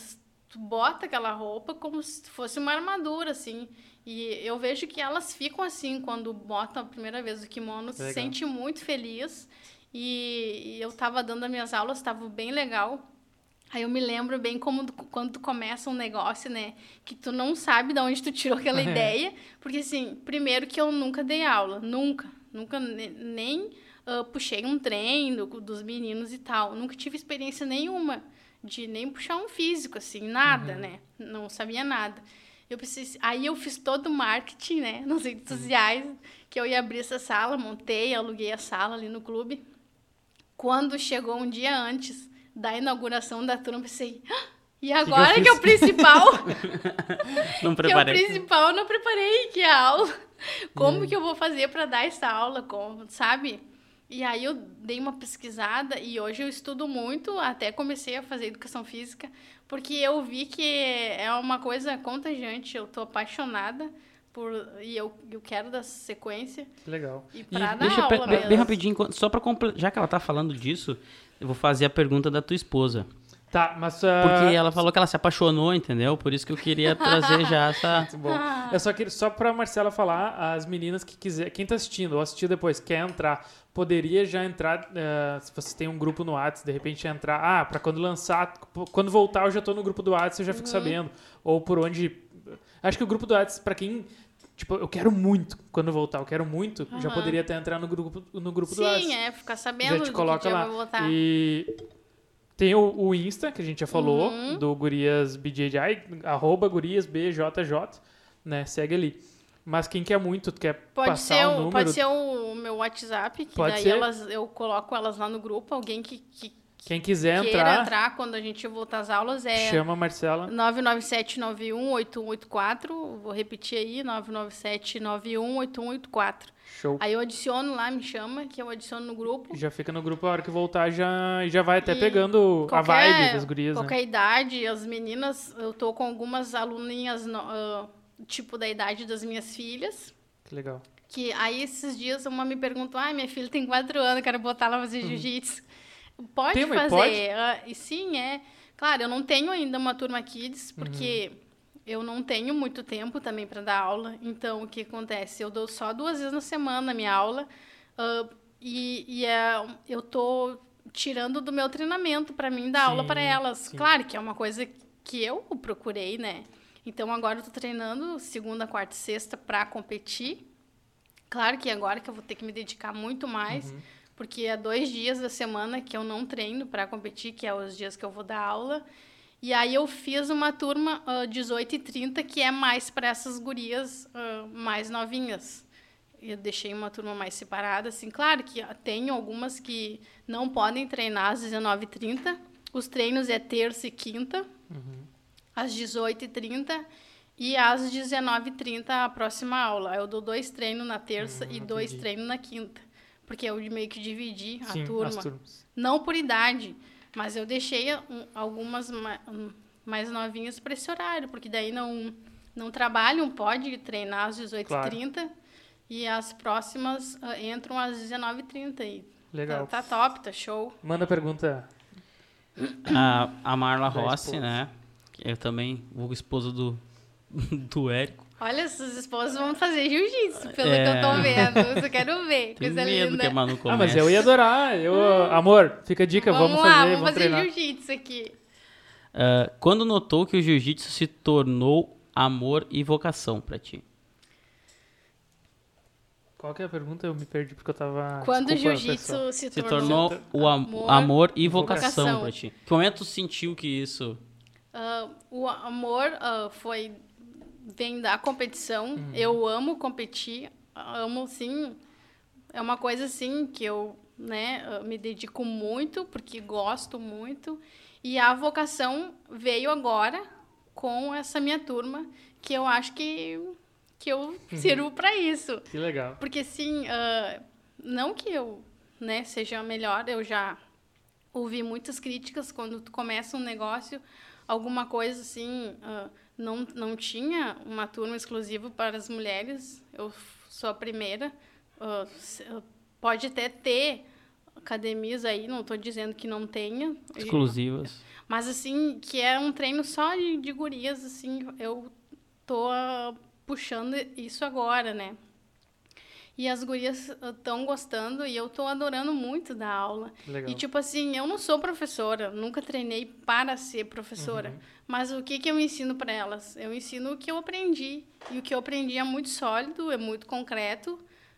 tu bota aquela roupa como se fosse uma armadura, assim. E eu vejo que elas ficam assim quando botam a primeira vez o kimono, se sente muito feliz. E, e eu tava dando as minhas aulas, tava bem legal. Aí eu me lembro bem como do- quando tu começa um negócio, né? Que tu não sabe de onde tu tirou aquela [laughs] ideia. Porque, assim, primeiro que eu nunca dei aula. Nunca. Nunca ne- nem ah, puxei um treino dos meninos e tal. Nunca tive experiência nenhuma de nem puxar um físico, assim, nada, né? Não sabia nada. Eu precisei... Aí eu fiz todo o marketing, né? [laughs] Nas redes sociais, que eu ia abrir essa sala, montei, aluguei a sala ali no clube. Quando chegou um dia antes da inauguração da turma, eu pensei, "Ah, e agora que, fiz?" é o principal? [laughs] Não que é o preparei. principal, eu não preparei, que é a aula. Como Hum. que eu vou fazer para dar essa aula, como, sabe? E aí eu dei uma pesquisada e hoje eu estudo muito, até comecei a fazer educação física, porque eu vi que é uma coisa contagiante, eu tô apaixonada por e eu, eu quero dar sequência legal. e para dar Deixa aula bem, mesmo. bem rapidinho, só pra completar, já que ela tá falando disso, eu vou fazer a pergunta da tua esposa. Tá, mas... ah, Porque ela falou que ela se apaixonou, entendeu? Por isso que eu queria trazer já essa. [laughs] Muito bom. Eu só queria, só pra Marcela falar, as meninas que quiser, quem tá assistindo ou assistir depois, quer entrar, poderia já entrar, eh, se vocês têm um grupo no WhatsApp, de repente entrar, ah, pra quando lançar, quando voltar eu já tô no grupo do WhatsApp, eu já fico sabendo. Ou por onde... Acho que o grupo do WhatsApp, pra quem... Tipo, eu quero muito, quando voltar, eu quero muito, já Aham. poderia até entrar no grupo, no grupo do WhatsApp. Sim, é, ficar já sabendo te do coloca lá. E tem o, o Insta, que a gente já falou, Uhum. do Gurias BJJ, arroba Gurias BJJ, né? Segue ali. Mas quem quer muito, quer Pode passar ser, o número, pode ser o meu WhatsApp, que Pode daí ser. elas, eu coloco elas lá no grupo. Alguém que, que quem quiser queira entrar, entrar quando a gente voltar às aulas é chama a Marcela. 997918184. Vou repetir aí, 997918184. Show. Aí eu adiciono lá, me chama, que eu adiciono no grupo. Já fica no grupo, a hora que voltar já, já vai até E pegando a qualquer- vibe das gurias, né? Qualquer idade, as meninas, eu tô com algumas aluninhas, ah, tipo da idade das minhas filhas. Que legal. Que aí esses dias uma me perguntou: ah, minha filha tem quatro anos, quero botar ela fazer jiu-jitsu. Pode Tem, fazer. pode? e sim, é. Claro, eu não tenho ainda uma turma kids, porque Uhum. eu não tenho muito tempo também para dar aula. Então, o que acontece? Eu dou só duas vezes na semana a minha aula. ah, e e é, eu tô tirando do meu treinamento para mim dar aula para Sim, elas. sim. Claro que é uma coisa que eu procurei, né? Então agora eu tô treinando segunda, quarta e sexta para competir. Claro que agora que eu vou ter que me dedicar muito mais, Uhum. Porque é dois dias da semana que eu não treino para competir, que é os dias que eu vou dar aula. E aí eu fiz uma turma ah, 18 e 30, que é mais para essas gurias ah, mais novinhas. Eu deixei uma turma mais separada, assim. Claro que ah, tenho algumas que não podem treinar às 19h30. Os treinos é terça e quinta, às 18h30. E às 19h30 a próxima aula. Eu dou dois treinos na terça e dois entendi. treinos na quinta. Porque eu meio que dividi a Sim, turma. as turmas. Não por idade, mas eu deixei um, algumas ma- um, mais novinhas para esse horário, porque daí não, não trabalham, pode treinar às 18h30 e as próximas ah, entram às 19h30. E Legal. Tá, tá top, tá show. Manda a pergunta. A, a Marla Da Rossi, esposa. né? Que eu também, o esposo do, [laughs] do Érico. Olha, essas esposas vão fazer jiu-jitsu, pelo É. que eu tô vendo. Eu só quero ver. [laughs] Tenho Coisa medo linda. que a Manu comece. Ah, mas eu ia adorar. Eu, amor, fica a dica, vamos, lá, fazer, vamos vamos fazer jiu-jitsu aqui. Ah, quando notou que o jiu-jitsu se tornou amor e vocação pra ti? Qual que é a pergunta? Eu me perdi porque eu tava. Quando o Desculpa, pessoal. jiu-jitsu se, Se tornou... tornou o am- amor amor, e vocação, vocação. pra ti. Que momento tu sentiu que isso... Ah, o amor ah, foi vem da competição. Uhum. Eu amo competir, amo sim. É uma coisa assim que eu, né, me dedico muito porque gosto muito. E a vocação veio agora com essa minha turma, que eu acho que que eu Uhum. sirvo para isso. Que legal. Porque, assim, ah, não que eu né, seja melhor, eu já ouvi muitas críticas quando tu começa um negócio, alguma coisa assim, ah, não, não tinha uma turma exclusiva para as mulheres, eu sou a primeira. ah, ah, pode até ter academias aí, não tô dizendo que não tenha. Exclusivas. Mas assim, que é um treino só de, de gurias, assim, eu tô ah, puxando isso agora, né? E as gurias estão gostando e eu tô adorando muito da aula. Legal. E tipo assim, eu não sou professora, nunca treinei para ser professora. Uhum. Mas o que que eu ensino para elas? Eu ensino o que eu aprendi. E o que eu aprendi é muito sólido, é muito concreto.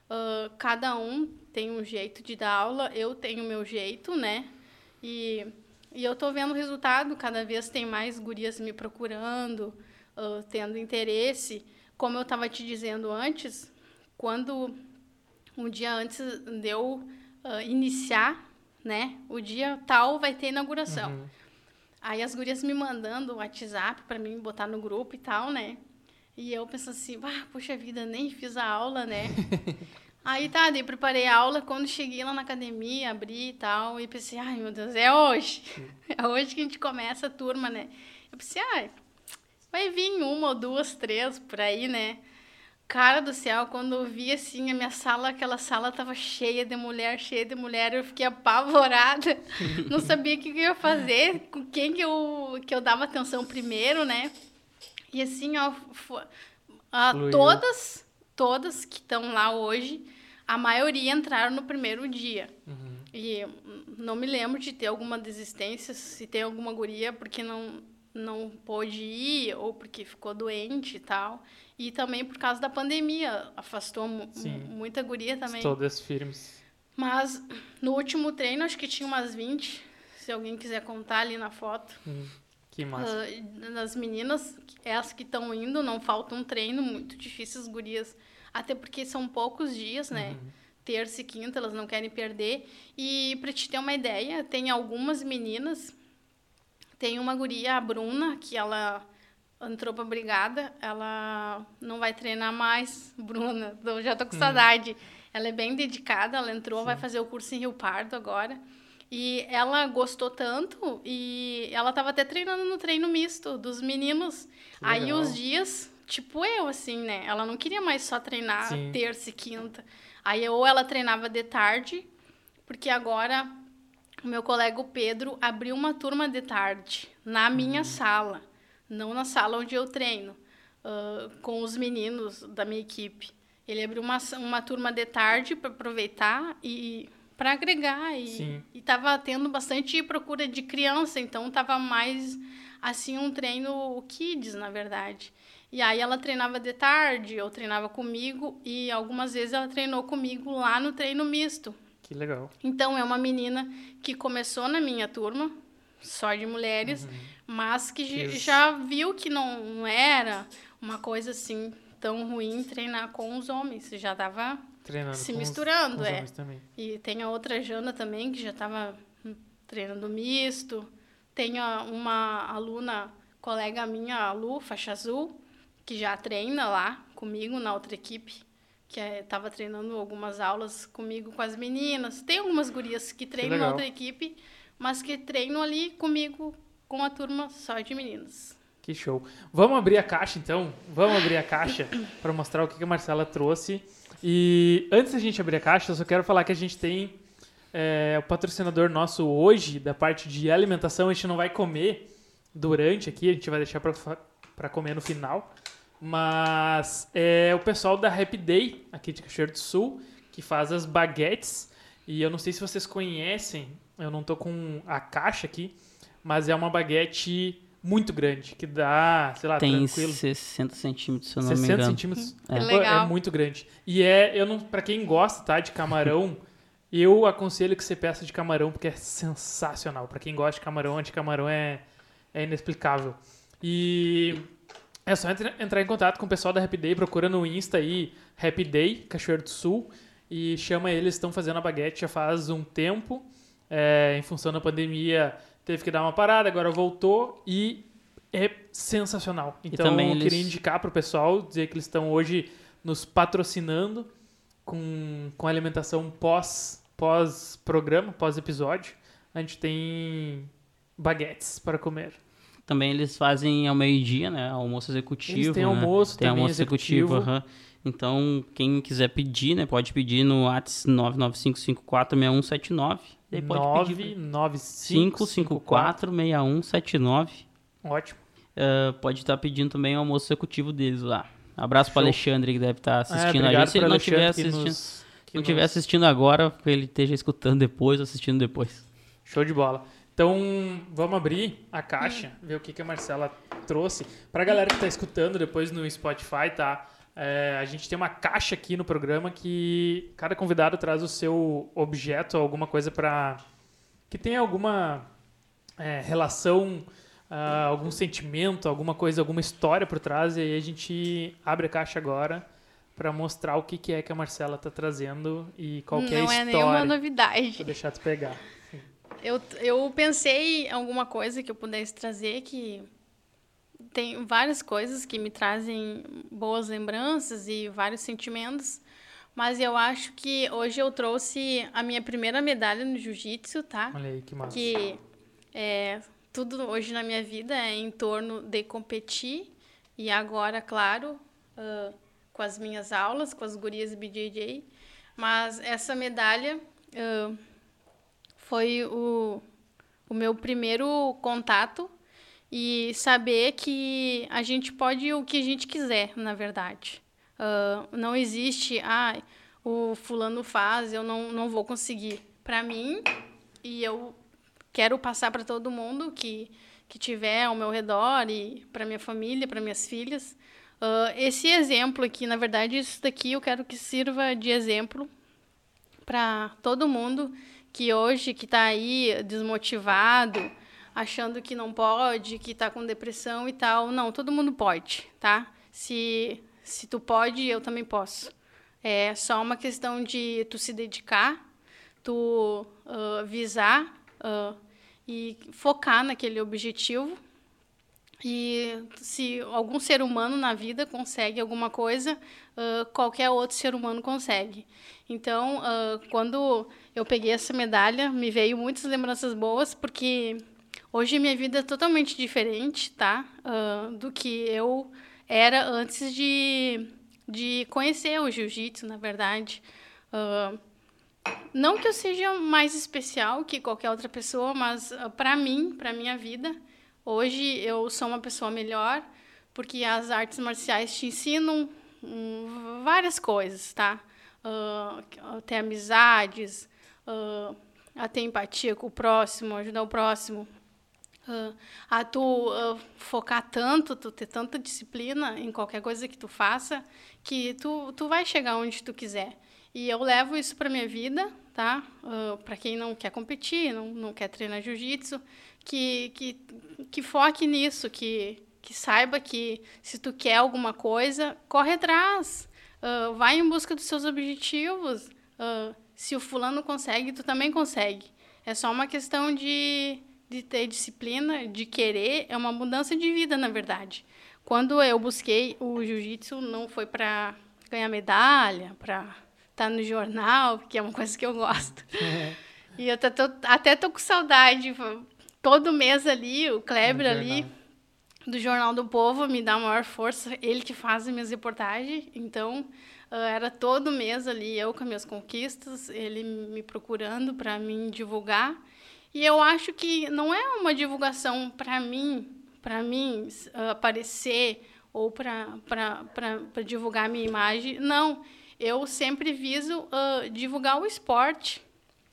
Ah, cada um tem um jeito de dar aula, eu tenho o meu jeito, né? E, e eu tô vendo o resultado, cada vez tem mais gurias me procurando, ah, tendo interesse. Como eu estava te dizendo antes, quando um dia antes de eu ah, iniciar, né? O dia tal vai ter inauguração. Uhum. Aí as gurias me mandando o WhatsApp para mim botar no grupo e tal, né? E eu penso assim, ah, puxa vida, nem fiz a aula, né? [laughs] Aí tá, daí preparei a aula, quando cheguei lá na academia, abri e tal, e pensei, ai meu Deus, é hoje. [laughs] É hoje que a gente começa a turma, né? Eu pensei, ai, vai vir uma ou duas, três por aí, né? Cara do céu, quando eu vi assim, a minha sala, aquela sala tava cheia de mulher, cheia de mulher, eu fiquei apavorada. [laughs] Não sabia o que eu ia fazer, com quem que eu, que eu dava atenção primeiro, né? E assim, ó, ah, todas, todas que estão lá hoje, a maioria entraram no primeiro dia. Uhum. E não me lembro de ter alguma desistência, se tem alguma guria porque não, não pôde ir ou porque ficou doente e tal. E também por causa da pandemia, afastou muita guria também. Todas firmes. Mas no último treino, acho que tinha umas 20, se alguém quiser contar ali na foto. Hum, Que massa. Ah, das meninas, as que estão indo, não falta um treino, muito difícil as gurias. Até porque são poucos dias, né? Terça e quinta, elas não querem perder. E para te ter uma ideia, tem algumas meninas. Tem uma guria, a Bruna, que ela entrou pra brigada. Ela não vai treinar mais, [laughs] Bruna. Eu já tô com saudade. Ela é bem dedicada, ela entrou, vai fazer o curso em Rio Pardo agora. E ela gostou tanto e ela tava até treinando no treino misto dos meninos. Aí legal. os dias, tipo eu, assim, né? Ela não queria mais só treinar Sim. terça e quinta. Aí ou ela treinava de tarde, porque agora o meu colega o Pedro abriu uma turma de tarde na minha sala, não na sala onde eu treino, ah, com os meninos da minha equipe. Ele abriu uma, uma turma de tarde para aproveitar e para agregar e estava tendo bastante procura de criança, então estava mais assim um treino kids, na verdade. E aí ela treinava de tarde, eu treinava comigo e algumas vezes ela treinou comigo lá no treino misto. Que legal. Então é uma menina que começou na minha turma, só de mulheres, mas que Isso. já viu que não, era uma coisa assim tão ruim treinar com os homens, já estava Se misturando, os é. e tem a outra Jana também, que já estava treinando misto. Tem a- uma aluna, colega minha, a Lu, faixa azul, que já treina lá comigo na outra equipe, que estava treinando algumas aulas comigo com as meninas. Tem algumas gurias que treinam na legal. outra equipe, mas que treinam ali comigo com a turma só de meninas. Que show. Vamos abrir a caixa então? Vamos abrir a caixa [coughs] para mostrar o que que a Marcela trouxe. E antes da gente abrir a caixa, eu só quero falar que a gente tem é, o patrocinador nosso hoje, da parte de alimentação. A gente não vai comer durante aqui, a gente vai deixar para comer no final. Mas é o pessoal da Happy Day, aqui de Cachoeiro do Sul, que faz as baguetes. E eu não sei se vocês conhecem, eu não tô com a caixa aqui, mas é uma baguete muito grande, que dá, sei lá, Tem tranquilo. 60 centímetros, se eu não me 60 engano. centímetros. É. Que Pô, legal. É muito grande. E é, eu não, para quem gosta, tá, de camarão, [laughs] eu aconselho que você peça de camarão porque é sensacional. Pra quem gosta de camarão, anti-camarão é, é inexplicável. E é só entra- entrar em contato com o pessoal da Happy Day, procura no Insta aí, Happy Day, Cachoeiro do Sul, e chama eles, estão fazendo a baguete já faz um tempo. É, em função da pandemia, teve que dar uma parada, agora voltou e é sensacional. Então, eu eles- queria indicar pro pessoal, dizer que eles estão hoje nos patrocinando com, com alimentação pós, pós programa, pós episódio. A gente tem baguetes para comer. Também eles fazem ao meio-dia, né? Almoço executivo. Eles têm né? almoço Tem almoço executivo. executivo. Então, quem quiser pedir, né, pode pedir no WhatsApp 995546179. Daí pode pedir. 5546179. Ótimo. Uh, pode estar pedindo também o almoço executivo deles lá. Abraço para Alexandre, que deve estar assistindo é, a gente. Se ele não estiver assistindo, nos- não assistindo agora, que ele esteja escutando depois assistindo depois. Show de bola. Então, vamos abrir a caixa, ver o que, que a Marcela trouxe. Pra galera que tá escutando depois no Spotify, tá? É, a gente tem uma caixa aqui no programa que cada convidado traz o seu objeto, alguma coisa pra. que tenha alguma é, relação, ah, algum sentimento, alguma coisa, alguma história por trás. E aí a gente abre a caixa agora pra mostrar o que, que é que a Marcela tá trazendo e qual que é a Não é história. nenhuma novidade. Vou deixar tu pegar. Eu, eu pensei em alguma coisa que eu pudesse trazer que tem várias coisas que me trazem boas lembranças e vários sentimentos, mas eu acho que hoje eu trouxe a minha primeira medalha no jiu-jitsu, tá? Olha aí que massa. Que é, tudo hoje na minha vida é em torno de competir e agora, claro, ah, com as minhas aulas, com as gurias BJJ, mas essa medalha ah, foi o, o meu primeiro contato e saber que a gente pode o que a gente quiser, na verdade. Ah, não existe, ah, o fulano faz, eu não, não vou conseguir. Para mim, e eu quero passar para todo mundo que, que tiver ao meu redor e para minha família, para minhas filhas. Ah, esse exemplo aqui, na verdade, isso daqui eu quero que sirva de exemplo para todo mundo que hoje que está aí desmotivado, achando que não pode, que está com depressão e tal. Não, todo mundo pode, tá? Se, se tu pode, eu também posso. É só uma questão de tu se dedicar, tu ah, visar ah, e focar naquele objetivo. E se algum ser humano na vida consegue alguma coisa, qualquer outro ser humano consegue. Então, ah, quando eu peguei essa medalha, me veio muitas lembranças boas, porque hoje minha vida é totalmente diferente, tá? Ah, do que eu era antes de, de conhecer o jiu-jitsu, na verdade. Não que eu seja mais especial que qualquer outra pessoa, mas para mim, para minha vida, hoje eu sou uma pessoa melhor, porque as artes marciais te ensinam várias coisas, tá? A ter amizades, ah, a ter empatia com o próximo, ajudar o próximo, ah, a tu ah, focar tanto, tu ter tanta disciplina em qualquer coisa que tu faça, que tu, tu vai chegar onde tu quiser. E eu levo isso para minha vida, tá? para quem não quer competir, não, não quer treinar jiu-jitsu, que, que, que foque nisso, que, que saiba que se tu quer alguma coisa, corre atrás, ah, vai em busca dos seus objetivos. Ah, se o fulano consegue, tu também consegue. É só uma questão de, de ter disciplina, de querer, é uma mudança de vida, na verdade. Quando eu busquei o jiu-jitsu, não foi para ganhar medalha, para estar no jornal, que é uma coisa que eu gosto. [laughs] E eu até tô, até tô com saudade. Todo mês ali, o Kleber No ali. Do Jornal do Povo, me dá maior força. Ele que faz as minhas reportagens. Então, ah, era todo mês ali, eu com as minhas conquistas, ele me procurando para mim divulgar. E eu acho que não é uma divulgação para mim, para mim ah, aparecer ou para divulgar a minha imagem. Não, eu sempre viso ah, divulgar o esporte.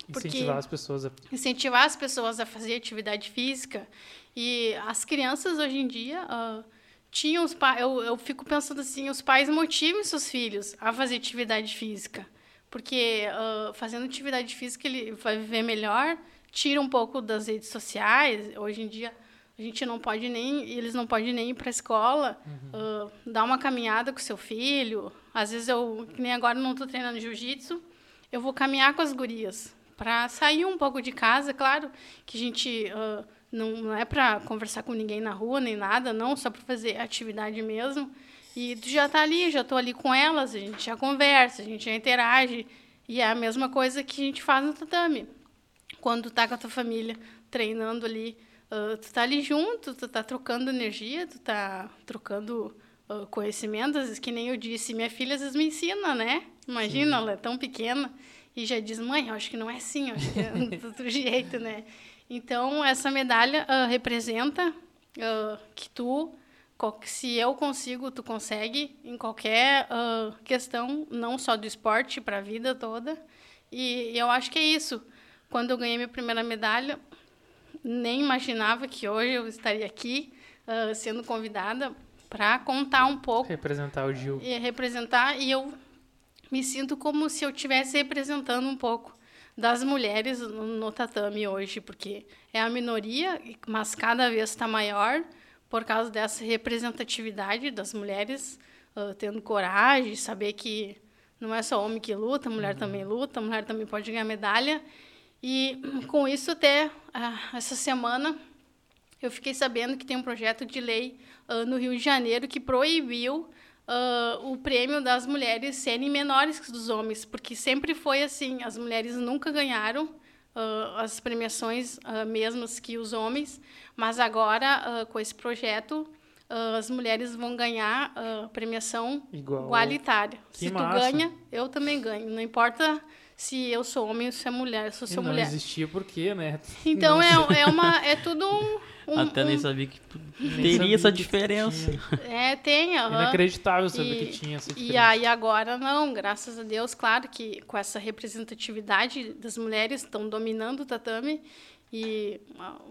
Incentivar as pessoas a incentivar as pessoas a fazer atividade física. E as crianças hoje em dia ah, tinham os. Eu, eu fico pensando assim: os pais motivem seus filhos a fazer atividade física. Porque ah, fazendo atividade física ele vai viver melhor, tira um pouco das redes sociais. Hoje em dia a gente não pode nem. Eles não podem nem ir para a escola, ah, dar uma caminhada com seu filho. Às vezes eu, que nem agora não estou treinando jiu-jitsu, eu vou caminhar com as gurias para sair um pouco de casa, claro que a gente ah, não, não é para conversar com ninguém na rua nem nada, não, só para fazer atividade mesmo. E tu já tá ali, já tô ali com elas, a gente já conversa, a gente já interage. E é a mesma coisa que a gente faz no tatame. Quando tu tá com a tua família treinando ali, ah, tu tá ali junto, tu tá trocando energia, tu tá trocando uh, conhecimento, às vezes, que nem eu disse, minha filha às vezes me ensina, né? Imagina, Sim. ela é tão pequena e já diz, mãe, eu acho que não é assim, eu acho que é [laughs] do outro jeito, né? Então, essa medalha uh, representa uh, que tu, se eu consigo, tu consegue, em qualquer uh, questão, não só do esporte, para a vida toda. E, e eu acho que é isso. Quando eu ganhei minha primeira medalha, nem imaginava que hoje eu estaria aqui sendo convidada para contar um pouco. Representar o Gil. E representar, e eu me sinto como se eu estivesse representando um pouco das mulheres no tatame hoje, porque é a minoria, mas cada vez está maior por causa dessa representatividade das mulheres uh, tendo coragem, saber que não é só homem que luta, mulher uhum. também luta, mulher também pode ganhar medalha. E com isso até uh, essa semana eu fiquei sabendo que tem um projeto de lei uh, no Rio de Janeiro que proibiu uh, o prêmio das mulheres serem menores que os dos homens, porque sempre foi assim, as mulheres nunca ganharam uh, as premiações uh, mesmas que os homens, mas agora, com esse projeto, as mulheres vão ganhar premiação Igual. igualitária. Que se massa. tu ganha, eu também ganho, não importa se eu sou homem ou se é mulher, se eu sou não mulher. Não existia por quê, né? Então é, é, uma, é tudo um, um, Até nem sabia que teria sabia essa diferença. É, tem. Uhum. Inacreditável saber e, que tinha essa diferença. E aí agora não, graças a Deus, claro que com essa representatividade das mulheres estão dominando o tatame e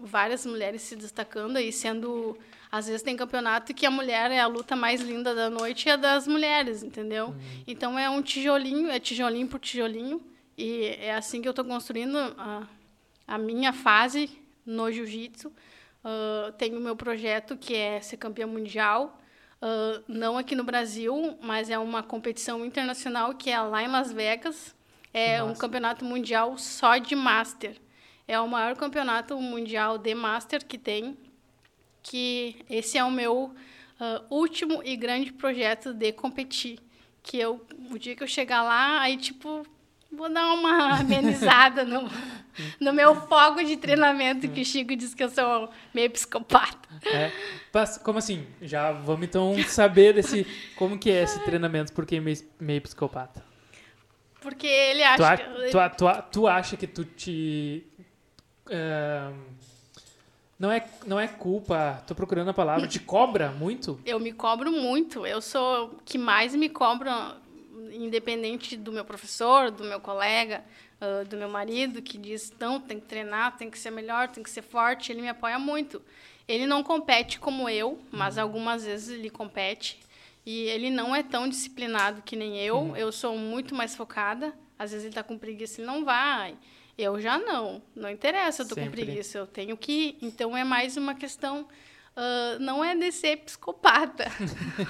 várias mulheres se destacando e sendo às vezes tem campeonato que a mulher é a luta mais linda da noite e é das mulheres, entendeu? Uhum. Então é um tijolinho, é tijolinho por tijolinho e é assim que eu estou construindo a, a minha fase no jiu-jitsu. Uh, tenho o meu projeto que é ser campeã mundial, uh, não aqui no Brasil, mas é uma competição internacional que é lá em Las Vegas. É Nossa. um campeonato mundial só de Master. É o maior campeonato mundial de Master que tem. Que esse é o meu uh, último e grande projeto de competir. Que eu, o dia que eu chegar lá, aí tipo, vou dar uma amenizada no, no meu fogo de treinamento, que o Chico diz que eu sou meio psicopata. É. Como assim? Já vamos então saber desse como que é esse treinamento, porque meio, meio psicopata. Porque ele acha... Tu, a, tu, tu, tu acha que tu te... Uh, não é, não é culpa, tô procurando a palavra, te cobra muito? Eu me cobro muito. Eu sou que mais me cobra independente do meu professor, do meu colega, uh, do meu marido, que diz, não, tem que treinar, tem que ser melhor, tem que ser forte, ele me apoia muito. Ele não compete como eu, mas uhum. algumas vezes ele compete. E ele não é tão disciplinado que nem eu. Uhum. Eu sou muito mais focada. Às vezes ele está com preguiça, ele não vai. Eu já não. Não interessa, eu estou com preguiça, eu tenho que ir. Então é mais uma questão Uh, não é de ser psicopata.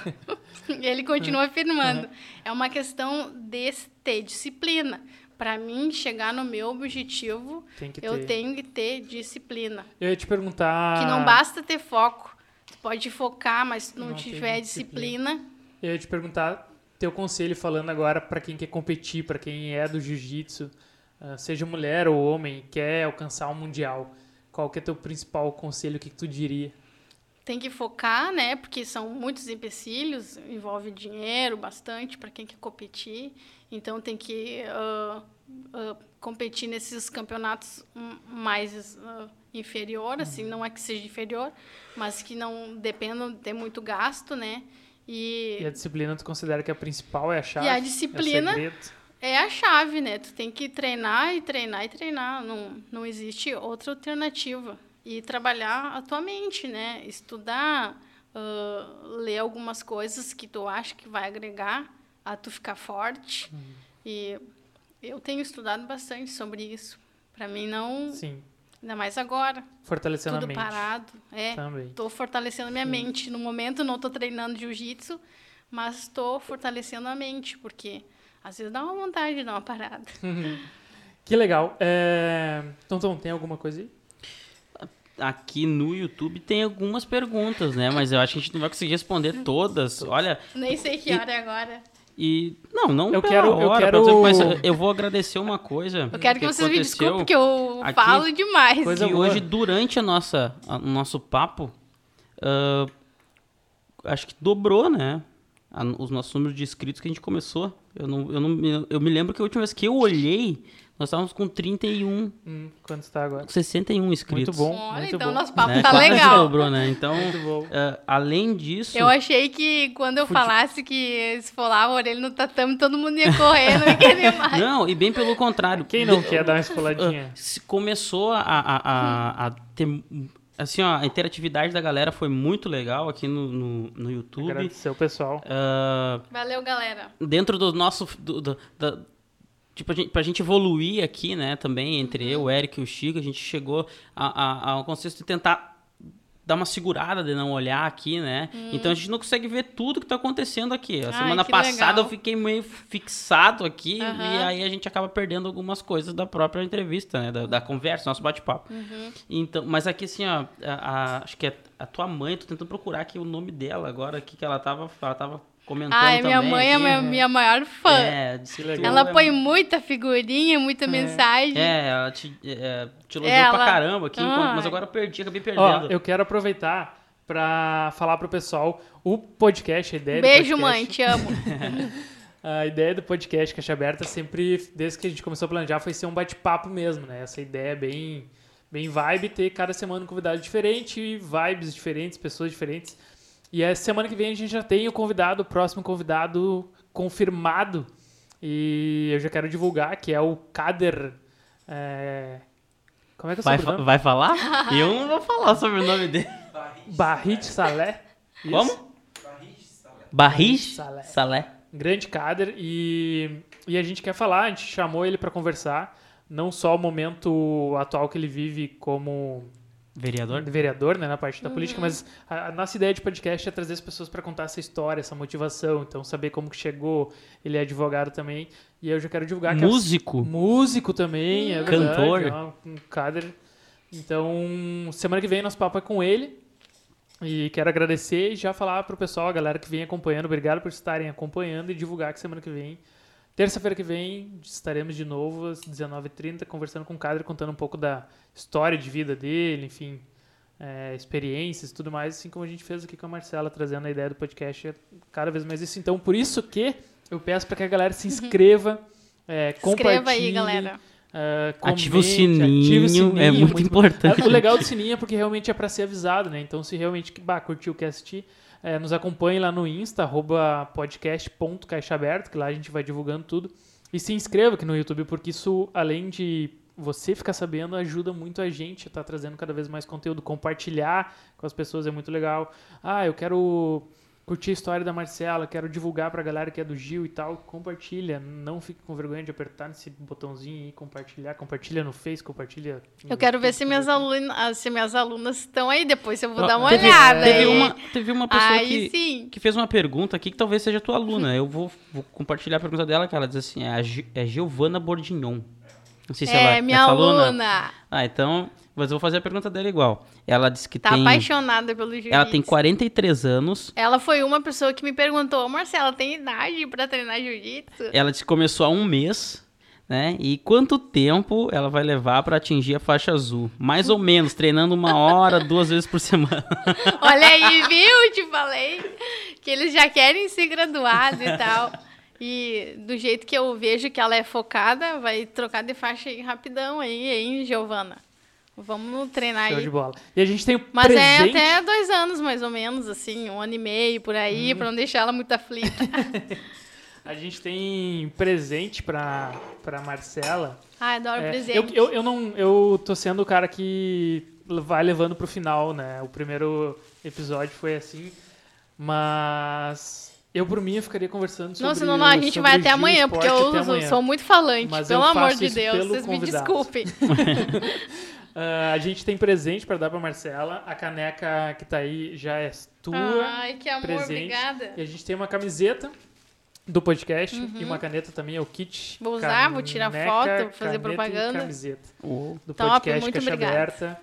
[laughs] Ele continua afirmando. É uma questão de ter disciplina. Para mim, chegar no meu objetivo, eu ter. tenho que ter disciplina. Eu ia te perguntar. Que não basta ter foco. Tu pode focar, mas se não, não tiver disciplina. disciplina. Eu ia te perguntar teu conselho falando agora para quem quer competir, para quem é do jiu-jitsu, uh, seja mulher ou homem, quer alcançar o um mundial. Qual que é teu principal conselho? O que, que tu diria? Tem que focar, né? Porque são muitos empecilhos, envolve dinheiro bastante para quem quer competir. Então tem que uh, uh, competir nesses campeonatos mais uh, inferior, assim, uhum. não é que seja inferior, mas que não dependam de muito gasto, né? E, e a disciplina tu considera que a principal é a chave? E a disciplina é, é a chave, né? Tu tem que treinar e treinar e treinar. Não, não existe outra alternativa e trabalhar a tua mente, né? Estudar, uh, ler algumas coisas que tu acha que vai agregar a tu ficar forte. Uhum. E eu tenho estudado bastante sobre isso. Para mim não. Sim. Ainda mais agora. Fortalecendo tudo a mente. parado. É. Também. Tô fortalecendo minha Sim. mente. No momento não tô treinando jiu-jitsu, mas estou fortalecendo a mente, porque às vezes dá uma vontade de dar uma parada. [laughs] que legal. É... Tom, Tom, tem alguma coisa aí? Aqui no YouTube tem algumas perguntas, né? Mas eu acho que a gente não vai conseguir responder todas. Olha. Nem sei que hora é agora. E não, não eu quero, hora, eu quero... mas eu vou agradecer uma coisa. Eu quero que, que vocês me desculpem porque eu aqui, falo demais. Coisa que hoje durante a nossa, a, o nosso papo, uh, acho que dobrou, né? a- os nossos números de inscritos que a gente começou. Eu, não, eu, não, eu me lembro que a última vez que eu olhei, nós estávamos com 31, Hum, quanto está agora? 61 Muito inscritos. bom, Olha, muito então bom. nosso papo né? tá Quase legal. dobrou, né? Então, Muito bom. ah, além disso... Eu achei que quando eu falasse que esfolava a orelha no tatame, todo mundo ia correr, não ia querer [laughs] mais. Não, e bem pelo contrário. Quem não quer dar uma esfoladinha? Se começou a, a, a, a ter. Assim, ó, a interatividade da galera foi muito legal aqui no, no, no YouTube. Agradecer o pessoal. Ah, Valeu, galera. dentro do nosso. Do, do- da- tipo, a gente, pra gente evoluir aqui, né, também, entre eu, o Eric e o Chico, a gente chegou a, a, a um conceito de tentar dar uma segurada de não olhar aqui, né? Então a gente não consegue ver tudo que tá acontecendo aqui. A Ai, semana passada legal. eu fiquei meio fixado aqui Aham. e aí a gente acaba perdendo algumas coisas da própria entrevista, né? Da, da conversa, nosso bate-papo. Uhum. Então, mas aqui assim, ó, a- a- acho que é a tua mãe, tô tentando procurar aqui o nome dela agora aqui que ela tava, ela tava comentando Ai, minha também mãe é aqui. minha, minha maior fã. É, Ela é põe muita figurinha, muita mensagem. é, ela te, é, te elogiou Ela- pra caramba aqui, enquanto- mas agora eu perdi, acabei Ó, perdendo. eu quero aproveitar pra falar pro pessoal o podcast, a ideia do Beijo, podcast. mãe, te amo. [laughs] A ideia do podcast Caixa Aberta sempre, desde que a gente começou a planejar, foi ser um bate-papo mesmo, né? Essa ideia é bem, bem vibe, ter cada semana um convidado diferente, vibes diferentes, pessoas diferentes. E a semana que vem a gente já tem o convidado, o próximo convidado confirmado. E eu já quero divulgar, que é o Kader. é, Como é que é o vai, sobrenome? vai falar? [laughs] eu não vou falar sobre o nome dele. [laughs] Barrit Salé. Como? Barris Salé. Salé. grande Kader e, e a gente quer falar, a gente chamou ele para conversar, não só o momento atual que ele vive como Vereador? vereador, né, na parte da política, mas a, a nossa ideia de podcast é trazer as pessoas para contar essa história, essa motivação, então saber como que chegou, ele é advogado também, e eu já quero divulgar que a- Músico. músico também, é verdade, Cantor. é um Kader. Então, semana que vem nosso papo é com ele. E quero agradecer e já falar pro pessoal, a galera que vem acompanhando, obrigado por estarem acompanhando e divulgar que semana que vem, terça-feira que vem, estaremos de novo às 19h30 conversando com o Kader, contando um pouco da história de vida dele, enfim, é, experiências e tudo mais, assim como a gente fez aqui com a Marcela, trazendo a ideia do podcast, é cada vez mais isso. Então, por isso que eu peço para que a galera se inscreva, é, Se inscreva aí, compartilhe, galera. ah, Ativa o comente, sininho, ative o sininho, é muito importante. O legal do sininho é porque realmente é para ser avisado, né? Então, se realmente bah, curtiu, quer assistir, eh, nos acompanhe lá no Insta, podcast.caixaaberto, que lá a gente vai divulgando tudo. E se inscreva aqui no YouTube, porque isso, além de você ficar sabendo, ajuda muito a gente a estar trazendo cada vez mais conteúdo. Compartilhar com as pessoas é muito legal. Ah, eu quero curtir a história da Marcela, quero divulgar pra galera que é do Gil e tal, compartilha, não fique com vergonha de apertar nesse botãozinho e compartilhar, compartilha no Face, compartilha. no Eu quero ver se minhas, alunas, se minhas alunas estão aí, depois eu vou dar uma teve, olhada. Teve aí. uma, teve uma pessoa Aí que, sim. que fez uma pergunta aqui que talvez seja tua aluna. Eu vou, vou compartilhar a pergunta dela, que ela diz assim, é, a é Giovana Bordignon. Não sei se ela É, minha essa aluna. Ah, então, mas eu vou fazer a pergunta dela igual. Ela disse que Tá tem... apaixonada pelo jiu-jitsu. Ela tem 43 anos. Ela foi uma pessoa que me perguntou, "Ô, Marcela, tem idade pra treinar jiu-jitsu? Ela disse que começou há um mês, né? E quanto tempo ela vai levar pra atingir a faixa azul? Mais ou menos, treinando uma hora, [laughs] duas vezes por semana. Olha aí, viu? Te falei que eles já querem ser graduados e tal. E do jeito que eu vejo que ela é focada, vai trocar de faixa aí rapidão aí, hein, Giovana? Vamos treinar Show aí. de bola. E a gente tem um Mas é presente. até dois anos, mais ou menos, assim, um ano e meio por aí, Hum. pra não deixar ela muito aflita. [laughs] A gente tem presente pra, pra Marcela. Ai, adoro É, presente. eu, eu, eu não. Eu tô sendo o cara que vai levando pro final, né? O primeiro episódio foi assim. Mas. Eu, por mim, eu ficaria conversando sobre Nossa, não, não, a gente vai o até amanhã, porque eu até sou- muito falante. Mas pelo amor de Deus, vocês me convidado. desculpem. [laughs] [laughs] Ah, a gente tem presente pra dar pra Marcela. A caneca que tá aí já é tua. Ai, que amor, presente. obrigada. E a gente tem uma camiseta do podcast e uma caneta também, é o kit. Uhum. Vou usar, vou tirar Caneca, foto, fazer caneta e propaganda. camiseta do Top, podcast muito Caixa obrigada. Aberta.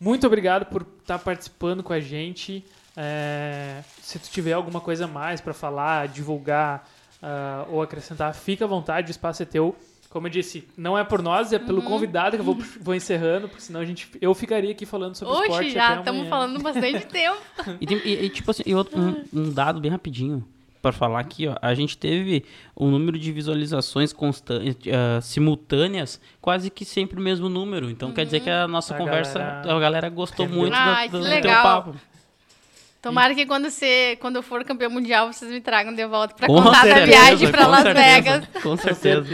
Muito obrigado por estar participando com a gente. É, se tu tiver alguma coisa a mais para falar, divulgar ah, ou acrescentar, fica à vontade, o espaço é teu. Como eu disse, não é por nós, é Uhum. pelo convidado que eu vou, vou encerrando, porque senão a gente, eu ficaria aqui falando sobre esporte Oxe, até já amanhã. estamos falando bastante [laughs] tempo. E, tem- e- e, tipo assim, e outro- um, um dado bem rapidinho para falar aqui, ó. A gente teve um número de visualizações constantes, simultâneas, quase que sempre o mesmo número. Então quer dizer que a nossa A conversa, galera a galera gostou muito Ai, do, do, do teu papo. Tomara que quando, você, quando eu for campeão mundial, vocês me tragam de volta pra Com contar da certeza, viagem pra com Las certeza, Vegas. Com Com certeza.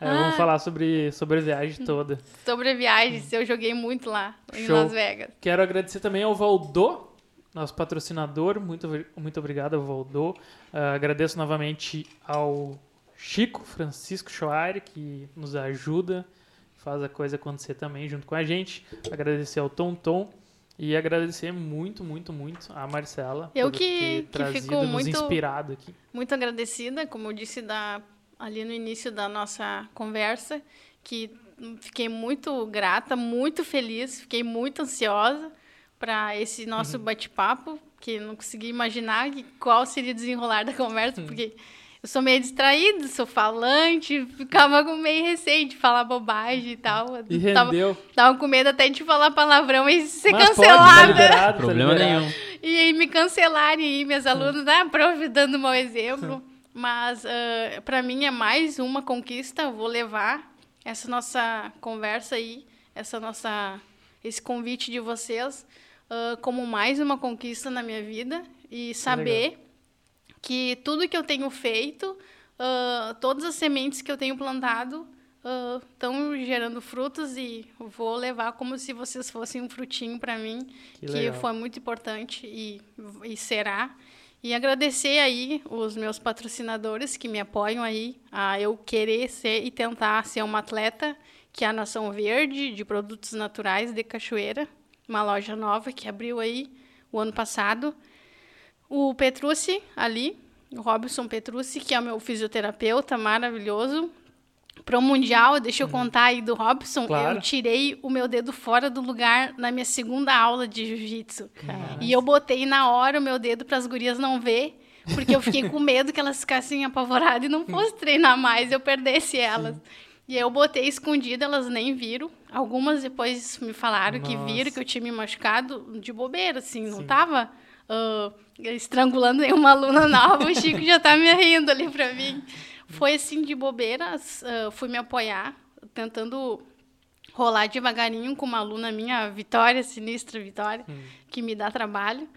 É, vamos falar sobre, sobre a viagem toda. Sobre a viagem, eu joguei muito lá em Show. Las Vegas. Quero agradecer também ao Valdô, nosso patrocinador. Muito, muito obrigado ao Valdô. Ah, agradeço novamente ao Chico Francisco Choari, que nos ajuda, faz a coisa acontecer também junto com a gente. Agradecer ao Tom Tom. E agradecer muito, muito, muito a Marcela Eu por que- ter que trazido, fico muito- inspirado aqui. Muito agradecida, como eu disse da, ali no início da nossa conversa, que fiquei muito grata, muito feliz, fiquei muito ansiosa para esse nosso bate-papo, que não consegui imaginar qual seria o desenrolar da conversa, porque eu sou meio distraída, sou falante, ficava com meio receio de falar bobagem e tal. E Tava, rendeu. tava com medo até de falar palavrão e ser Mas pode, tá cancelada. liberado, tá Problema liberado. nenhum. E aí me cancelarem aí, meus alunos, ah, prof, dando mau exemplo. Mas ah, para mim é mais uma conquista. Eu vou levar essa nossa conversa aí, essa nossa, esse convite de vocês ah, como mais uma conquista na minha vida e saber que tudo que eu tenho feito, ah, todas as sementes que eu tenho plantado estão gerando frutos e vou levar como se vocês fossem um frutinho para mim, Que que, foi muito importante e, e será. E agradecer aí os meus patrocinadores que me apoiam aí a eu querer ser e tentar ser uma atleta, que é a Nação Verde de produtos naturais de Cachoeira, uma loja nova que abriu aí o ano passado. O Petrucci ali, o Robson Petrucci, que é o meu fisioterapeuta maravilhoso. Pro Mundial, deixa eu contar aí do Robson, Claro. eu tirei o meu dedo fora do lugar na minha segunda aula de jiu-jitsu. E eu botei na hora o meu dedo para as gurias não ver, porque eu fiquei com [laughs] medo que elas ficassem apavoradas e não fosse treinar mais, eu perdesse elas. E aí eu botei escondido, elas nem viram. Algumas depois me falaram que Nossa. viram que eu tinha me machucado de bobeira, assim, não Sim. tava ah, estrangulando nenhuma aluna nova. O Chico já tá me rindo ali pra mim. Foi assim de bobeiras, ah, fui me apoiar, tentando rolar devagarinho com uma aluna minha, a Vitória, sinistra Vitória, que me dá trabalho.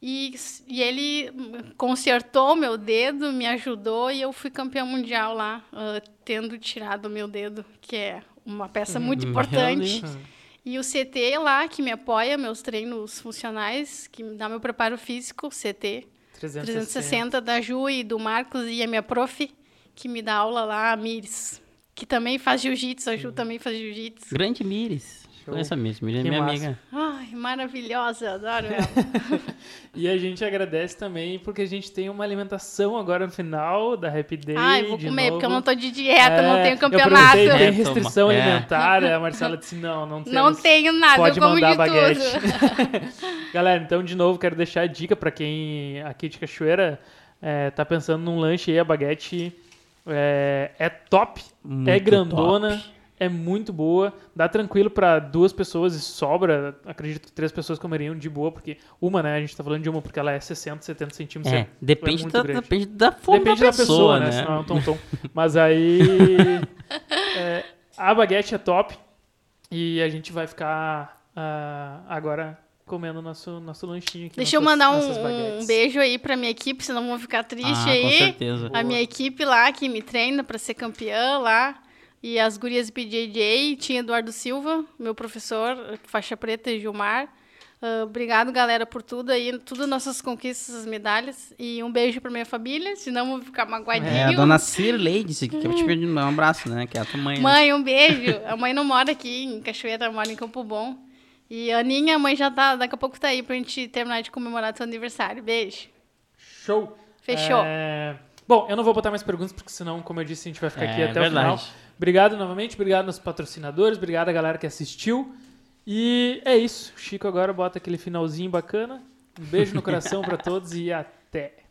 E, e ele consertou meu dedo, me ajudou e eu fui campeã mundial lá, ah, tendo tirado o meu dedo, que é uma peça muito Meu importante. Deus. E o CT lá, que me apoia, meus treinos funcionais, que me dá meu preparo físico, CT 360. 360 da Ju e do Marcos e a minha prof, que me dá aula lá, a Miris, que também faz jiu-jitsu, a Ju também faz jiu-jitsu. Grande Mires. Show. Conheço a é minha massa. amiga. Ai, maravilhosa, adoro [laughs] ela. E a gente agradece também porque a gente tem uma alimentação agora no final da Happy Day. Ai, vou de comer, porque eu novo. não tô de dieta, não É, tenho Eu campeonato. perguntei, tem É, restrição. É. alimentar? A Marcela [laughs] disse, não, não temos. Não tenho nada, Pode eu como mandar de baguete. tudo. [laughs] Galera, então, de novo, quero deixar a dica pra quem aqui de Cachoeira é, tá pensando num lanche aí, a baguete é, é top, é Muito grandona, top. É muito boa, dá tranquilo pra duas pessoas e sobra, acredito que três pessoas comeriam de boa, porque uma, né, a gente tá falando de uma porque ela é 60, 70 centímetros, É, depende, muito da, grande. depende da fome Depende da da pessoa, pessoa, né? né? Senão é um tom-tom. Mas aí. [laughs] é, a baguete é top. E a gente vai ficar ah, agora comendo nosso, nosso lanchinho aqui. Deixa eu nossas- mandar nossas um, um beijo aí pra minha equipe, senão vão ficar tristes Ah, com aí. certeza. A minha equipe lá, que me treina pra ser campeã lá. E as gurias BJJ, tinha Eduardo Silva, meu professor, faixa preta e Gilmar. Ah, obrigado, galera, por tudo aí, tudo nossas conquistas, as medalhas. E um beijo pra minha família, senão eu vou ficar magoadinho. É, a dona Cirlei disse que quer te [laughs] pedir um abraço, né? Que é a tua mãe. né? Mãe, um beijo. A mãe não mora aqui em Cachoeira, mora em Campo Bom. E a Aninha, a mãe já tá, daqui a pouco tá aí pra gente terminar de comemorar seu aniversário. Beijo. Show! Fechou. É, Bom, eu não vou botar mais perguntas, porque senão, como eu disse, a gente vai ficar aqui É, até o verdade. final. Obrigado novamente, obrigado aos patrocinadores, obrigado a galera que assistiu. E é isso. O Chico agora bota aquele finalzinho bacana. Um beijo no coração pra [laughs] todos e até.